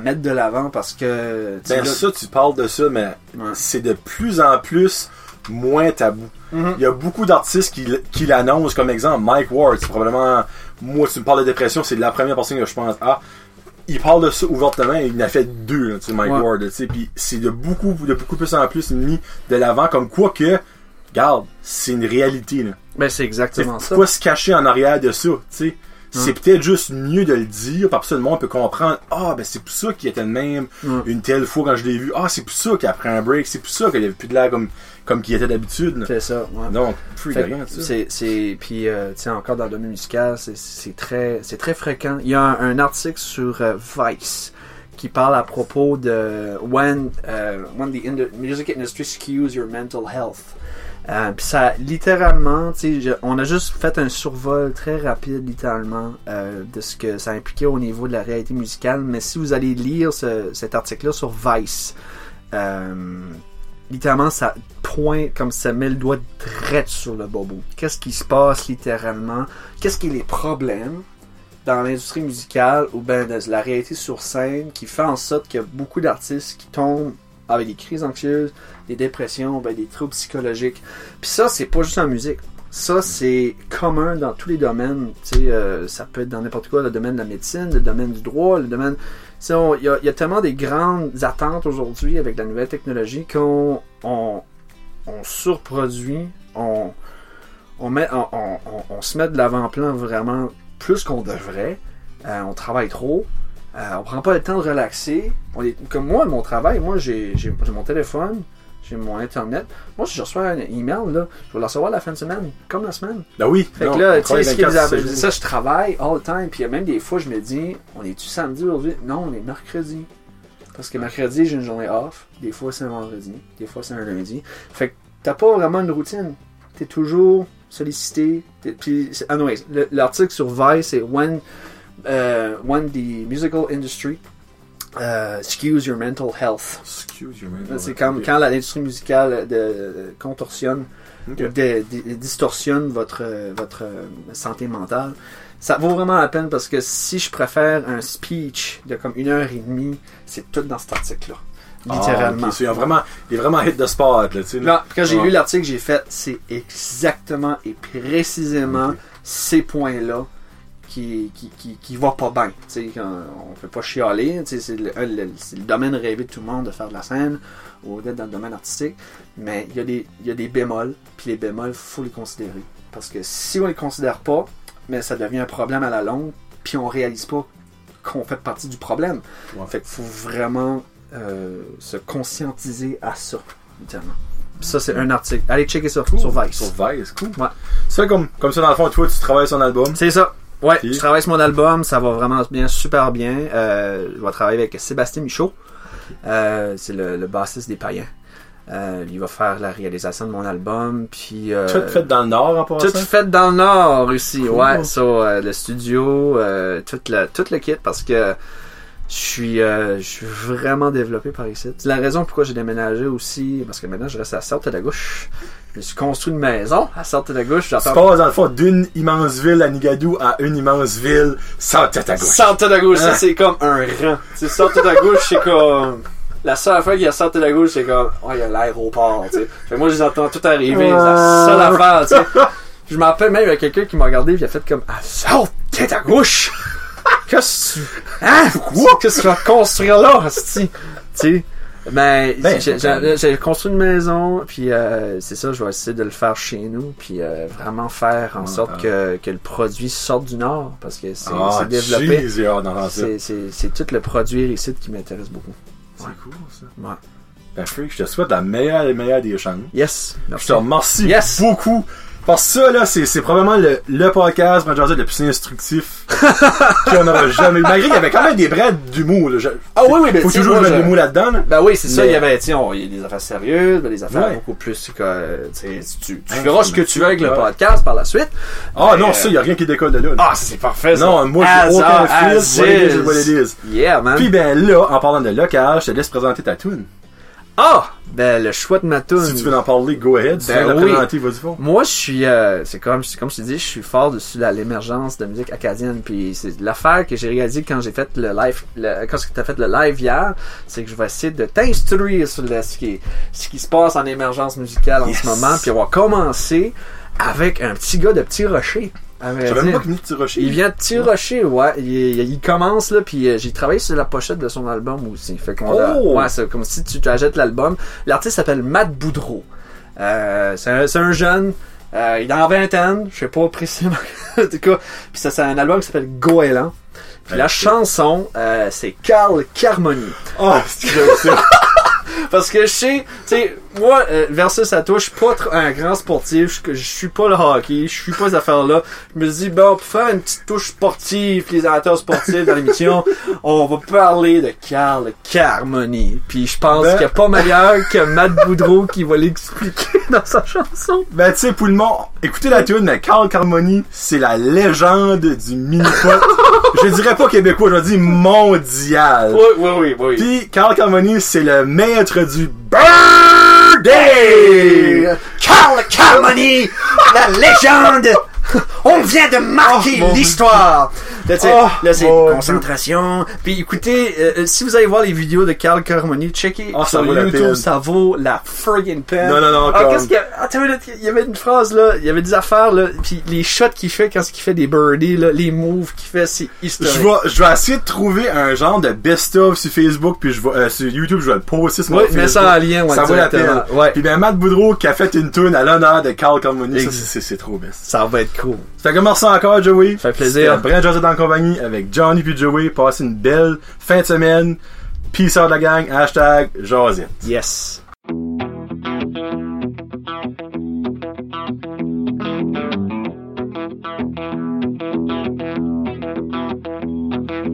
mettre de l'avant parce que Ben là- ça, tu parles de ça, mais Ouais. c'est de plus en plus moins tabou. Mhm. Il y a beaucoup d'artistes qui, qui l'annoncent, comme exemple Mike Ward. C'est probablement, moi, tu me parles de dépression, c'est la première personne que je pense, ah, il parle de ça ouvertement et il en a fait deux, là, tu sais, Mike Ouais. Ward, tu sais, puis c'est de beaucoup, de beaucoup plus en plus mis de l'avant, comme quoi que, regarde, c'est une réalité, là. Ben, c'est exactement ça. pourquoi se cacher en arrière de ça, tu sais? C'est peut-être juste mieux de le dire, parce que le monde peut comprendre, ah, ben c'est pour ça qu'il était de même Ouais. une telle fois quand je l'ai vu, ah, c'est pour ça qu'il a pris un break, c'est pour ça qu'il avait plus de l'air comme, comme qu'il était d'habitude. C'est ça, ouais. Donc, plus rien, tu sais. c'est, c'est, puis, euh, tu sais, encore dans le domaine musical, c'est, très, très fréquent. Il y a un, un article sur euh, Vice qui parle à propos de when, euh, when the music industry skews your mental health. Euh, puis ça, littéralement, je- on a juste fait un survol très rapide, littéralement, euh, de ce que ça impliquait au niveau de la réalité musicale. Mais si vous allez lire ce- cet article-là sur Vice, euh, littéralement, ça pointe comme ça met le doigt direct sur le bobo. Qu'est-ce qui se passe littéralement? Qu'est-ce qui est les problèmes dans l'industrie musicale ou ben de la réalité sur scène qui fait en sorte qu'il y a beaucoup d'artistes qui tombent avec des crises anxieuses, des dépressions, ben, des troubles psychologiques. Puis ça, c'est pas juste en musique. Ça, c'est commun dans tous les domaines. Euh, ça peut être dans n'importe quoi, le domaine de la médecine, le domaine du droit, le domaine... Il y, a, tellement des grandes attentes aujourd'hui avec la nouvelle technologie qu'on on, on surproduit, on se met de l'avant-plan vraiment plus qu'on devrait. Euh, on travaille trop. Euh, on prend pas le temps de relaxer. On est, comme moi, mon travail, moi j'ai mon téléphone, j'ai mon internet. Moi, si je reçois un email, là, je vais le recevoir la fin de semaine, comme la semaine. Ben oui. Fait non, que là, tu sais, ce qui est 24 bizarre, je jours. dis ça, je travaille all the time. Puis il y a même des fois, je me dis, on est-tu samedi aujourd'hui? Non, on est mercredi. Parce que mercredi, j'ai une journée off. Des fois, c'est un vendredi. Des fois, c'est un lundi. Fait que t'as pas vraiment une routine. T'es toujours sollicité. Puis, anyways, le- l'article sur Vice, c'est when, euh, when the musical industry uh, skews your mental health. Excuse. C'est comme quand l'industrie musicale de, de- contorsionne de- de- distorsionne votre, votre santé mentale. Ça vaut vraiment la peine parce que si je préfère un speech de comme une heure et demie, c'est tout dans cet article-là. Littéralement. Ah, ok, so, il, a vraiment, il est vraiment hit the spot, là, tu sais. là. Non, quand j'ai Ah. lu l'article, j'ai fait, c'est exactement et précisément ces points-là qui, qui, qui, qui va pas bien. On peut pas chialer. C'est le, le- c'est le domaine rêvé de tout le monde de faire de la scène ou d'être dans le domaine artistique. Mais il y, a des- y a des bémols, puis les bémols, faut les considérer. Parce que si on les considère pas, mais ça devient un problème à la longue, puis on réalise pas qu'on fait partie du problème. Ouais. Fait qu'il faut vraiment euh, se conscientiser à ça. Puis ça, c'est un article. Allez checker ça sur Vice. Sur Vice, cool. Ouais. Ça, comme, comme ça, dans le fond, toi, tu travailles sur un album. C'est ça. Ouais, je travaille sur mon album, ça va vraiment bien, super bien. Euh, je vais travailler avec Sébastien Michaud. Euh, c'est le, le bassiste des païens. Euh, il va faire la réalisation de mon album, puis... Euh, Tout fait dans le Nord en passant? tout fait dans le Nord aussi, Cool. ouais. So, euh, le studio, euh, tout, le, tout le kit, parce que je suis, euh, je suis vraiment développé par ici. C'est la raison pourquoi j'ai déménagé aussi, parce que maintenant je reste à de la Gauche. Je me suis construit une maison à Sorte de la Gauche. Tu passes dans le fond d'une immense ville à Nigadou à une immense ville sans tête à gauche. De la Gauche, ça Ah. c'est comme un rang. Sorte de la Gauche, c'est comme... La seule affaire qu'il y a Sorte de la Gauche, c'est comme... Oh, il y a l'aéroport, tu sais. Fait que moi, je les entends tout arriver. C'est la seule affaire, tu sais. Je me rappelle même, il y a quelqu'un qui m'a regardé, puis il a fait comme... Ah, Sorte de la Gauche! Qu'est-ce que tu... Hein? Qu'est-ce que tu vas construire là? Tu sais. Ben, Ben, j'ai- ben. j'ai construit une maison, puis euh, c'est ça, je vais essayer de le faire chez nous, puis euh, vraiment faire en Ah, sorte ah. que, que le produit sorte du Nord, parce que c'est Ah, développé. C'est- tout le produire ici qui m'intéresse beaucoup. C'est cool, ça. Ouais. Ben, Freak, je te souhaite la meilleure des meilleures des chances. Yes. Je Merci. te remercie Yes. beaucoup. Parce que ça, là, c'est, c'est probablement le, le podcast, le plus instructif qu'on aura jamais eu. Malgré qu'il y avait quand même des braids d'humour, Ah oui, oui, mais Faut toujours mettre l'humour là-dedans, là. Ben oui, c'est ça, il y avait, on- il y a des affaires sérieuses, des affaires Ouais. beaucoup plus, que, tu tu, Ouais, feras ce que tu veux avec le podcast par la suite. Ah, Mais, non, euh, ça, y a rien qui décolle de là. Ah, c'est parfait, ça. non, moi, j'ai aucun a- fil. as What it is, is. what it is. Yeah, man. Puis, ben, là, en parlant de local, je te laisse présenter ta tune. Ah! Ben, le choix de ma tune. Si tu veux en parler, go ahead. Si Ben tu veux la oui. présenter, vas-y fort. Moi, je suis, euh, c'est comme, c'est comme je te dis, je suis fort dessus l'émergence de musique acadienne. Puis c'est l'affaire que j'ai réalisé quand j'ai fait le live, le, quand tu as fait le live hier, c'est que je vais essayer de t'instruire sur le- ce qui, ce qui se passe en émergence musicale en Yes. ce moment. Puis on va commencer avec un petit gars de Petit Rocher. J'avais même pas qu'il venait de Petit Rocher. Il vient de Petit Rocher, ouais. Il, il- il commence là, puis euh, j'ai travaillé sur la pochette de son album aussi. Fait qu'on Oh! ouais, c'est comme si tu achètes l'album. L'artiste s'appelle Matt Boudreau. Euh, c'est un, jeune. euh, il est en vingtaine, je sais pas précisément. en tout cas, puis ça c'est un album qui s'appelle Goéland. Puis la chanson, euh, c'est Carl Carmoni. Ah, c'est ça. Parce que je sais, tu sais, moi, euh, versus à toi, je suis pas un grand sportif, je, je suis pas le hockey, je suis pas ces affaires-là. Je me dis, bon, pour faire une petite touche sportive, les amateurs sportifs dans l'émission, on va parler de Carl Carmoni. Puis je pense Ben- qu'il n'y a pas meilleur que Matt Boudreau qui va l'expliquer dans sa chanson. Ben, tu sais, pour le monde, écoutez la tune, mais Carl Carmoni, c'est la légende du mini-pot. je dirais pas québécois, je dis mondial. Oui, oui, oui, oui. Puis, Carl Carmoni, c'est le maître du birthday! Carl Carmoni, la légende! On vient de marquer Oh, l'histoire! Là, Oh, là, c'est mon concentration. Puis écoutez, euh, euh, si vous allez voir les vidéos de Carl Carmoni, checkez ça sur vaut la YouTube, peine. ça vaut la friggin' peine. Non, non, non, Ah, qu'est-ce qu'il y a? Attends il y avait une phrase là, il y avait des affaires là, puis les shots qu'il fait quand il fait des birdies là, les moves qu'il fait, c'est historique. Je vais, je vais essayer de trouver un genre de best-of sur Facebook, puis je vais, euh, sur YouTube, je vais le poster sur mon Ouais, Facebook. mets ça en lien, ouais, ça vaut la peine. Ouais. Puis ben, Matt Boudreau qui a fait une tune à l'honneur de Carl Carmoni, ça, c'est- trop best. Ça va être cool. Ça commence encore, Joey. Ça fait plaisir. Dans la compagnie avec Johnny puis Joey. Passez une belle fin de semaine. Peace out la gang. Hashtag Josette. Yes.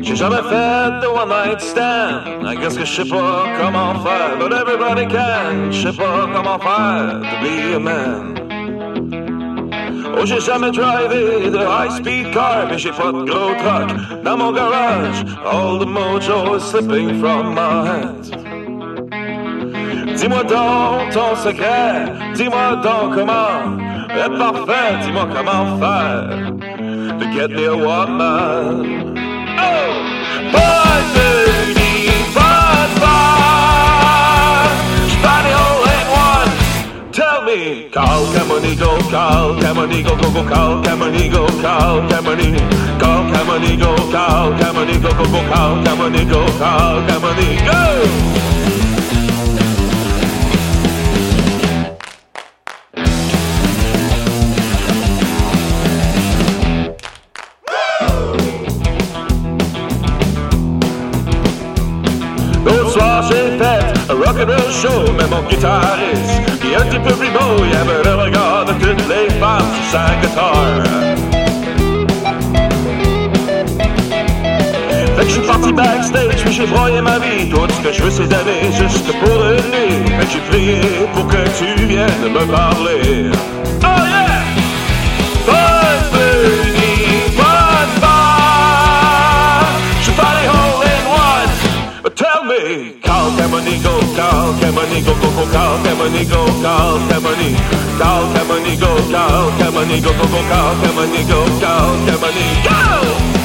J'ai jamais fait de one night stand. I guess que je sais pas comment faire, but everybody can. Je sais pas comment faire to be a man. Oh, j'ai jamais drivé de high speed car, mais j'ai pas de gros truck dans mon garage. All the mojo is slipping from my hands. Dis-moi donc ton secret, dis-moi donc comment être parfait, dis-moi comment faire to get me a woman. Oh, bye, baby, bye, bye. Tell me, Carl Camonigo, Carl Camonigo, go go Carl Camonigo, Carl Camonigo, Carl Camonigo, Carl Camonigo, go go Carl Camonigo, Carl Camonigo. Est un petit peu plus beau, il avait le regard de toutes les femmes sur sa guitare. Fait que je suis parti backstage, puis j'ai broyé ma vie. Tout ce que je veux, c'est d'aller juste pour une nuit. Mais j'ai prié pour que tu viennes me parler? Oh yeah! Bonne nuit, bonne bar. Je suis pas les hole in one. But tell me, Carl Camonigo, Carl Camonigo, Coco, Carl Camonigo, Carl Camoni, Carl Camonigo, Carl Camonigo, Coco, Carl Camonigo, Carl Camonigo.